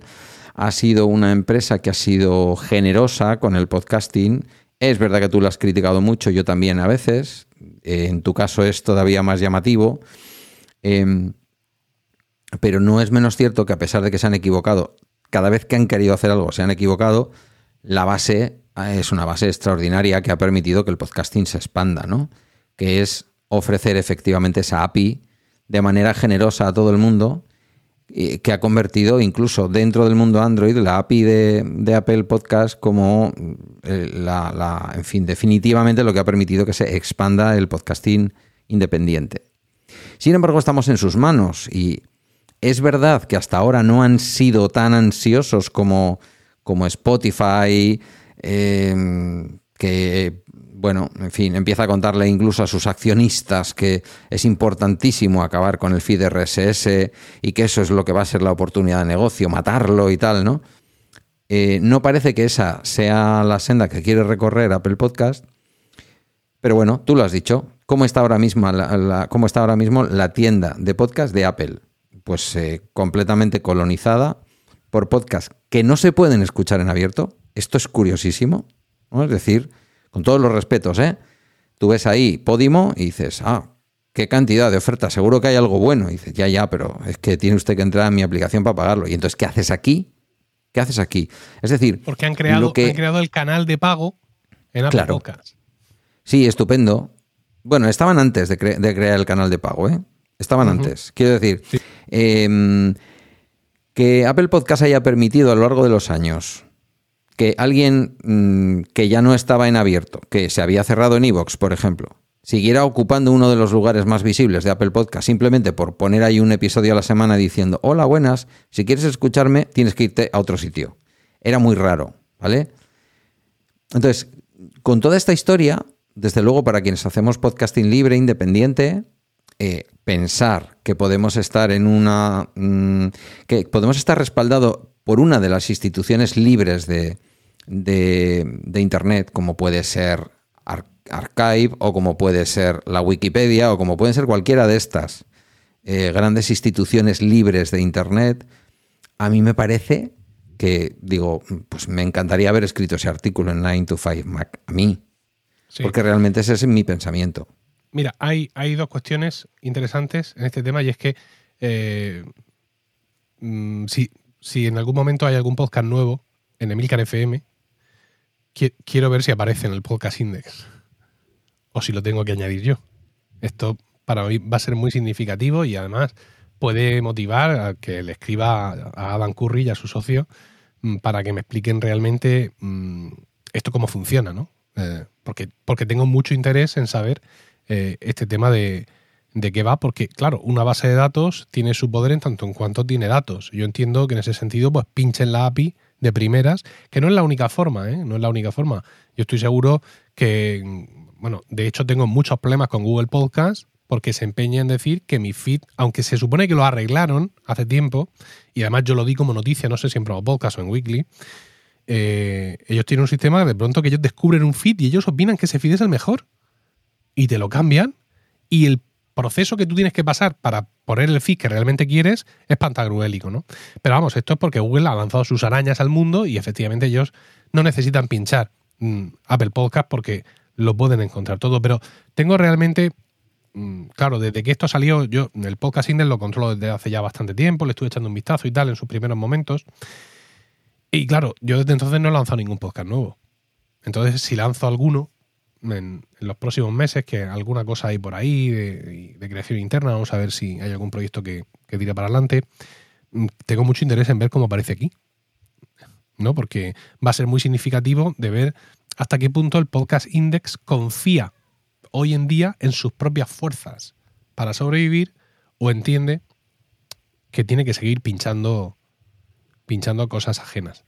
ha sido una empresa que ha sido generosa con el podcasting. Es verdad que tú lo has criticado mucho, yo también a veces. Eh, en tu caso es todavía más llamativo. Em, pero no es menos cierto que a pesar de que se han equivocado, cada vez que han querido hacer algo se han equivocado, la base eh, es una base extraordinaria que ha permitido que el podcasting se expanda, ¿no? Que es ofrecer efectivamente esa API de manera generosa a todo el mundo, que ha convertido incluso dentro del mundo Android la API de, Apple Podcast como eh, la, la- en fin, definitivamente lo que ha permitido que se expanda el podcasting independiente. Sin embargo, estamos en sus manos y es verdad que hasta ahora no han sido tan ansiosos como, como Spotify, eh, que bueno, en fin, empieza a contarle incluso a sus accionistas que es importantísimo acabar con el feed RSS y que eso es lo que va a ser la oportunidad de negocio, matarlo y tal, ¿no? Eh, no parece que esa sea la senda que quiere recorrer Apple Podcast, pero bueno, tú lo has dicho. ¿Cómo está ahora mismo la, cómo está ahora mismo la tienda de podcast de Apple? Pues eh, completamente colonizada por podcasts que no se pueden escuchar en abierto. Esto es curiosísimo. ¿no? Es decir, con todos los respetos, ¿eh? Tú ves ahí Podimo y dices, ah, qué cantidad de ofertas, seguro que hay algo bueno. Y dices, ya, ya, pero es que tiene usted que entrar en mi aplicación para pagarlo. Y entonces, ¿qué haces aquí? ¿Qué haces aquí? Es decir, porque han creado, que... han creado el canal de pago en Apple Claro. Podcast. Sí, estupendo. Bueno, estaban antes de, cre- de crear el canal de pago, ¿eh? Estaban antes. Quiero decir, Sí. em, que Apple Podcast haya permitido a lo largo de los años que alguien mm, que ya no estaba en abierto, que se había cerrado en iVoox, por ejemplo, siguiera ocupando uno de los lugares más visibles de Apple Podcast simplemente por poner ahí un episodio a la semana diciendo, hola, buenas, si quieres escucharme tienes que irte a otro sitio. Era muy raro, ¿vale? Entonces, con toda esta historia, desde luego para quienes hacemos podcasting libre, independiente, eh, pensar que podemos estar en una. mm, que podemos estar respaldado por una de las instituciones libres de, de, de Internet, como puede ser Ar- Archive, o como puede ser la Wikipedia, o como pueden ser cualquiera de estas eh, grandes instituciones libres de Internet, a mí me parece que, digo, pues me encantaría haber escrito ese artículo en 9 to 5 Mac, a mí, Sí. porque realmente ese es mi pensamiento. Mira, hay, hay dos cuestiones interesantes en este tema y es que eh, mm, si, si en algún momento hay algún podcast nuevo en Emilcar FM, quiero ver si aparece en el podcast index o si lo tengo que añadir yo. Esto para mí va a ser muy significativo y además puede motivar a que le escriba a Adam Curry y a su socio mm, para que me expliquen realmente mm, esto cómo funciona, ¿no? Eh, porque, porque tengo mucho interés en saber eh, este tema de, de qué va, porque claro, una base de datos tiene su poder en tanto en cuanto tiene datos. Yo entiendo que en ese sentido, pues pinchen la API de primeras, que no es la única forma, ¿eh? No es la única forma. Yo estoy seguro que, bueno, de hecho tengo muchos problemas con Google Podcast porque se empeña en decir que mi feed, aunque se supone que lo arreglaron hace tiempo, y además yo lo di como noticia, no sé si en Podcast o en Weekly, eh, ellos tienen un sistema de pronto que ellos descubren un feed y ellos opinan que ese feed es el mejor y te lo cambian y el proceso que tú tienes que pasar para poner el feed que realmente quieres es pantagruélico, ¿no? Pero vamos, esto es porque Google ha lanzado sus arañas al mundo y efectivamente ellos no necesitan pinchar mm, Apple Podcast porque lo pueden encontrar todo, pero tengo realmente mm, claro, desde que esto salió, yo el podcast Index lo controlo desde hace ya bastante tiempo, le estuve echando un vistazo y tal en sus primeros momentos. Y claro, yo desde entonces no he lanzado ningún podcast nuevo. Entonces, si lanzo alguno en, los próximos meses, que alguna cosa hay por ahí de, creación interna, vamos a ver si hay algún proyecto que, que para adelante, mm, tengo mucho interés en ver cómo aparece aquí. ¿No? Porque va a ser muy significativo de ver hasta qué punto el podcast Index confía hoy en día en sus propias fuerzas para sobrevivir o entiende que tiene que seguir pinchando, pinchando cosas ajenas.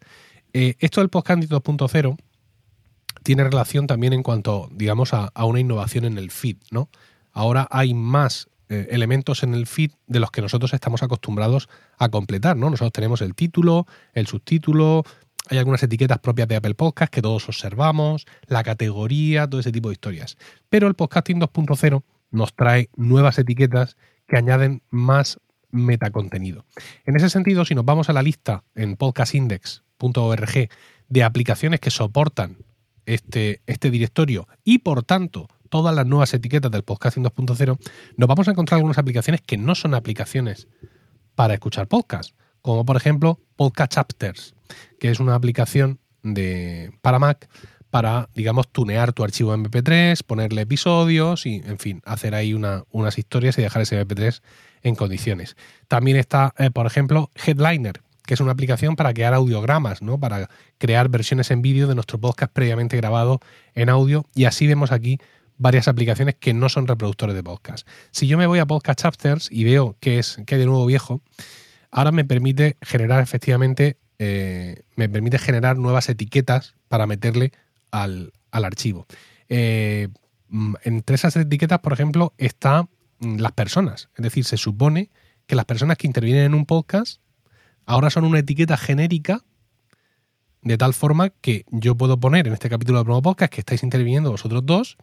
Eh, esto del podcast 2.0 tiene relación también en cuanto, digamos, a, una innovación en el feed, ¿no? Ahora hay más eh, elementos en el feed de los que nosotros estamos acostumbrados a completar, ¿no? Nosotros tenemos el título, el subtítulo, hay algunas etiquetas propias de Apple Podcast que todos observamos, la categoría, todo ese tipo de historias. Pero el podcasting 2.0 nos trae nuevas etiquetas que añaden más metacontenido. En ese sentido, si nos vamos a la lista en podcastindex.org de aplicaciones que soportan este, este directorio y por tanto todas las nuevas etiquetas del podcasting 2.0, nos vamos a encontrar algunas aplicaciones que no son aplicaciones para escuchar podcast, como por ejemplo Podcast Chapters, que es una aplicación de, para Mac para, digamos, tunear tu archivo MP3, ponerle episodios y, en fin, hacer ahí una- unas historias y dejar ese MP3 en condiciones. También está, eh, por ejemplo, Headliner, que es una aplicación para crear audiogramas, ¿no? Para crear versiones en vídeo de nuestro podcast previamente grabado en audio. Y así vemos aquí varias aplicaciones que no son reproductores de podcast. Si yo me voy a Podcast Chapters y veo que es que de nuevo viejo, ahora me permite generar efectivamente, eh, me permite generar nuevas etiquetas para meterle al, al archivo. Eh, mm, entre esas etiquetas, por ejemplo, están las personas. Es decir, se supone que las personas que intervienen en un podcast ahora son una etiqueta genérica de tal forma que yo puedo poner en este capítulo de promo podcast que estáis interviniendo vosotros dos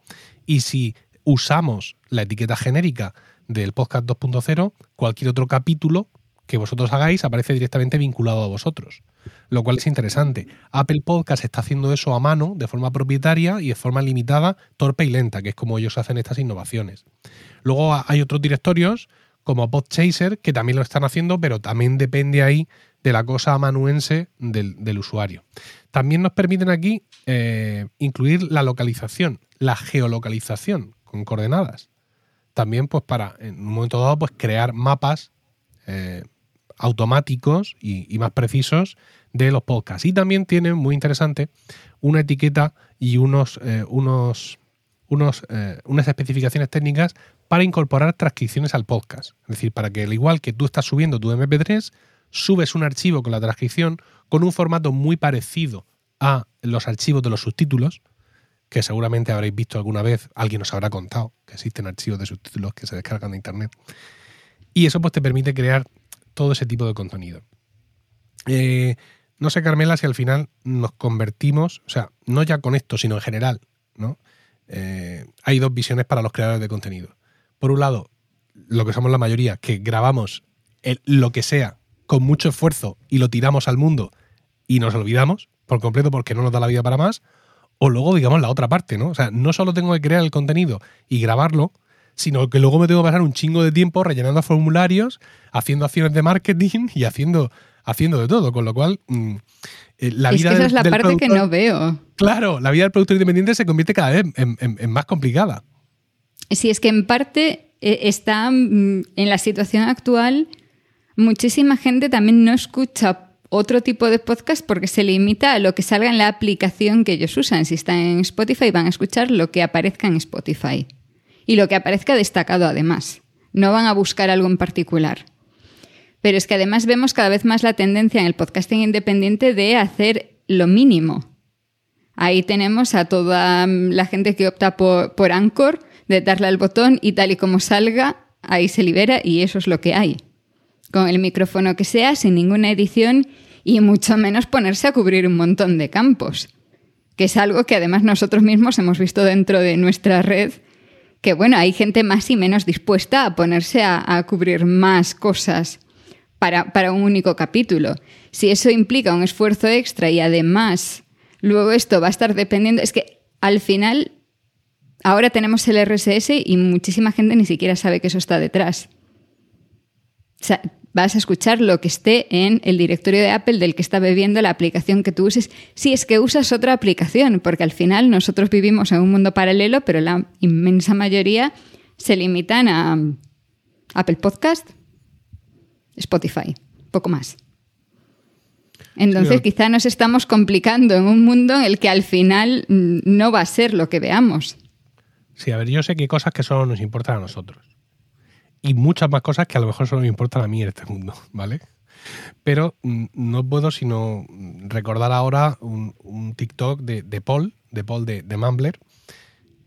y si usamos la etiqueta genérica del podcast 2.0, cualquier otro capítulo que vosotros hagáis aparece directamente vinculado a vosotros, lo cual es interesante. Apple Podcast está haciendo eso a mano, de forma propietaria y de forma limitada, torpe y lenta, que es como ellos hacen estas innovaciones. Luego hay otros directorios como Podchaser que también lo están haciendo, pero también depende ahí de la cosa amanuense del, usuario. También nos permiten aquí eh, incluir la localización, la geolocalización con coordenadas. También, pues, para en un momento dado, pues crear mapas eh, automáticos y, más precisos de los podcasts. Y también tiene, muy interesante, una etiqueta y unos, eh, unos, unos unas especificaciones técnicas para incorporar transcripciones al podcast. Es decir, para que al igual que tú estás subiendo tu MP3, subes un archivo con la transcripción con un formato muy parecido a los archivos de los subtítulos, que seguramente habréis visto alguna vez, alguien os habrá contado que existen archivos de subtítulos que se descargan de internet. Y eso pues te permite crear todo ese tipo de contenido. Eh, no sé, Carmela, si al final nos convertimos, o sea, no ya con esto, sino en general, ¿no? Eh, hay dos visiones para los creadores de contenido. Por un lado, lo que somos la mayoría, que grabamos lo que sea con mucho esfuerzo y lo tiramos al mundo y nos olvidamos por completo porque no nos da la vida para más, o luego digamos la otra parte, ¿no? O sea, no solo tengo que crear el contenido y grabarlo, sino que luego me tengo que pasar un chingo de tiempo rellenando formularios, haciendo acciones de marketing y haciendo, haciendo de todo, con lo cual mm, eh, la vida que esa es la parte que no veo. Claro, la vida del productor independiente se convierte cada vez en, más complicada. Sí, es que en parte eh, está mm, en la situación actual muchísima gente también no escucha otro tipo de podcast porque se limita a lo que salga en la aplicación que ellos usan. Si están en Spotify van a escuchar lo que aparezca en Spotify y lo que aparezca destacado además. No van a buscar algo en particular. Pero es que además vemos cada vez más la tendencia en el podcasting independiente de hacer lo mínimo. Ahí tenemos a toda la gente que opta por, por Anchor, de darle al botón y tal y como salga, ahí se libera y eso es lo que hay con el micrófono que sea, sin ninguna edición y mucho menos ponerse a cubrir un montón de campos, que es algo que además nosotros mismos hemos visto dentro de nuestra red, que bueno, hay gente más y menos dispuesta a ponerse a, cubrir más cosas para, para un único capítulo. Si eso implica un esfuerzo extra y además luego esto va a estar dependiendo, es que al final ahora tenemos el RSS y muchísima gente ni siquiera sabe que eso está detrás. O sea, vas a escuchar lo que esté en el directorio de Apple del que está bebiendo la aplicación que tú uses, si es que usas otra aplicación, porque al final nosotros vivimos en un mundo paralelo, pero la inmensa mayoría se limitan a Apple Podcast, Spotify, poco más. Entonces quizá nos estamos complicando en un mundo en el que al final no va a ser lo que veamos. Sí, a ver, yo sé que hay cosas que solo nos importan a nosotros y muchas más cosas que a lo mejor solo me importan a mí en este mundo, ¿vale? Pero mm, no puedo sino recordar ahora un, TikTok de, Paul, de Paul de, de Mumbler,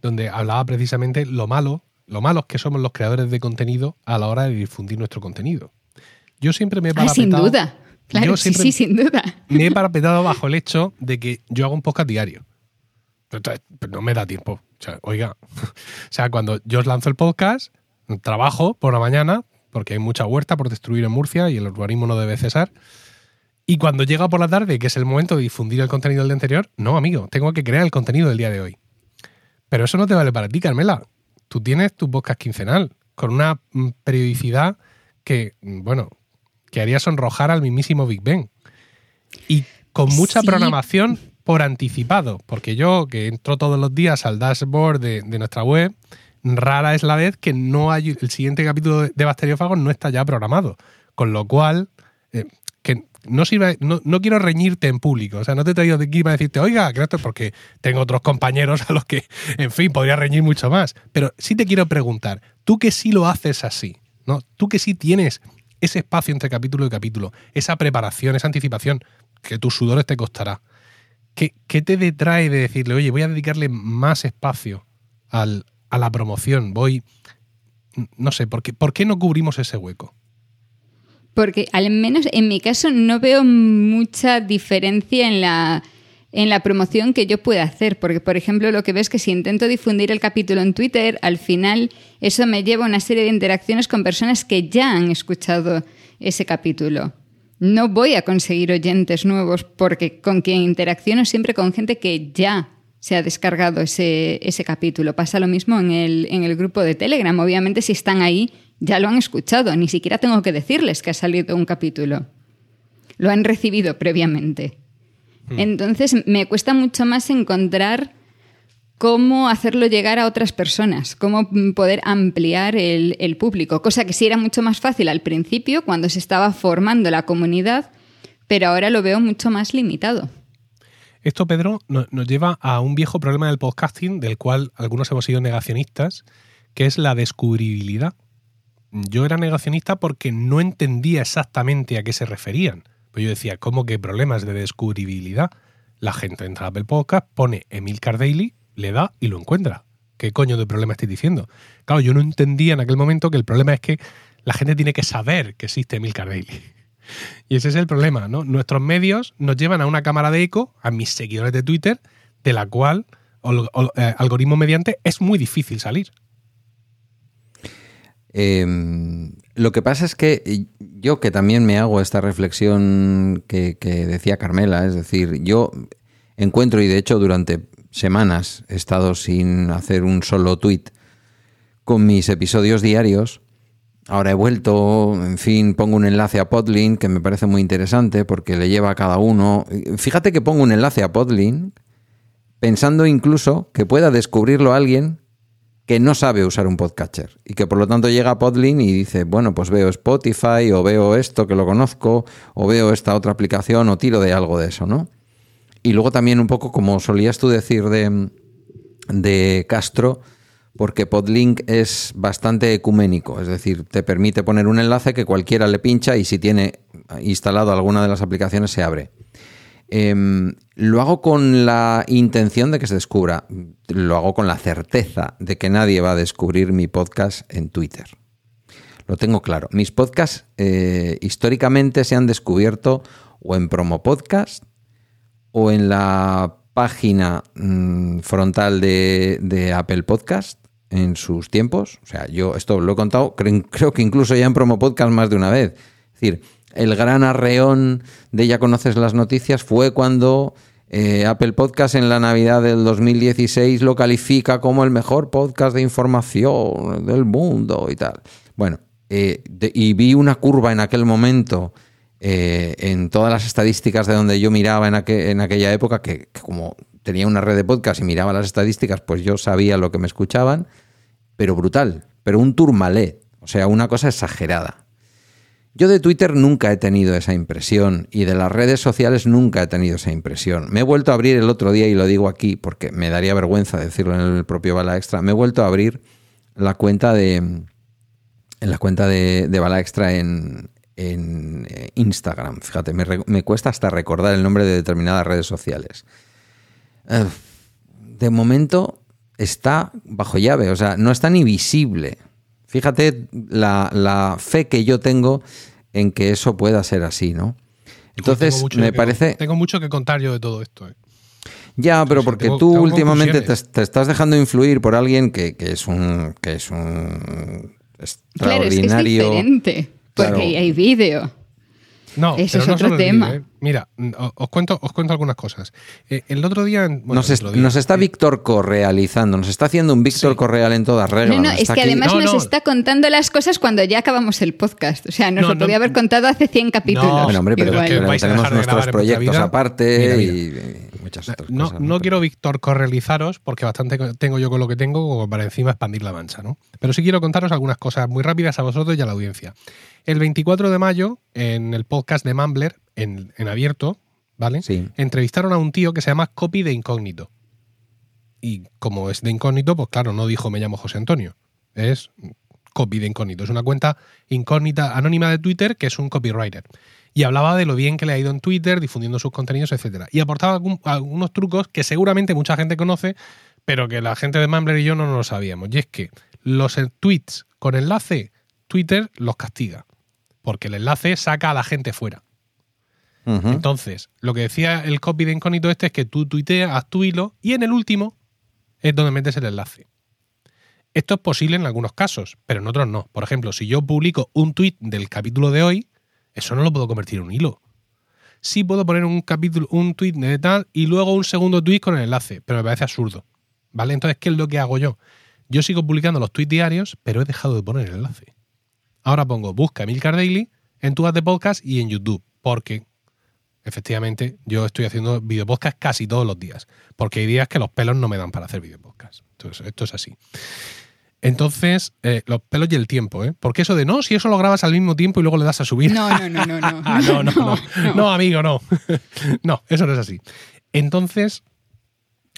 donde hablaba precisamente lo malo, lo malos que somos los creadores de contenido a la hora de difundir nuestro contenido. Yo siempre me he parapetado... sin duda. Claro, sí, sí, sin duda. Me he parapetado bajo el hecho de que yo hago un podcast diario. Pero, no me da tiempo. O sea, oiga, o sea, cuando yo os lanzo el podcast, trabajo por la mañana, porque hay mucha huerta por destruir en Murcia y el urbanismo no debe cesar. Y cuando llega por la tarde, que es el momento de difundir el contenido del día anterior, no, amigo, tengo que crear el contenido del día de hoy. Pero eso no te vale para ti, Carmela. Tú tienes tu podcast quincenal, con una mm, periodicidad que, mm, bueno, que haría sonrojar al mismísimo Big Ben. Y con mucha programación por anticipado, porque yo que entro todos los días al dashboard de, de nuestra web, rara es la vez que no hay el siguiente capítulo de Bacteriófagos no está ya programado. Con lo cual, eh, que, no, sirve, no, no quiero reñirte en público. O sea, no te he traído de aquí para decirte, oiga, que esto porque tengo otros compañeros a los que, en fin, podría reñir mucho más. Pero sí te quiero preguntar, tú que sí lo haces así, ¿no? Tú que sí tienes ese espacio entre capítulo y capítulo, esa preparación, esa anticipación, que tus sudores te costará. ¿Qué, qué te detrae de decirle, oye, voy a dedicarle más espacio al, a la promoción? Voy. No sé, ¿por qué, ¿por qué no cubrimos ese hueco? Porque al menos en mi caso no veo mucha diferencia en la, en la promoción que yo pueda hacer. Porque, por ejemplo, lo que ves es que si intento difundir el capítulo en Twitter, al final eso me lleva a una serie de interacciones con personas que ya han escuchado ese capítulo. No voy a conseguir oyentes nuevos porque con quien interacciono siempre con gente que ya se ha descargado ese, ese capítulo. Pasa lo mismo en el, en el grupo de Telegram. Obviamente, si están ahí, ya lo han escuchado. Ni siquiera tengo que decirles que ha salido un capítulo. Lo han recibido previamente. Entonces, me cuesta mucho más encontrar cómo hacerlo llegar a otras personas, cómo poder ampliar el, el, público, cosa que sí era mucho más fácil al principio, cuando se estaba formando la comunidad, pero ahora lo veo mucho más limitado. Esto, Pedro, nos lleva a un viejo problema del podcasting, del cual algunos hemos sido negacionistas, que es la descubribilidad. Yo era negacionista porque no entendía exactamente a qué se referían. Yo decía, ¿cómo que problemas de descubribilidad? La gente entra a Apple Podcast, pone Emil Daily, le da y lo encuentra. ¿Qué coño de problema estoy diciendo? Claro, yo no entendía en aquel momento que el problema es que la gente tiene que saber que existe Emil Daily. Y ese es el problema, ¿no? Nuestros medios nos llevan a una cámara de eco, a mis seguidores de Twitter, de la cual, eh, algoritmo mediante, es muy difícil salir. Eh, lo que pasa es que yo que también me hago esta reflexión que, decía Carmela, es decir, yo encuentro, y de hecho durante semanas he estado sin hacer un solo tweet con mis episodios diarios, Ahora he vuelto, en fin, pongo un enlace a Podlink que me parece muy interesante porque le lleva a cada uno. Fíjate que pongo un enlace a Podlink pensando incluso que pueda descubrirlo alguien que no sabe usar un podcatcher y que por lo tanto llega a Podlink y dice, bueno, pues veo Spotify o veo esto que lo conozco o veo esta otra aplicación o tiro de algo de eso, ¿no? Y luego también un poco como solías tú decir de, de Castro, porque Podlink es bastante ecuménico, es decir, te permite poner un enlace que cualquiera le pincha y si tiene instalado alguna de las aplicaciones se abre. Eh, lo hago con la intención de que se descubra, lo hago con la certeza de que nadie va a descubrir mi podcast en Twitter. Lo tengo claro. Mis podcasts eh, históricamente se han descubierto o en Promo Podcast o en la página mmm, frontal de, de Apple Podcast en sus tiempos. O sea, yo esto lo he contado, creo, creo, que incluso ya en promo podcast más de una vez. Es decir, el gran arreón de Ya conoces las noticias fue cuando eh, Apple Podcast en la Navidad del 2016 lo califica como el mejor podcast de información del mundo y tal. Bueno, eh, y vi una curva en aquel momento. Eh, en todas las estadísticas de donde yo miraba en, en aquella época, que, que como tenía una red de podcast y miraba las estadísticas, pues yo sabía lo que me escuchaban, pero brutal, pero un turmalé, o sea, una cosa exagerada. Yo de Twitter nunca he tenido esa impresión y de las redes sociales nunca he tenido esa impresión. Me he vuelto a abrir el otro día y lo digo aquí porque me daría vergüenza decirlo en el propio Bala Extra. Me he vuelto a abrir la cuenta de en la cuenta de, de Bala Extra en, en Instagram. Fíjate, me, cuesta hasta recordar el nombre de determinadas redes sociales. De momento está bajo llave, o sea, no está ni visible. Fíjate la fe que yo tengo en que eso pueda ser así, ¿no? Entonces, me que, parece... Tengo mucho que contar yo de todo esto. ¿eh? Ya, pero porque tengo, tú tengo últimamente te, te, estás dejando influir por alguien que, que, es un que es un extraordinario. Claro, es, que es diferente, porque claro. hay vídeo. No, Eso pero es no otro tema. ¿eh? Mira, os cuento, os cuento algunas cosas. Eh, el otro día. Bueno, nos, el es, otro día, nos, está eh, Víctor correalizando, nos está haciendo un Víctor Sí. Correal en todas reglas. No, no, es que aquí- además No, nos no. está contando las cosas cuando ya acabamos el podcast. O sea, nos No, lo no. podía haber contado hace 100 capítulos. No, Bueno, hombre, pero, vais tenemos nuestros proyectos aparte Mira, y... muchas otras No, cosas. no quiero Víctor correalizaros porque bastante tengo yo con lo que tengo como para encima expandir la mancha, ¿no? Pero sí quiero contaros algunas cosas muy rápidas a vosotros y a la audiencia. El 24 de mayo, en el podcast de Mumbler, en, en abierto, ¿vale? Sí. Entrevistaron a un tío que se llama Copy de Incógnito. Y como es de incógnito, pues claro, no dijo me llamo José Antonio. Es Copy de Incógnito. Es una cuenta incógnita anónima de Twitter que es un copywriter. Y hablaba de lo bien que le ha ido en Twitter, difundiendo sus contenidos, etcétera. Y aportaba algún- algunos trucos que seguramente mucha gente conoce, pero que la gente de Mumbler y yo no nos lo sabíamos. Y es que los eh, tweets con enlace, Twitter los castiga. Porque el enlace saca a la gente fuera. Entonces, lo que decía el copy de incógnito este es que tú tuiteas, haz tu hilo y en el último es donde metes el enlace. Esto es posible en algunos casos, pero en otros no. Por ejemplo, si yo publico un tweet del capítulo de hoy, eso no lo puedo convertir en un hilo. Sí puedo poner un capítulo, un tweet de tal y luego un segundo tweet con el enlace, pero me parece absurdo. ¿Vale? Entonces, ¿qué es lo que hago yo? Yo sigo publicando los tweets diarios, pero he dejado de poner el enlace. Ahora pongo busca Emilcar Daily en tu app de podcast y en YouTube, porque efectivamente yo estoy haciendo videopodcast casi todos los días, porque hay días que los pelos no me dan para hacer videopodcast. Entonces, esto es así. Entonces, eh, los pelos y el tiempo, ¿eh? Porque eso de no, si eso lo grabas al mismo tiempo y luego le das a subir. No, no, no, no, no. Ah, no, no, no, no, amigo, no. no, eso no es así. Entonces,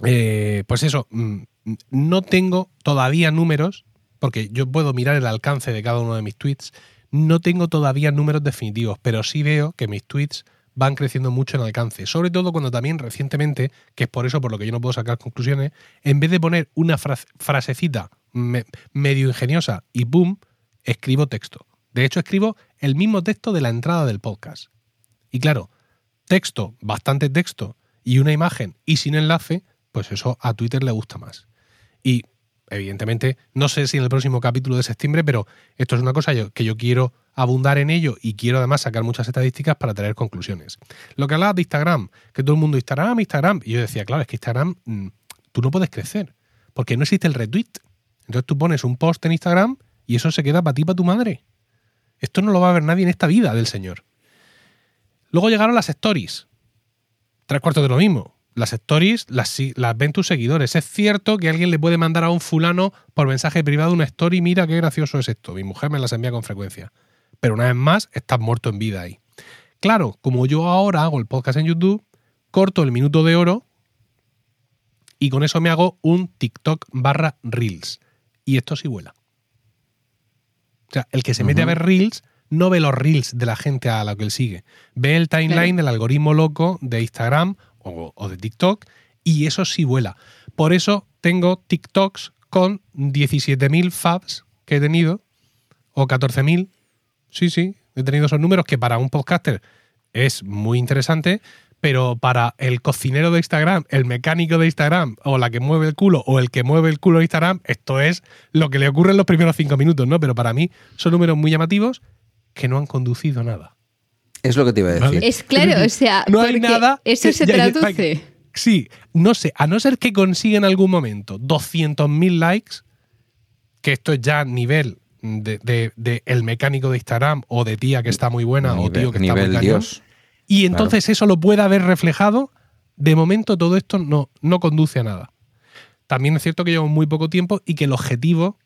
eh, pues eso, mm, no tengo todavía números, porque yo puedo mirar el alcance de cada uno de mis tweets, no tengo todavía números definitivos, pero sí veo que mis tweets van creciendo mucho en alcance, sobre todo cuando también recientemente, que es por eso por lo que yo no puedo sacar conclusiones, en vez de poner una fra- frasecita me- medio ingeniosa y boom, escribo texto. De hecho, escribo el mismo texto de la entrada del podcast. Y claro, texto, bastante texto y una imagen y sin enlace, pues eso a Twitter le gusta más. Y evidentemente, no sé si en el próximo capítulo de septiembre, pero esto es una cosa que yo quiero abundar en ello y quiero además sacar muchas estadísticas para traer conclusiones. Lo que hablaba de Instagram, que todo el mundo Instagram, Instagram, y yo decía, claro, es que Instagram mm, tú no puedes crecer, porque no existe el retweet. Entonces tú pones un post en Instagram y eso se queda para ti, para tu madre. Esto no lo va a ver nadie en esta vida del Señor. Luego llegaron las stories. Tres cuartos de lo mismo. Las stories las, las ven tus seguidores. Es cierto que alguien le puede mandar a un fulano por mensaje privado una story, mira qué gracioso es esto. Mi mujer me las envía con frecuencia. Pero una vez más, estás muerto en vida ahí. Claro, como yo ahora hago el podcast en YouTube, corto el minuto de oro y con eso me hago un TikTok barra Reels. Y esto sí vuela. O sea, el que se mete a ver Reels no ve los Reels de la gente a la que él sigue. Ve el timeline Claro. del algoritmo loco de Instagram o, de TikTok y eso sí vuela. Por eso tengo TikToks con 17.000 fabs que he tenido o 14.000. Sí, sí, he tenido esos números que para un podcaster es muy interesante, pero para el cocinero de Instagram, el mecánico de Instagram, o la que mueve el culo, o el que mueve el culo de Instagram, esto es lo que le ocurre en los primeros cinco minutos, ¿no? Pero para mí son números muy llamativos que no han conducido nada. Es lo que te iba a decir. Vale. Es claro, o sea, No hay nada. eso que- se ya- ya- traduce. Sí, no sé, a no ser que consiga en algún momento 200.000 likes, que esto es ya nivel de, de- de el mecánico de Instagram o de tía que está muy buena o tío que está nivel muy cañón, Dios. y entonces eso lo pueda haber reflejado, de momento todo esto no, no conduce a nada. También es cierto que llevo muy poco tiempo y que el objetivo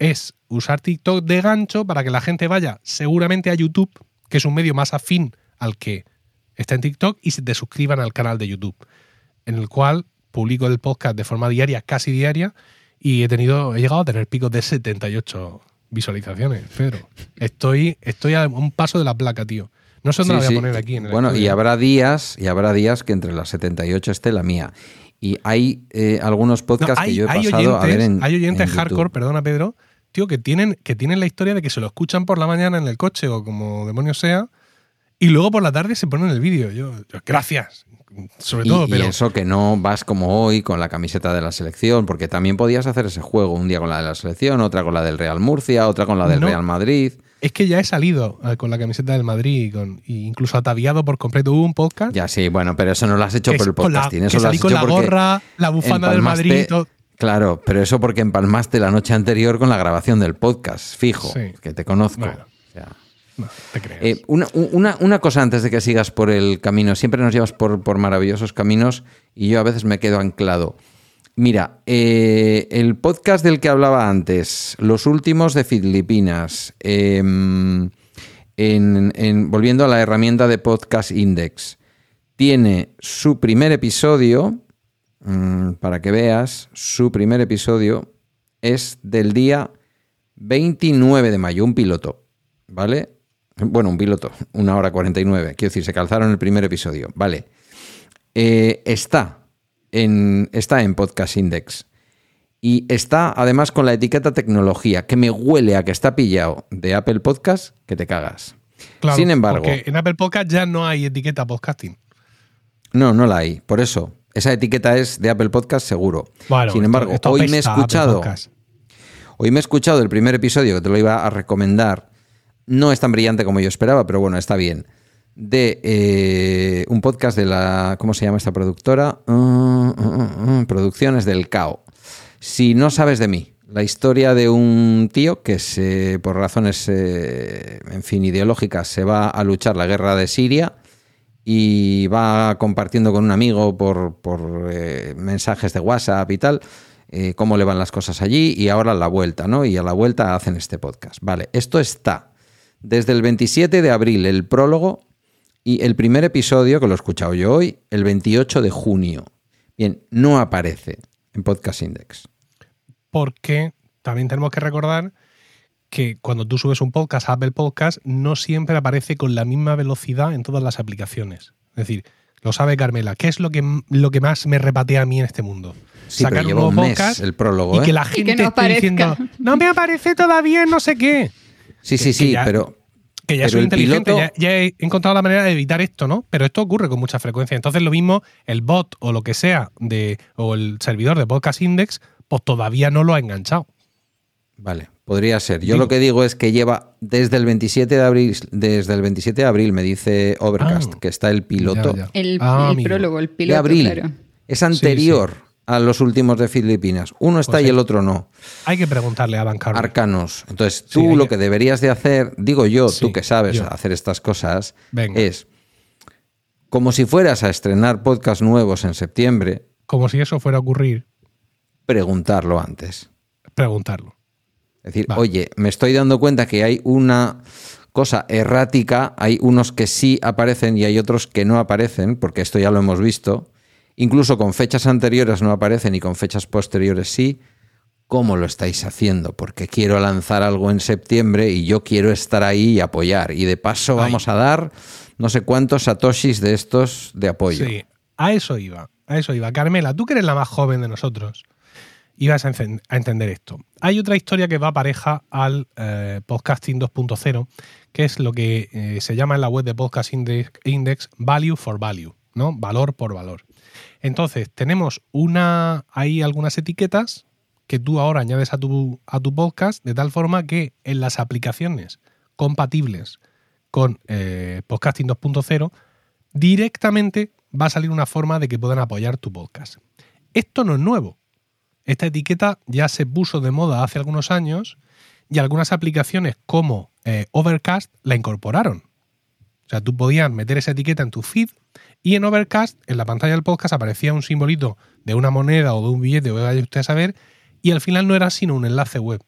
es usar TikTok de gancho para que la gente vaya seguramente a YouTube, que es un medio más afín al que está en TikTok, y se te suscriban al canal de YouTube, en el cual publico el podcast de forma diaria, casi diaria, y he tenido, he llegado a tener picos de 78 visualizaciones, Pedro. Estoy, estoy a un paso de la placa, tío. No sé dónde Sí, la voy a poner aquí. En el bueno, y habrá días, y habrá días que entre las 78 esté la mía. Y hay eh, algunos No, podcasts que yo he pasado oyentes, a ver en. hay oyentes en YouTube. hardcore, perdona Pedro, tío, que tienen, que tienen la historia de que se lo escuchan por la mañana en el coche o como demonios sea, y luego por la tarde se ponen el vídeo. Yo, yo, gracias, sobre Y, todo, y pero eso que no vas como hoy con la camiseta de la selección, porque también podías hacer ese juego, un día con la de la selección, otra con la del Real Murcia, otra con la del No. Real Madrid. es que ya he salido eh, con la camiseta del Madrid y, con, y incluso ataviado por completo. Hubo un podcast Ya sí, bueno, pero eso no lo has hecho que por el la- podcasting, que eso lo has con hecho la gorra, la bufanda del Madrid todo. Claro, pero eso porque empalmaste la noche anterior con la grabación del podcast, fijo, Sí. que te conozco. Bueno. O sea, No, te creas. Eh, una, una- una cosa antes de que sigas por el camino. Siempre nos llevas por, por maravillosos caminos y yo a veces me quedo anclado. Mira, eh, el podcast del que hablaba antes, los últimos de Filipinas, em, en- en- volviendo a la herramienta de Podcast Index, tiene su primer episodio, mm, para que veas, su primer episodio es del día 29 de mayo, un piloto, ¿vale? Bueno, un piloto, una hora 49, quiero decir, se calzaron el primer episodio, ¿vale? Eh, está, en, está en Podcast Index. Y está además con la etiqueta tecnología, que me huele a que está pillado de Apple Podcast, que te cagas. Claro, Sin embargo, Porque en Apple Podcast ya no hay etiqueta podcasting. no, no la hay, por eso. Esa etiqueta es de Apple Podcast seguro. Bueno, Sin embargo, esto hoy me he escuchado. Hoy me he escuchado el primer episodio que te lo iba a recomendar. No es tan brillante como yo esperaba, pero bueno, está bien. De eh, un podcast de la. ¿Cómo se llama esta productora? Ah, ah, ah, Producciones del CAO. Si no sabes de mí, la historia de un tío que se, por razones, eh, en fin, ideológicas, se va a luchar la guerra de Siria y va compartiendo con un amigo por, por, eh, mensajes de WhatsApp y tal, eh, cómo le van las cosas allí y ahora a la vuelta, ¿no? Y a la vuelta hacen este podcast. Vale, esto está desde el 27 de abril, el prólogo, y el primer episodio, que lo he escuchado yo hoy, el 28 de junio. Bien, no aparece en Podcast Index. Porque también tenemos que recordar que cuando tú subes un podcast a Apple Podcast, no siempre aparece con la misma velocidad en todas las aplicaciones. Es decir, lo sabe Carmela. ¿Qué es lo que, lo que más me repatea a mí en este mundo? Sí, pero lleva un mes el prólogo, y ¿eh? que la gente que no esté diciendo no me aparece todavía no sé qué. Sí, sí, que sí, ya- pero Que ya Pero soy el inteligente, piloto- ya, ya he encontrado la manera de evitar esto, ¿no? Pero esto ocurre con mucha frecuencia. Entonces lo mismo, el bot o lo que sea, de, o el servidor de Podcast Index, pues todavía no lo ha enganchado. Vale, podría ser. Yo Digo. lo que digo es que lleva desde el 27 de abril, desde el 27 de abril me dice Overcast Ah. que está el piloto Ya, ya. El, Ah, el prólogo, el de piloto, abril. claro. Es anterior a los últimos de Filipinas. Uno está Pues y el otro no. Hay que preguntarle a Carvey. Arcanos. Entonces, tú lo que- que deberías de hacer, digo yo, Sí, tú que sabes yo. hacer estas cosas, Venga. es como si fueras a estrenar podcast nuevos en septiembre, Como si eso fuera a ocurrir, preguntarlo antes. preguntarlo. Es decir, Vale. oye, me estoy dando cuenta que hay una cosa errática, hay unos que sí aparecen y hay otros que no aparecen, porque esto ya lo hemos visto. Incluso con fechas anteriores no aparecen y con fechas posteriores sí. ¿Cómo lo estáis haciendo? Porque quiero lanzar algo en septiembre y yo quiero estar ahí y apoyar. Y de paso vamos a dar no sé cuántos satoshis de estos de apoyo. Sí, a eso iba. A eso iba. Carmela, tú que eres la más joven de nosotros, a, encen- a entender esto. Hay otra historia que va pareja al eh, podcasting 2.0, que es lo que eh, se llama en la web de Podcast Index, Index Value for Value, ¿no? Valor por valor. Entonces, tenemos una, hay algunas etiquetas que tú ahora añades a tu, a tu podcast de tal forma que en las aplicaciones compatibles con eh, Podcasting 2.0 directamente va a salir una forma de que puedan apoyar tu podcast. Esto no es nuevo. Esta etiqueta ya se puso de moda hace algunos años y algunas aplicaciones como eh, Overcast la incorporaron. O sea, tú podías meter esa etiqueta en tu feed y en Overcast, en la pantalla del podcast, aparecía un simbolito de una moneda o de un billete, o vaya usted a saber, y al final no era sino un enlace web.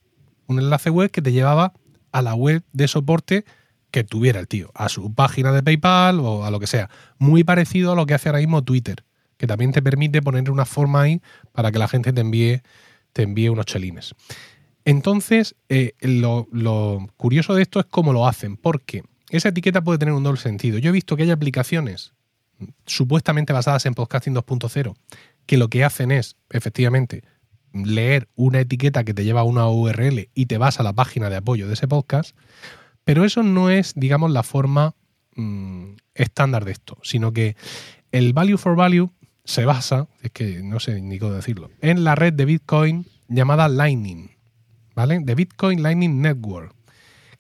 Un enlace web que te llevaba a la web de soporte que tuviera el tío, a su página de PayPal o a lo que sea. Muy parecido a lo que hace ahora mismo Twitter, que también te permite poner una forma ahí para que la gente te envíe, te envíe unos chelines. Entonces, eh, lo, curioso de esto es cómo lo hacen, porque esa etiqueta puede tener un doble sentido. Yo he visto que hay aplicaciones supuestamente basadas en Podcasting 2.0 que lo que hacen es, efectivamente, leer una etiqueta que te lleva a una URL y te vas a la página de apoyo de ese podcast, pero eso no es, digamos, la forma mm, estándar de esto, sino que el value for value se basa, es que no sé ni cómo decirlo, en la red de Bitcoin llamada Lightning, ¿vale? De Bitcoin Lightning Network,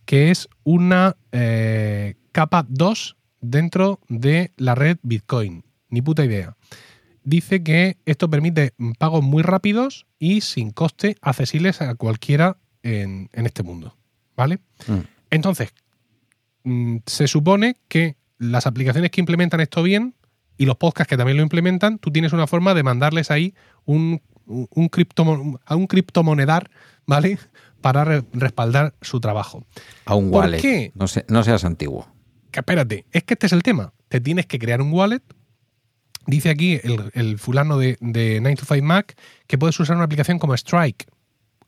que es una eh, capa 2 dentro de la red Bitcoin. Ni puta idea. Dice que esto permite pagos muy rápidos y sin coste accesibles a cualquiera en, en este mundo, ¿vale? Mm. Entonces, mm, se supone que las aplicaciones que implementan esto bien y los podcasts que también lo implementan, tú tienes una forma de mandarles ahí un, un, a un criptomonedar, ¿vale? Para re- respaldar su trabajo. A un ¿Por wallet. qué? No, se- no seas antiguo. Que espérate, es que este es el tema. Te tienes que crear un wallet. Dice aquí el, el fulano de, de 9 to 5 Mac que puedes usar una aplicación como Strike,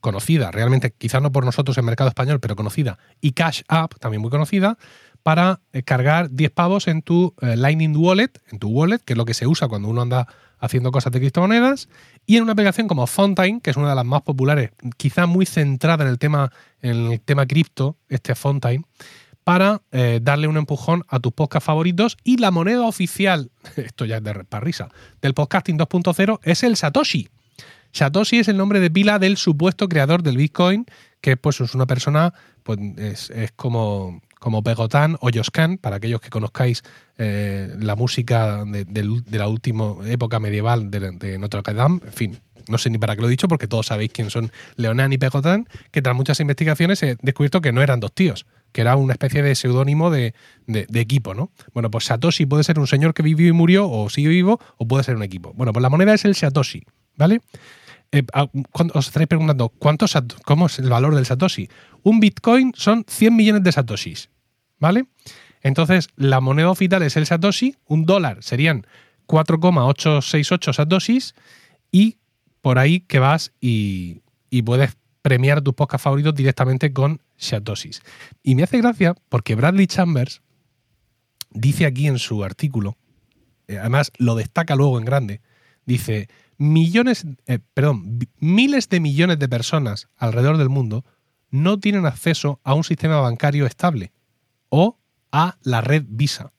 conocida, realmente, quizás no por nosotros en mercado español, pero conocida, y Cash App, también muy conocida, para eh, cargar 10 pavos en tu eh, Lightning Wallet, en tu wallet, que es lo que se usa cuando uno anda haciendo cosas de criptomonedas, y en una aplicación como Fountain, que es una de las más populares, quizá muy centrada en el tema, en el tema cripto, este Fountain, para eh, darle un empujón a tus podcasts favoritos. Y la moneda oficial, esto ya es de para risa, del podcasting 2.0 es el Satoshi. Satoshi es el nombre de pila del supuesto creador del Bitcoin, que pues es una persona, pues es, es como, como Pegotán o Yoscan, para aquellos que conozcáis eh, la música de, la última época medieval de, Notre Dame, en fin. No sé ni para qué lo he dicho, porque todos sabéis quién son Leonán y Pegotán, que tras muchas investigaciones he descubierto que no eran dos tíos, que era una especie de seudónimo de, equipo, ¿no? Bueno, pues Satoshi puede ser un señor que vivió y murió, o sigue vivo, o puede ser un equipo. Bueno, pues la moneda es el Satoshi, ¿vale? Eh, ah, os estaréis preguntando, ¿cuántos, ¿cómo es el valor del Satoshi? Un Bitcoin son 100 millones de Satoshis, ¿vale? Entonces, la moneda oficial es el Satoshi, un dólar serían 4,868 Satoshis y por ahí que vas y, puedes premiar tus podcasts favoritos directamente con Satoshis. Y me hace gracia porque Bradley Chambers dice aquí en su artículo, eh, además lo destaca luego en grande, dice, millones, eh, perdón, miles de millones de personas alrededor del mundo no tienen acceso a un sistema bancario estable o a la red Visa.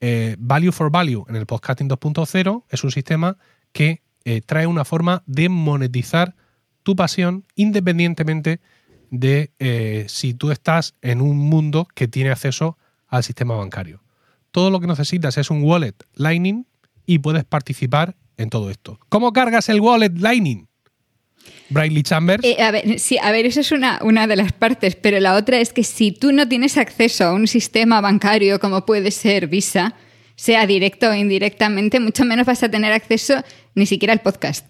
Eh, Value for Value en el podcasting 2.0 es un sistema que eh, trae una forma de monetizar tu pasión independientemente de eh, si tú estás en un mundo que tiene acceso al sistema bancario. Todo lo que necesitas es un wallet Lightning y puedes participar en todo esto. ¿Cómo cargas el wallet Lightning? Bradley Chambers. Eh, a ver, sí, a ver, eso es una, una de las partes, pero la otra es que si tú no tienes acceso a un sistema bancario como puede ser Visa, sea directo o indirectamente, mucho menos vas a tener acceso ni siquiera al podcast.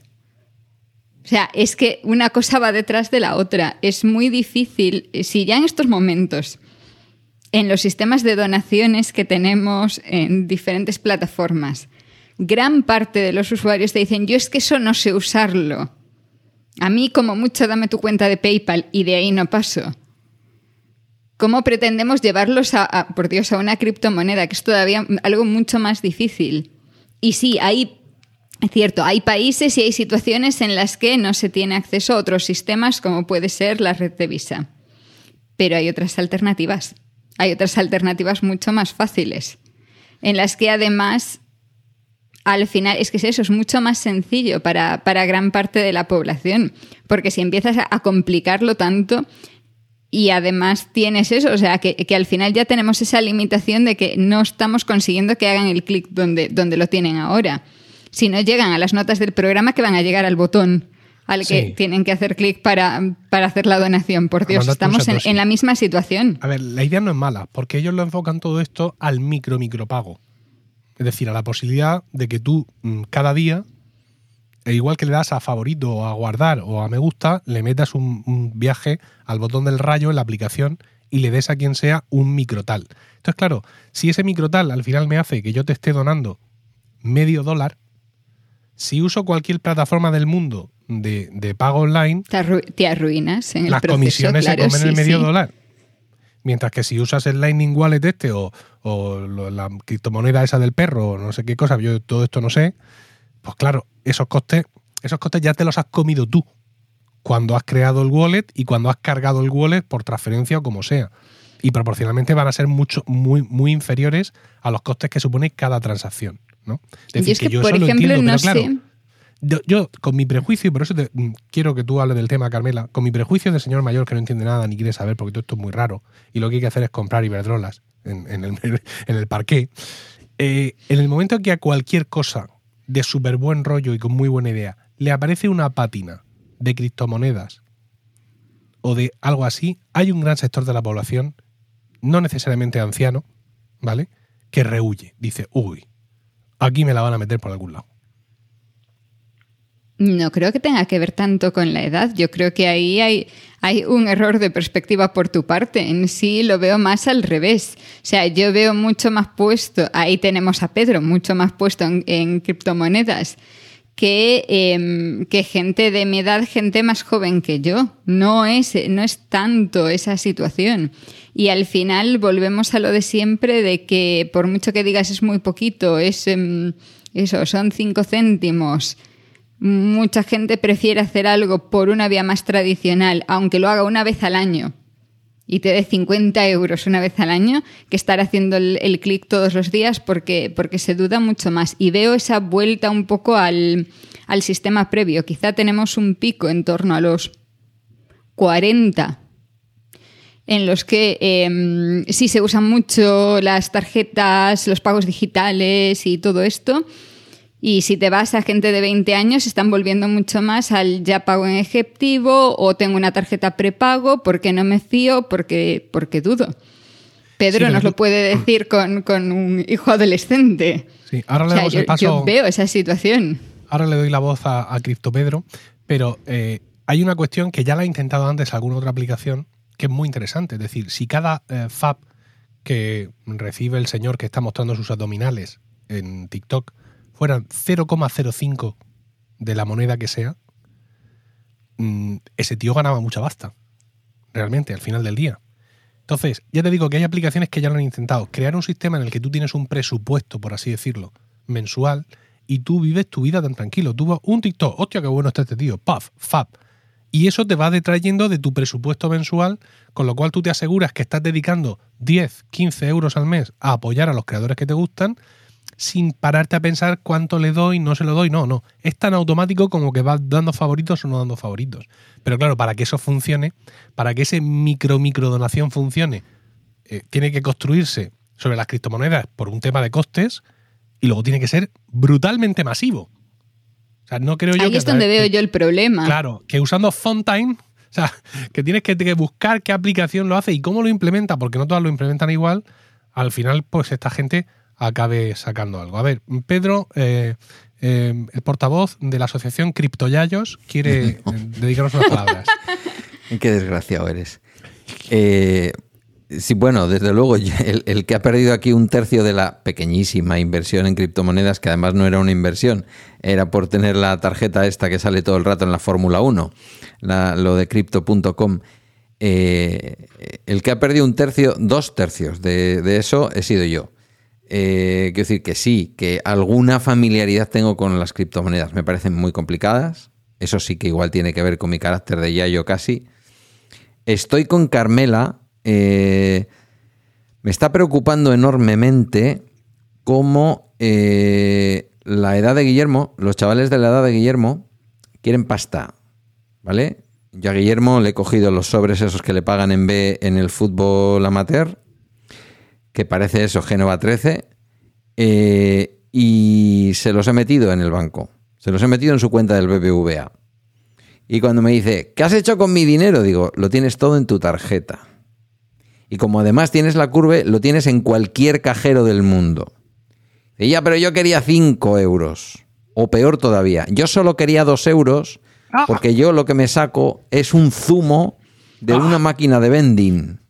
O sea, es que una cosa va detrás de la otra. Es muy difícil, si ya en estos momentos, en los sistemas de donaciones que tenemos en diferentes plataformas, gran parte de los usuarios te dicen, yo es que eso no sé usarlo. A mí, como mucho, dame tu cuenta de PayPal y de ahí no paso. ¿Cómo pretendemos llevarlos a, por Dios, a una criptomoneda, que es todavía algo mucho más difícil? Y sí, hay, cierto, hay países y hay situaciones en las que no se tiene acceso a otros sistemas, como puede ser la red de Visa. Pero hay otras alternativas. Hay otras alternativas mucho más fáciles, en las que además al final es que es eso, es mucho más sencillo para, para gran parte de la población, porque si empiezas a, a complicarlo tanto y además tienes eso, o sea, que, que, al final ya tenemos esa limitación de que no estamos consiguiendo que hagan el clic donde, donde lo tienen ahora. Si no llegan a las notas del programa, que van a llegar al botón al que Sí. tienen que hacer clic para, para hacer la donación. Por Dios, estamos en, en la misma situación. A ver, la idea no es mala, porque ellos lo enfocan todo esto al micro micropago. Es decir, a la posibilidad de que tú mm, cada día, e igual que le das a favorito o a guardar o a me gusta, le metas un, un viaje al botón del rayo en la aplicación y le des a quien sea un microtal. Entonces, claro, si ese microtal al final me hace que yo te esté donando medio dólar, si uso cualquier plataforma del mundo de, de pago online, Te, arru- te arruinas en el las proceso, comisiones claro, se comen el medio sí. dólar. Mientras que si usas el Lightning Wallet este o, la criptomoneda esa del perro o no sé qué cosa, yo todo esto no sé, pues claro, esos costes, esos costes ya te los has comido tú cuando has creado el wallet y cuando has cargado el wallet por transferencia o como sea. Y proporcionalmente van a ser mucho, muy, muy inferiores a los costes que supone cada transacción. ¿no? Es Yo es que, yo por ejemplo, entiendo, no claro, sé. Yo, con mi prejuicio, y por eso mm, quiero que tú hables del tema, Carmela, con mi prejuicio de señor mayor que no entiende nada ni quiere saber, porque todo esto es muy raro, y lo que hay que hacer es comprar iberdrolas en, en el, en el parqué, eh, en el momento en que a cualquier cosa de súper buen rollo y con muy buena idea le aparece una pátina de criptomonedas o de algo así, hay un gran sector de la población no necesariamente anciano, ¿vale? Que rehuye. Dice, uy, aquí me la van a meter por algún lado. No creo que tenga que ver tanto con la edad. Yo creo que ahí hay, un error de perspectiva por tu parte. En sí lo veo más al revés. O sea, yo veo mucho más puesto, ahí tenemos a Pedro, mucho más puesto en, criptomonedas que, em, que, gente de mi edad, gente más joven que yo. No es, no es tanto esa situación. Y al final volvemos a lo de siempre de que por mucho que digas es muy poquito, es em, eso, son cinco céntimos Mucha gente prefiere hacer algo por una vía más tradicional, aunque lo haga una vez al año y te dé 50 euros una vez al año, que estar haciendo el, clic todos los días porque, porque se duda mucho más. Y veo esa vuelta un poco al, sistema previo. Quizá tenemos un pico en torno a los 40 en los que em, sí se usan mucho las tarjetas, los pagos digitales y todo esto, y si te vas a gente de 20 años, se están volviendo mucho más al ya pago en efectivo o tengo una tarjeta prepago porque no me fío, porque, porque dudo. Pedro nos lo puede decir con, un hijo adolescente. Sí, ahora le damos yo, el paso. Yo veo esa situación. Ahora le doy la voz a, a Cripto Pedro, pero eh, hay una cuestión que ya la ha intentado antes alguna otra aplicación que es muy interesante. Es decir, si cada eh, FAB que recibe el señor que está mostrando sus abdominales en TikTok fueran 0,05 de la moneda que sea, mm, ese tío ganaba mucha basta. Realmente, al final del día. Entonces, ya te digo que hay aplicaciones que ya lo han intentado. Crear un sistema en el que tú tienes un presupuesto, por así decirlo, mensual, y tú vives tu vida tan tranquilo. Tú vas un TikTok, hostia, qué bueno está este tío, puff, fab. Y eso te va detrayendo de tu presupuesto mensual, con lo cual tú te aseguras que estás dedicando 10, 15 euros al mes a apoyar a los creadores que te gustan sin pararte a pensar cuánto le doy, no se lo doy. No, no. Es tan automático como que vas dando favoritos o no dando favoritos. Pero claro, para que eso funcione, para que ese micro, micro donación funcione, eh, tiene que construirse sobre las criptomonedas por un tema de costes y luego tiene que ser brutalmente masivo. O sea, no creo yo Ahí es donde veo yo el problema. Claro, que usando Fontime, o sea, que tienes que, que buscar qué aplicación lo hace y cómo lo implementa, porque no todas lo implementan igual, al final, pues esta gente acabe sacando algo. A ver, Pedro, eh, eh, el portavoz de la asociación Criptoyayos, quiere eh, dedicarnos unas palabras. Qué desgraciado eres. sí, bueno, desde luego, el, que ha perdido aquí un tercio de la pequeñísima inversión en criptomonedas, que además no era una inversión, era por tener la tarjeta esta que sale todo el rato en la Fórmula 1, lo de crypto.com. el que ha perdido un tercio, dos tercios de eso he sido yo. Eh, quiero decir que sí, que alguna familiaridad tengo con las criptomonedas. Me parecen muy complicadas. Eso sí que igual tiene que ver con mi carácter de yayo casi. Estoy con Carmela. Eh, me está preocupando enormemente cómo eh, la edad de Guillermo, los chavales de la edad de Guillermo, quieren pasta. ¿Vale? Yo a Guillermo le he cogido los sobres esos que le pagan en B en el fútbol amateur que parece eso, Génova 13, eh, y se los he metido en el banco. Se los he metido en su cuenta del BBVA. Y cuando me dice, ¿qué has hecho con mi dinero? Digo, lo tienes todo en tu tarjeta. Y como además tienes la curva, lo tienes en cualquier cajero del mundo. Y ya, pero yo quería 5 euros. O peor todavía, yo solo quería 2 euros ah. porque yo lo que me saco es un zumo de una ah. máquina de vending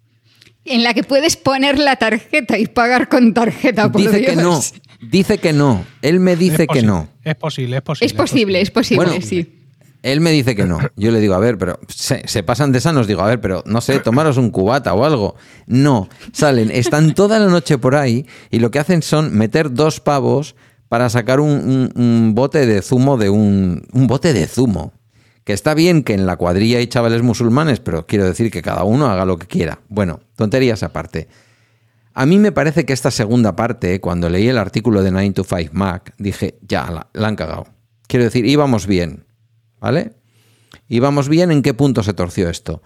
en la que puedes poner la tarjeta y pagar con tarjeta. Por dice que no, dice que no. Él me dice que no. Es posible, es posible. Es posible, es posible, sí. Él me dice que no. Yo le digo, a ver, pero se, pasan de sanos. Digo, a ver, pero no sé, tomaros un cubata o algo. No, salen, están toda la noche por ahí y lo que hacen son meter dos pavos para sacar un, bote de zumo de un, un bote de zumo. Que está bien que en la cuadrilla hay chavales musulmanes, pero quiero decir que cada uno haga lo que quiera. Bueno, tonterías aparte. A mí me parece que esta segunda parte, cuando leí el artículo de 9 to 5 Mac, dije, ya, la, han cagado. Quiero decir, íbamos bien, ¿vale? Íbamos bien en qué punto se torció esto.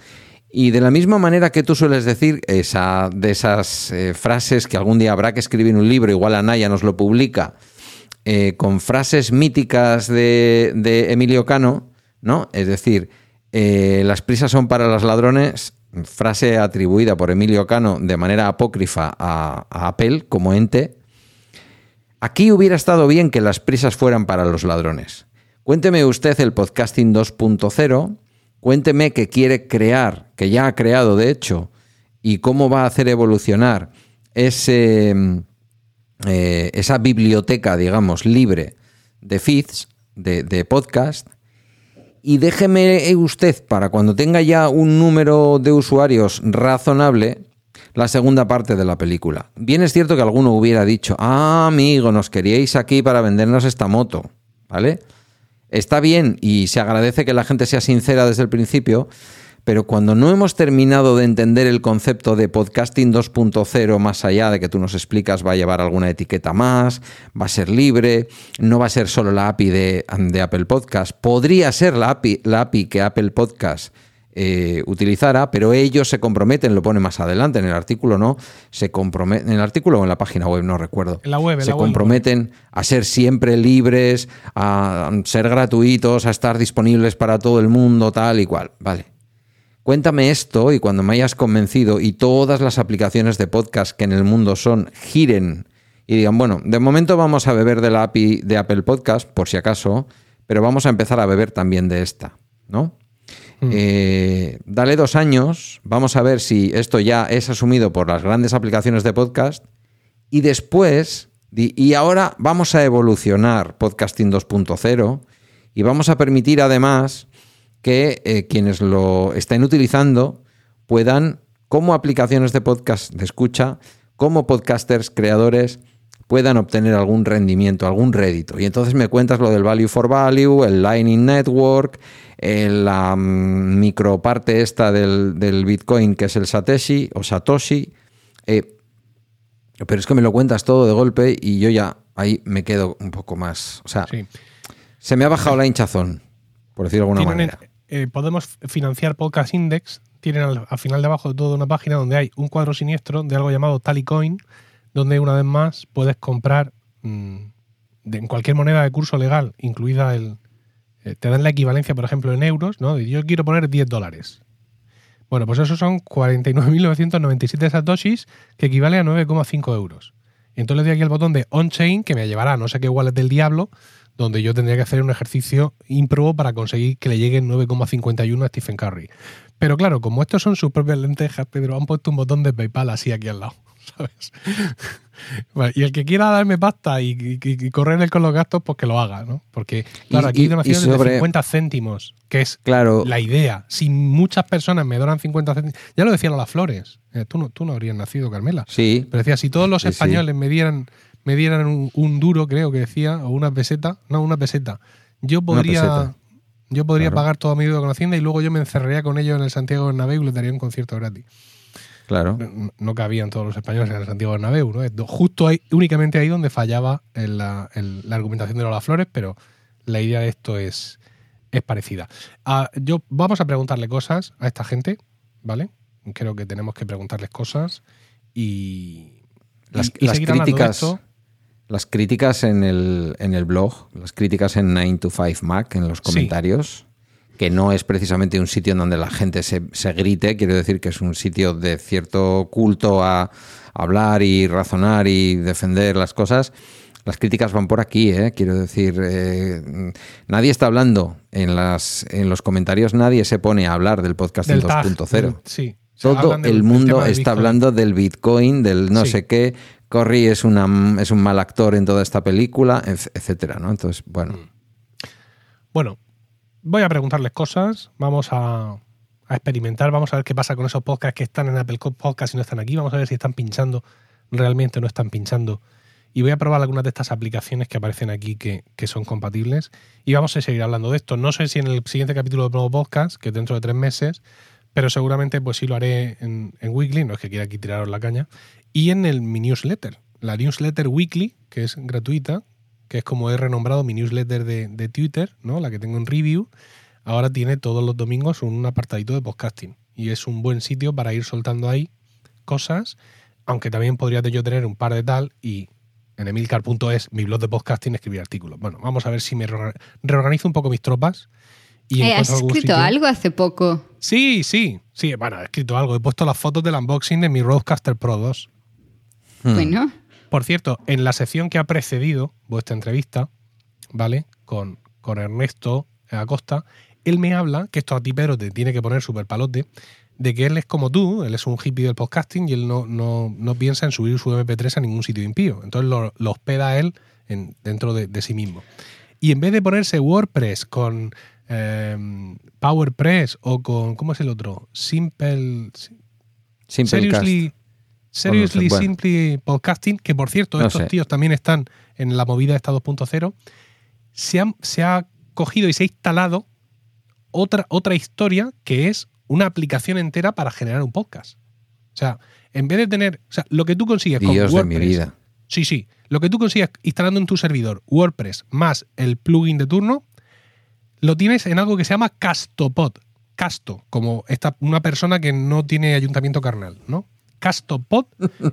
Y de la misma manera que tú sueles decir esa, de esas eh, frases que algún día habrá que escribir un libro, igual Anaya nos lo publica, eh, con frases míticas de, de Emilio Cano, ¿no? Es decir, eh, las prisas son para los ladrones, frase atribuida por Emilio Cano de manera apócrifa a, Apple como ente, aquí hubiera estado bien que las prisas fueran para los ladrones. Cuénteme usted el podcasting 2.0, cuénteme qué quiere crear, que ya ha creado de hecho, y cómo va a hacer evolucionar ese, eh, esa biblioteca, digamos, libre de feeds, de, de podcast, y déjeme usted, para cuando tenga ya un número de usuarios razonable, la segunda parte de la película. Bien es cierto que alguno hubiera dicho, ah, amigo, nos queríais aquí para vendernos esta moto, ¿vale? Está bien y se agradece que la gente sea sincera desde el principio, pero cuando no hemos terminado de entender el concepto de podcasting 2.0 más allá de que tú nos explicas va a llevar alguna etiqueta más, va a ser libre, no va a ser solo la API de, de Apple Podcast, podría ser la API, la API que Apple Podcast eh, utilizara, pero ellos se comprometen, lo pone más adelante en el artículo, ¿no? Se comprometen, en el artículo o en la página web, no recuerdo. En la web, en se la web. comprometen a ser siempre libres, a ser gratuitos, a estar disponibles para todo el mundo, tal y cual. Vale. Cuéntame esto y cuando me hayas convencido y todas las aplicaciones de podcast que en el mundo son giren y digan, bueno, de momento vamos a beber de la API de Apple Podcast, por si acaso, pero vamos a empezar a beber también de esta, ¿no? Eh, dale dos años, vamos a ver si esto ya es asumido por las grandes aplicaciones de podcast y después, y ahora vamos a evolucionar Podcasting 2.0 y vamos a permitir además que eh, quienes lo estén utilizando puedan, como aplicaciones de podcast de escucha, como podcasters, creadores, puedan obtener algún rendimiento, algún rédito. Y entonces me cuentas lo del Value for Value, el Lightning Network, el, la mm, microparte esta del, del Bitcoin que es el Satoshi o Satoshi. Eh, pero es que me lo cuentas todo de golpe y yo ya ahí me quedo un poco más. O sea, Sí. se me ha bajado la hinchazón, por decirlo de alguna Tienen, manera. Eh, podemos financiar Podcast Index. Tienen al, al final de abajo de todo una página donde hay un cuadro siniestro de algo llamado Tallycoin, donde una vez más puedes comprar mm, en cualquier moneda de curso legal, incluida el. eh, te dan la equivalencia, por ejemplo, en euros, ¿no? De Yo quiero poner 10 dólares. Bueno, pues esos son 49.997 satoshis, que equivale a 9,5 euros. Y entonces le doy aquí el botón de on-chain, que me llevará a no sé qué wallet del diablo, donde yo tendría que hacer un ejercicio ímprobo para conseguir que le lleguen 9,51 a Stephen Curry. Pero claro, como estos son sus propias lentejas, Pedro, han puesto un botón de PayPal así aquí al lado, ¿sabes? Y el que quiera darme pasta y, y- y correr él con los gastos, pues que lo haga, ¿no? Porque, claro, aquí hay donaciones sobre- de 50 céntimos, que es Claro, la idea. Si muchas personas me donan 50 céntimos, ya lo decían a las flores, Eh, tú, no, tú no habrías nacido, Carmela. sí, Pero decía, si todos los Sí, sí. españoles me dieran, me dieran un, un duro, creo que decía, o una peseta, no, una peseta, yo podría, peseta. yo podría Claro. pagar toda mi deuda con Hacienda y luego yo me encerraría con ellos en el Santiago Bernabéu y les daría un concierto gratis. claro. No, no cabían todos los españoles en el Santiago Bernabéu, ¿no? Justo ahí, únicamente ahí donde fallaba en la, en la argumentación de Lola Flores, pero la idea de esto es, es parecida. Ah, yo, vamos a preguntarle cosas a esta gente, ¿vale? Creo que tenemos que preguntarles cosas y, Las, y- y críticas, esto. Las críticas en el, en el blog, las críticas en 9 to 5 Mac, en los Sí. comentarios, que no es precisamente un sitio en donde la gente se, se grite, quiero decir que es un sitio de cierto culto a hablar y razonar y defender las cosas. Las críticas van por aquí, ¿eh? quiero decir, eh, nadie está hablando en, las, en los comentarios, nadie se pone a hablar del podcast Del tag, 2.0. del- sí. Todo el mundo está Bitcoin. hablando del Bitcoin, del no Sí. sé qué. Corey es, una, es un mal actor en toda esta película, etcétera, ¿no? Entonces, bueno, Bueno, voy a preguntarles cosas, vamos a, experimentar, vamos a ver qué pasa con esos podcasts que están en Apple Podcast y no están aquí, vamos a ver si están pinchando realmente no están pinchando. Y voy a probar algunas de estas aplicaciones que aparecen aquí que, que son compatibles. Y vamos a seguir hablando de esto. No sé si en el siguiente capítulo del nuevo podcast, que es dentro de tres meses, pero seguramente pues sí lo haré en, en Weekly, no es que quiera aquí tiraros la caña. Y en el, mi newsletter, la newsletter Weekly, que es gratuita, que es como he renombrado mi newsletter de, de Twitter, ¿no? la que tengo en review, ahora tiene todos los domingos un apartadito de podcasting. Y es un buen sitio para ir soltando ahí cosas, aunque también podría yo tener un par de tal y en emilcar.es, mi blog de podcasting, escribir artículos. Bueno, vamos a ver si me reorga- reorganizo un poco mis tropas. Y Eh, ¿Has escrito sitio- algo hace poco? Sí, sí. Sí, bueno, he escrito algo. He puesto las fotos del unboxing de mi Roadcaster Pro 2. Hmm. Bueno, Por cierto, en la sección que ha precedido vuestra entrevista, ¿vale? Con, con Ernesto Acosta, él me habla, que esto a ti, Pedro, te tiene que poner súper palote, de que él es como tú, él es un hippie del podcasting y él no, no, no piensa en subir su MP3 a ningún sitio impío. Entonces lo, lo hospeda él en- dentro de, de sí mismo. Y en vez de ponerse WordPress con eh, PowerPress o con, ¿cómo es el otro? Simple... Simplecast. Seriously, seriously Bueno. Simply Podcasting, que por cierto, No estos sé. tíos también están en la movida esta 2.0, se, han- se ha cogido y se ha instalado otra, otra historia que es una aplicación entera para generar un podcast. O sea, en vez de tener, o sea, lo que tú consigues con Dios de WordPress, mi vida. Sí, sí. Lo que tú consigues instalando en tu servidor WordPress más el plugin de turno, lo tienes en algo que se llama Castopod. Casto, como esta, una persona que no tiene ayuntamiento carnal, ¿no? Castopod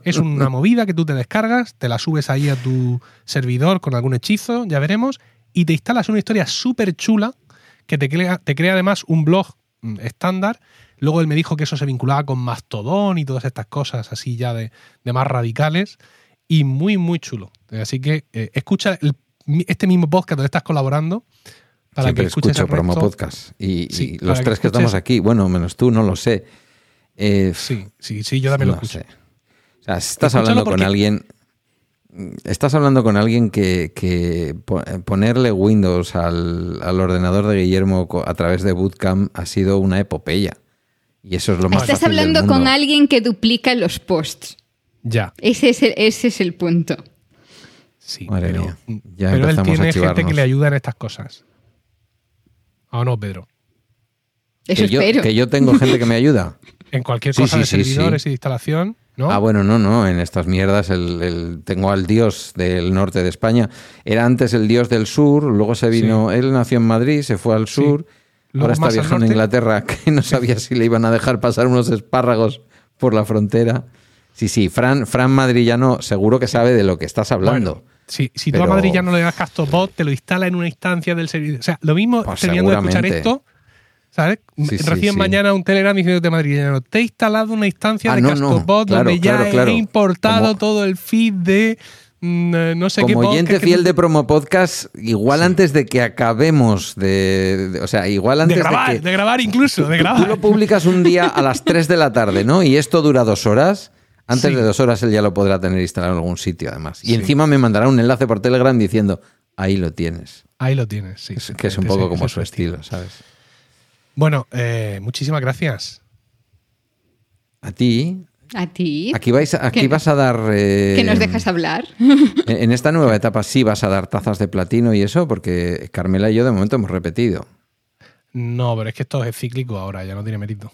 es una movida que tú te descargas, te la subes ahí a tu servidor con algún hechizo, ya veremos, y te instalas una historia súper chula que te crea, te crea además un blog mm, estándar. Luego él me dijo que eso se vinculaba con Mastodon y todas estas cosas así ya de, de más radicales y muy, muy chulo. Así que eh, escucha el- este mismo podcast donde estás colaborando para Siempre que escuches escucho el promo podcast. Y, los para que tres que estamos aquí, bueno, menos tú, no lo sé. Eh, Sí, sí, sí, yo también lo escucho. sé. O sea, estás Escúchalo hablando con porque- alguien. Estás hablando con alguien que, que po- ponerle Windows al, al ordenador de Guillermo a través de Bootcamp ha sido una epopeya. Y eso es lo más estás fácil del hablando con alguien que duplica los posts. Ya, Ese es el, ese es el punto. sí. Madre pero mía, ya pero él a tiene gente que le ayuda en estas cosas. ¿O no, Pedro? Eso que, yo, espero. que yo tengo gente que me ayuda. En cualquier cosa sí, de sí, servidores y de instalación, ¿no? Ah, bueno, no, no. En estas mierdas el, el- tengo al dios del norte de España. Era antes el dios del sur, luego se vino. Él nació en Madrid, se fue al sur. Luego ahora está viajando a. Inglaterra, que no sabía si le iban a dejar pasar unos espárragos por la frontera. Sí, sí, Fran, Fran Madrillano seguro que sabe de lo que estás hablando. Bueno, si, si tú a Madrid ya no le das Castopod, te lo instala en una instancia del servidor. O sea, lo mismo Pues terminando de escuchar esto, ¿sabes? Sí, Recién sí. mañana un Telegram diciéndote Madrid, te he instalado una instancia Ah, de no, no, Castopod claro, donde ya claro, he importado Como- todo el feed de mm, eh, no sé qué Como podcast oyente fiel tú- de promo podcast, igual antes de que acabemos de, de- O sea, igual de antes de, grabar, que. de grabar incluso, de Tú grabar. lo publicas un día a las 3 de la tarde, ¿no? Y esto dura dos horas. Antes Sí. de dos horas él ya lo podrá tener instalado en algún sitio, además. Y Sí. encima me mandará un enlace por Telegram diciendo, ahí lo tienes. Ahí lo tienes, sí. Es- que es un poco como su estilo, ¿sabes? Bueno, eh, muchísimas gracias. A ti, A ti. aquí, vais aquí ¿Que- vas a dar... eh, que nos dejas hablar. En esta nueva etapa sí vas a dar tazas de platino y eso, porque Carmela y yo de momento hemos repetido. No, pero es que esto es cíclico ahora, ya no tiene mérito.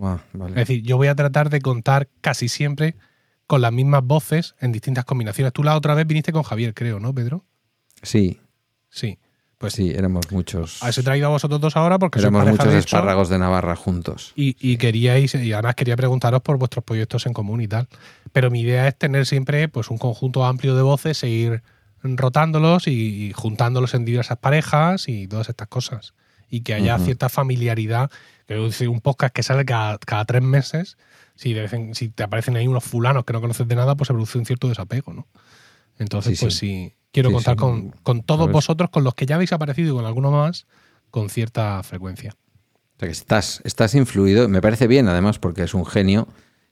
Ah, Es decir, yo voy a tratar de contar casi siempre con las mismas voces en distintas combinaciones. Tú la otra vez viniste con Javier, creo, ¿no, Pedro? Sí, Sí. Pues sí, éramos muchos. a eso he traído a vosotros dos ahora porque Éramos muchos de espárragos de Navarra juntos. y, y queríais, y además quería preguntaros por vuestros proyectos en común y tal. Pero mi idea es tener siempre pues un conjunto amplio de voces e ir rotándolos y, juntándolos en diversas parejas y todas estas cosas. Y que haya cierta familiaridad. Decir, un podcast que sale cada, cada tres meses, si, de vez en- si te aparecen ahí unos fulanos que no conoces de nada, pues se produce un cierto desapego, ¿no? Entonces, Sí, pues sí. Quiero Sí, contar sí. con, con todos vosotros, con los que ya habéis aparecido y con alguno más, con cierta frecuencia. O sea que estás, estás influido, me parece bien además porque es un genio,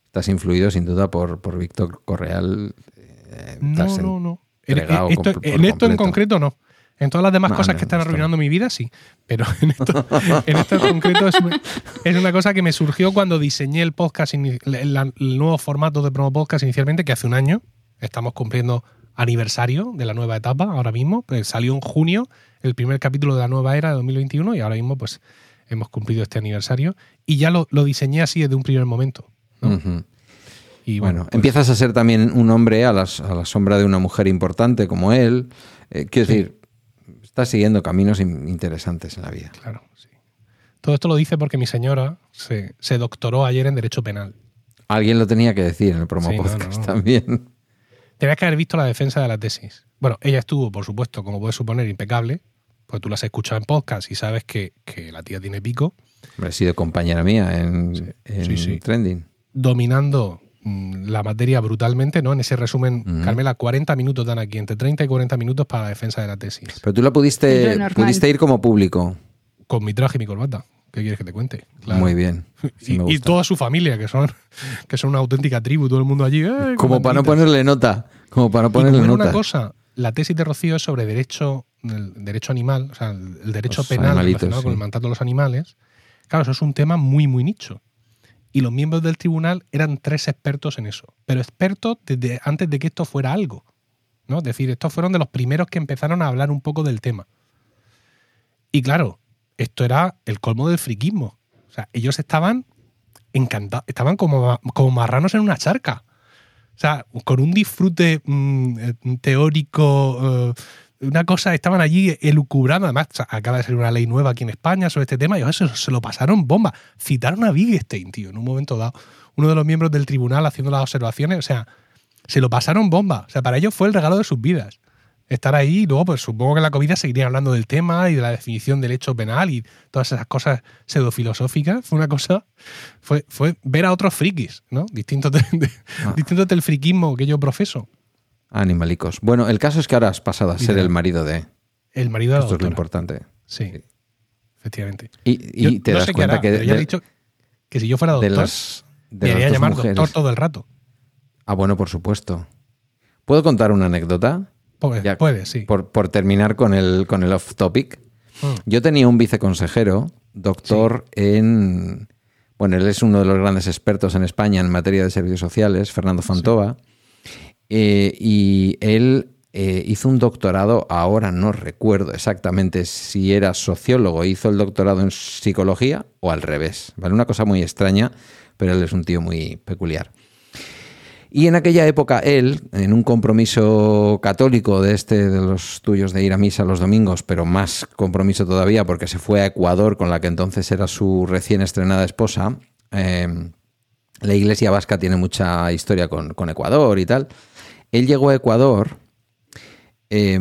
estás influido sin duda por, por Víctor Correal. eh, No, no, no. En, en esto, por en esto en completo. concreto no. En todas las demás No, cosas no, que están arruinando mi vida, sí. Pero en esto, en esto en concreto es, una- es una cosa que me surgió cuando diseñé el podcast, el nuevo formato de promo podcast inicialmente, que hace un año. Estamos cumpliendo aniversario de la nueva etapa ahora mismo. Pues salió en junio el primer capítulo de la nueva era de 2021 y ahora mismo pues hemos cumplido este aniversario. Y ya lo, lo diseñé así desde un primer momento. Y Bueno, pues- empiezas a ser también un hombre a, las- a la sombra de una mujer importante como él. Eh, quiero decir, estás siguiendo caminos in- interesantes en la vida. Claro, sí. Todo esto lo dice porque mi señora se, se doctoró ayer en Derecho Penal. Alguien lo tenía que decir en el promo Sí, no, podcast no. también. Tenías que haber visto la defensa de la tesis. Bueno, ella estuvo, por supuesto, como puedes suponer, impecable, pues tú la has escuchado en podcast y sabes que, que la tía tiene pico. Hombre, Ha sido compañera mía en, en sí, sí. Trending. dominando mm, la materia brutalmente, ¿no? En ese resumen. Carmela, 40 minutos dan aquí, entre 30 y 40 minutos para la defensa de la tesis. Pero tú la pudiste, pudiste ir como público. Con mi traje y mi corbata. ¿Qué quieres que te cuente? Claro. Muy bien. Sí y, y toda su familia, que son, que son una auténtica tribu, todo el mundo allí. ¡eh, Como para no ponerle nota. Como para no Y ponerle era nota. una cosa, la tesis de Rocío es sobre derecho, el derecho animal, o sea, el, derecho Los penal relacionado con el maltrato de los animales. Claro, eso es un tema muy, muy nicho. Y los miembros del tribunal eran tres expertos en eso. Pero expertos desde antes de que esto fuera algo. ¿no? Es decir, estos fueron de los primeros que empezaron a hablar un poco del tema. Y claro, esto era el colmo del friquismo. O sea, ellos estaban encantados, estaban como, como marranos en una charca. O sea, con un disfrute mm, eh, teórico, eh, una cosa, estaban allí elucubrando. Además, acaba de salir una ley nueva aquí en España sobre este tema y eso se lo pasaron bomba. Citaron a Wittgenstein, tío, en un momento dado. Uno de los miembros del tribunal haciendo las observaciones, o sea, se lo pasaron bomba. O sea, para ellos fue el regalo de sus vidas. Estar ahí y luego, pues supongo que en la comida seguirían hablando del tema y de la definición del hecho penal y todas esas cosas pseudofilosóficas. Fue una cosa, fue, fue ver a otros frikis, ¿no? Distintos, de- de- Ah. distintos del friquismo que yo profeso. Animalicos. Bueno, el caso es que ahora has pasado a ser el marido de. El marido de la Esto es lo importante. Sí, efectivamente. Y, y Yo te no das cuenta hará, que ya he de, dicho que si yo fuera de doctor, las, de me las dos llamar mujeres. doctor todo el rato. Ah, bueno, por supuesto. ¿Puedo contar una anécdota? Puede, Ya, puede, sí. Por, por terminar con el, con el off topic. Mm. Yo tenía un viceconsejero, doctor en. Bueno, él es uno de los grandes expertos en España en materia de servicios sociales, Fernando Fantova. Eh, y él eh, hizo un doctorado, ahora no recuerdo exactamente si era sociólogo, hizo el doctorado en psicología o al revés. ¿vale? Una cosa muy extraña, pero él es un tío muy peculiar. Y en aquella época él, en un compromiso católico de este, de los tuyos de ir a misa los domingos, pero más compromiso todavía porque se fue a Ecuador con la que entonces era su recién estrenada esposa, eh, la iglesia vasca tiene mucha historia con, con Ecuador y tal. Él llegó a Ecuador eh,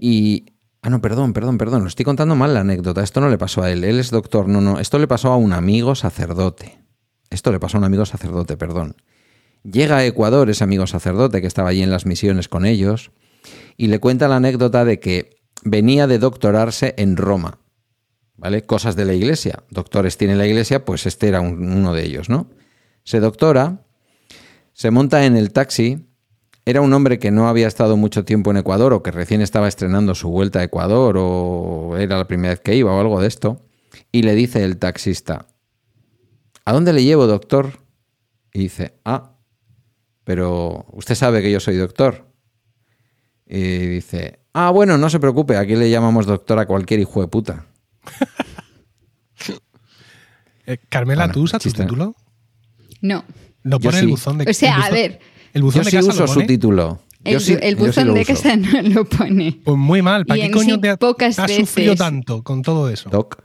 y... Ah, no, perdón, perdón, perdón, estoy contando mal la anécdota. Esto no le pasó a él. Él es doctor, no, no. Esto le pasó a un amigo sacerdote. Esto le pasó a un amigo sacerdote, perdón. Llega a Ecuador ese amigo sacerdote que estaba allí en las misiones con ellos y le cuenta la anécdota de que venía de doctorarse en Roma. ¿Vale? Cosas de la iglesia. Doctores tiene la iglesia, pues este era un- uno de ellos, ¿no? Se doctora, se monta en el taxi. Era un hombre que no había estado mucho tiempo en Ecuador o que recién estaba estrenando su vuelta a Ecuador o era la primera vez que iba o algo de esto. Y le dice el taxista, ¿a dónde le llevo, doctor? Y dice, ah, pero usted sabe que yo soy doctor. Y dice, ah, bueno, no se preocupe, aquí le llamamos doctor a cualquier hijo de puta. Eh, Carmela, Bueno, ¿tú usas tu título? No. Lo pone sí. el buzón de O sea, a ver. El buzón Yo de sí casa uso lo su título. El, sí- el yo sí buzón de casa no lo pone. Pues muy mal. ¿Para Y qué coño sí, te ha- pocas has sufrido veces. tanto con todo eso? Doc.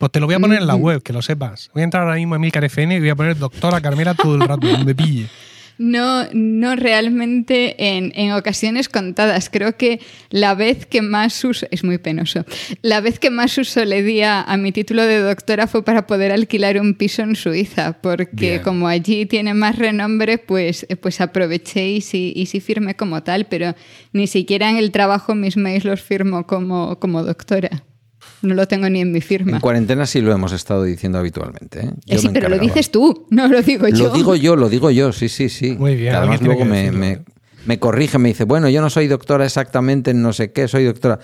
Pues te lo voy a poner en la web, que lo sepas. Voy a entrar ahora mismo a Emilcar FM y voy a poner doctora Carmela todo el rato, donde pille. No, no realmente en, en ocasiones contadas. Creo que la vez que más uso, es muy penoso, la vez que más uso le di a, a mi título de doctora fue para poder alquilar un piso en Suiza, porque Bien. como allí tiene más renombre, pues, eh, pues aproveché y sí, y sí firmé como tal, pero ni siquiera en el trabajo mis mails los firmo como, como doctora. No lo tengo ni en mi firma. En cuarentena sí lo hemos estado diciendo habitualmente. ¿eh? Eh, Yo sí, me pero lo dices tú, no lo digo yo. Lo digo yo, lo digo yo, sí, sí, sí. Muy bien, Además luego me, me, me corrige, me dice, bueno, yo no soy doctora exactamente en no sé qué, soy doctora.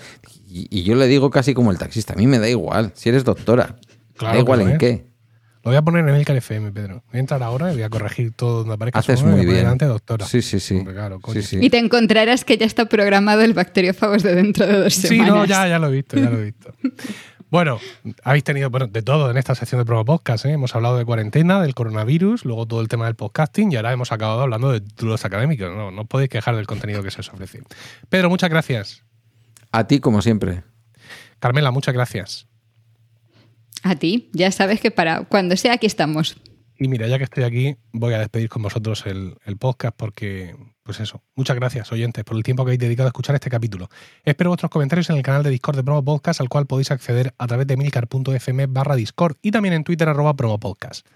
Y, y yo le digo casi como el taxista, a mí me da igual, si eres doctora. Claro da igual en es. qué. Lo voy a poner en Emilcar FM, Pedro. Voy a entrar ahora y voy a corregir todo donde aparezca Haces muy bien. delante doctora. Sí, sí, sí. Hombre, claro, coño. Sí, sí. Y te encontrarás que ya está programado el bacteriófagos de dentro de dos Sí, semanas. no, ya, ya lo he visto, ya lo he visto. Bueno, habéis tenido bueno, de todo en esta sección de Promo Podcast. ¿eh? Hemos hablado de cuarentena, del coronavirus, luego todo el tema del podcasting y ahora hemos acabado hablando de títulos académicos. No, no os podéis quejar del contenido que se os ofrece. Pedro, muchas gracias. A ti, como siempre. Carmela, muchas gracias. A ti, ya sabes que para cuando sea aquí estamos. Y mira, ya que estoy aquí, voy a despedir con vosotros el, podcast porque, pues eso, muchas gracias, oyentes, por el tiempo que habéis dedicado a escuchar este capítulo. Espero vuestros comentarios en el canal de Discord de Promo Podcast, al cual podéis acceder a través de milcar.fm barra Discord y también en Twitter arroba Promo Podcast.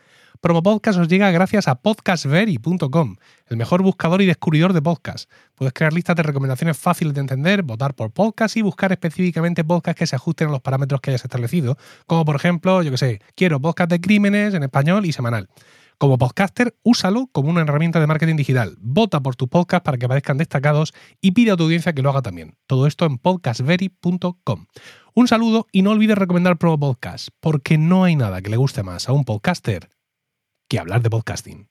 Promo Podcast os llega gracias a podcastvery.com, el mejor buscador y descubridor de podcasts. Puedes crear listas de recomendaciones fáciles de entender, votar por podcast y buscar específicamente podcasts que se ajusten a los parámetros que hayas establecido, como por ejemplo, yo que sé, quiero podcast de crímenes en español y semanal. Como podcaster, úsalo como una herramienta de marketing digital. Vota por tu podcast para que aparezcan destacados y pide a tu audiencia que lo haga también. Todo esto en podcastvery.com. Un saludo y no olvides recomendar Promo Podcast, porque no hay nada que le guste más a un podcaster que hablar de podcasting.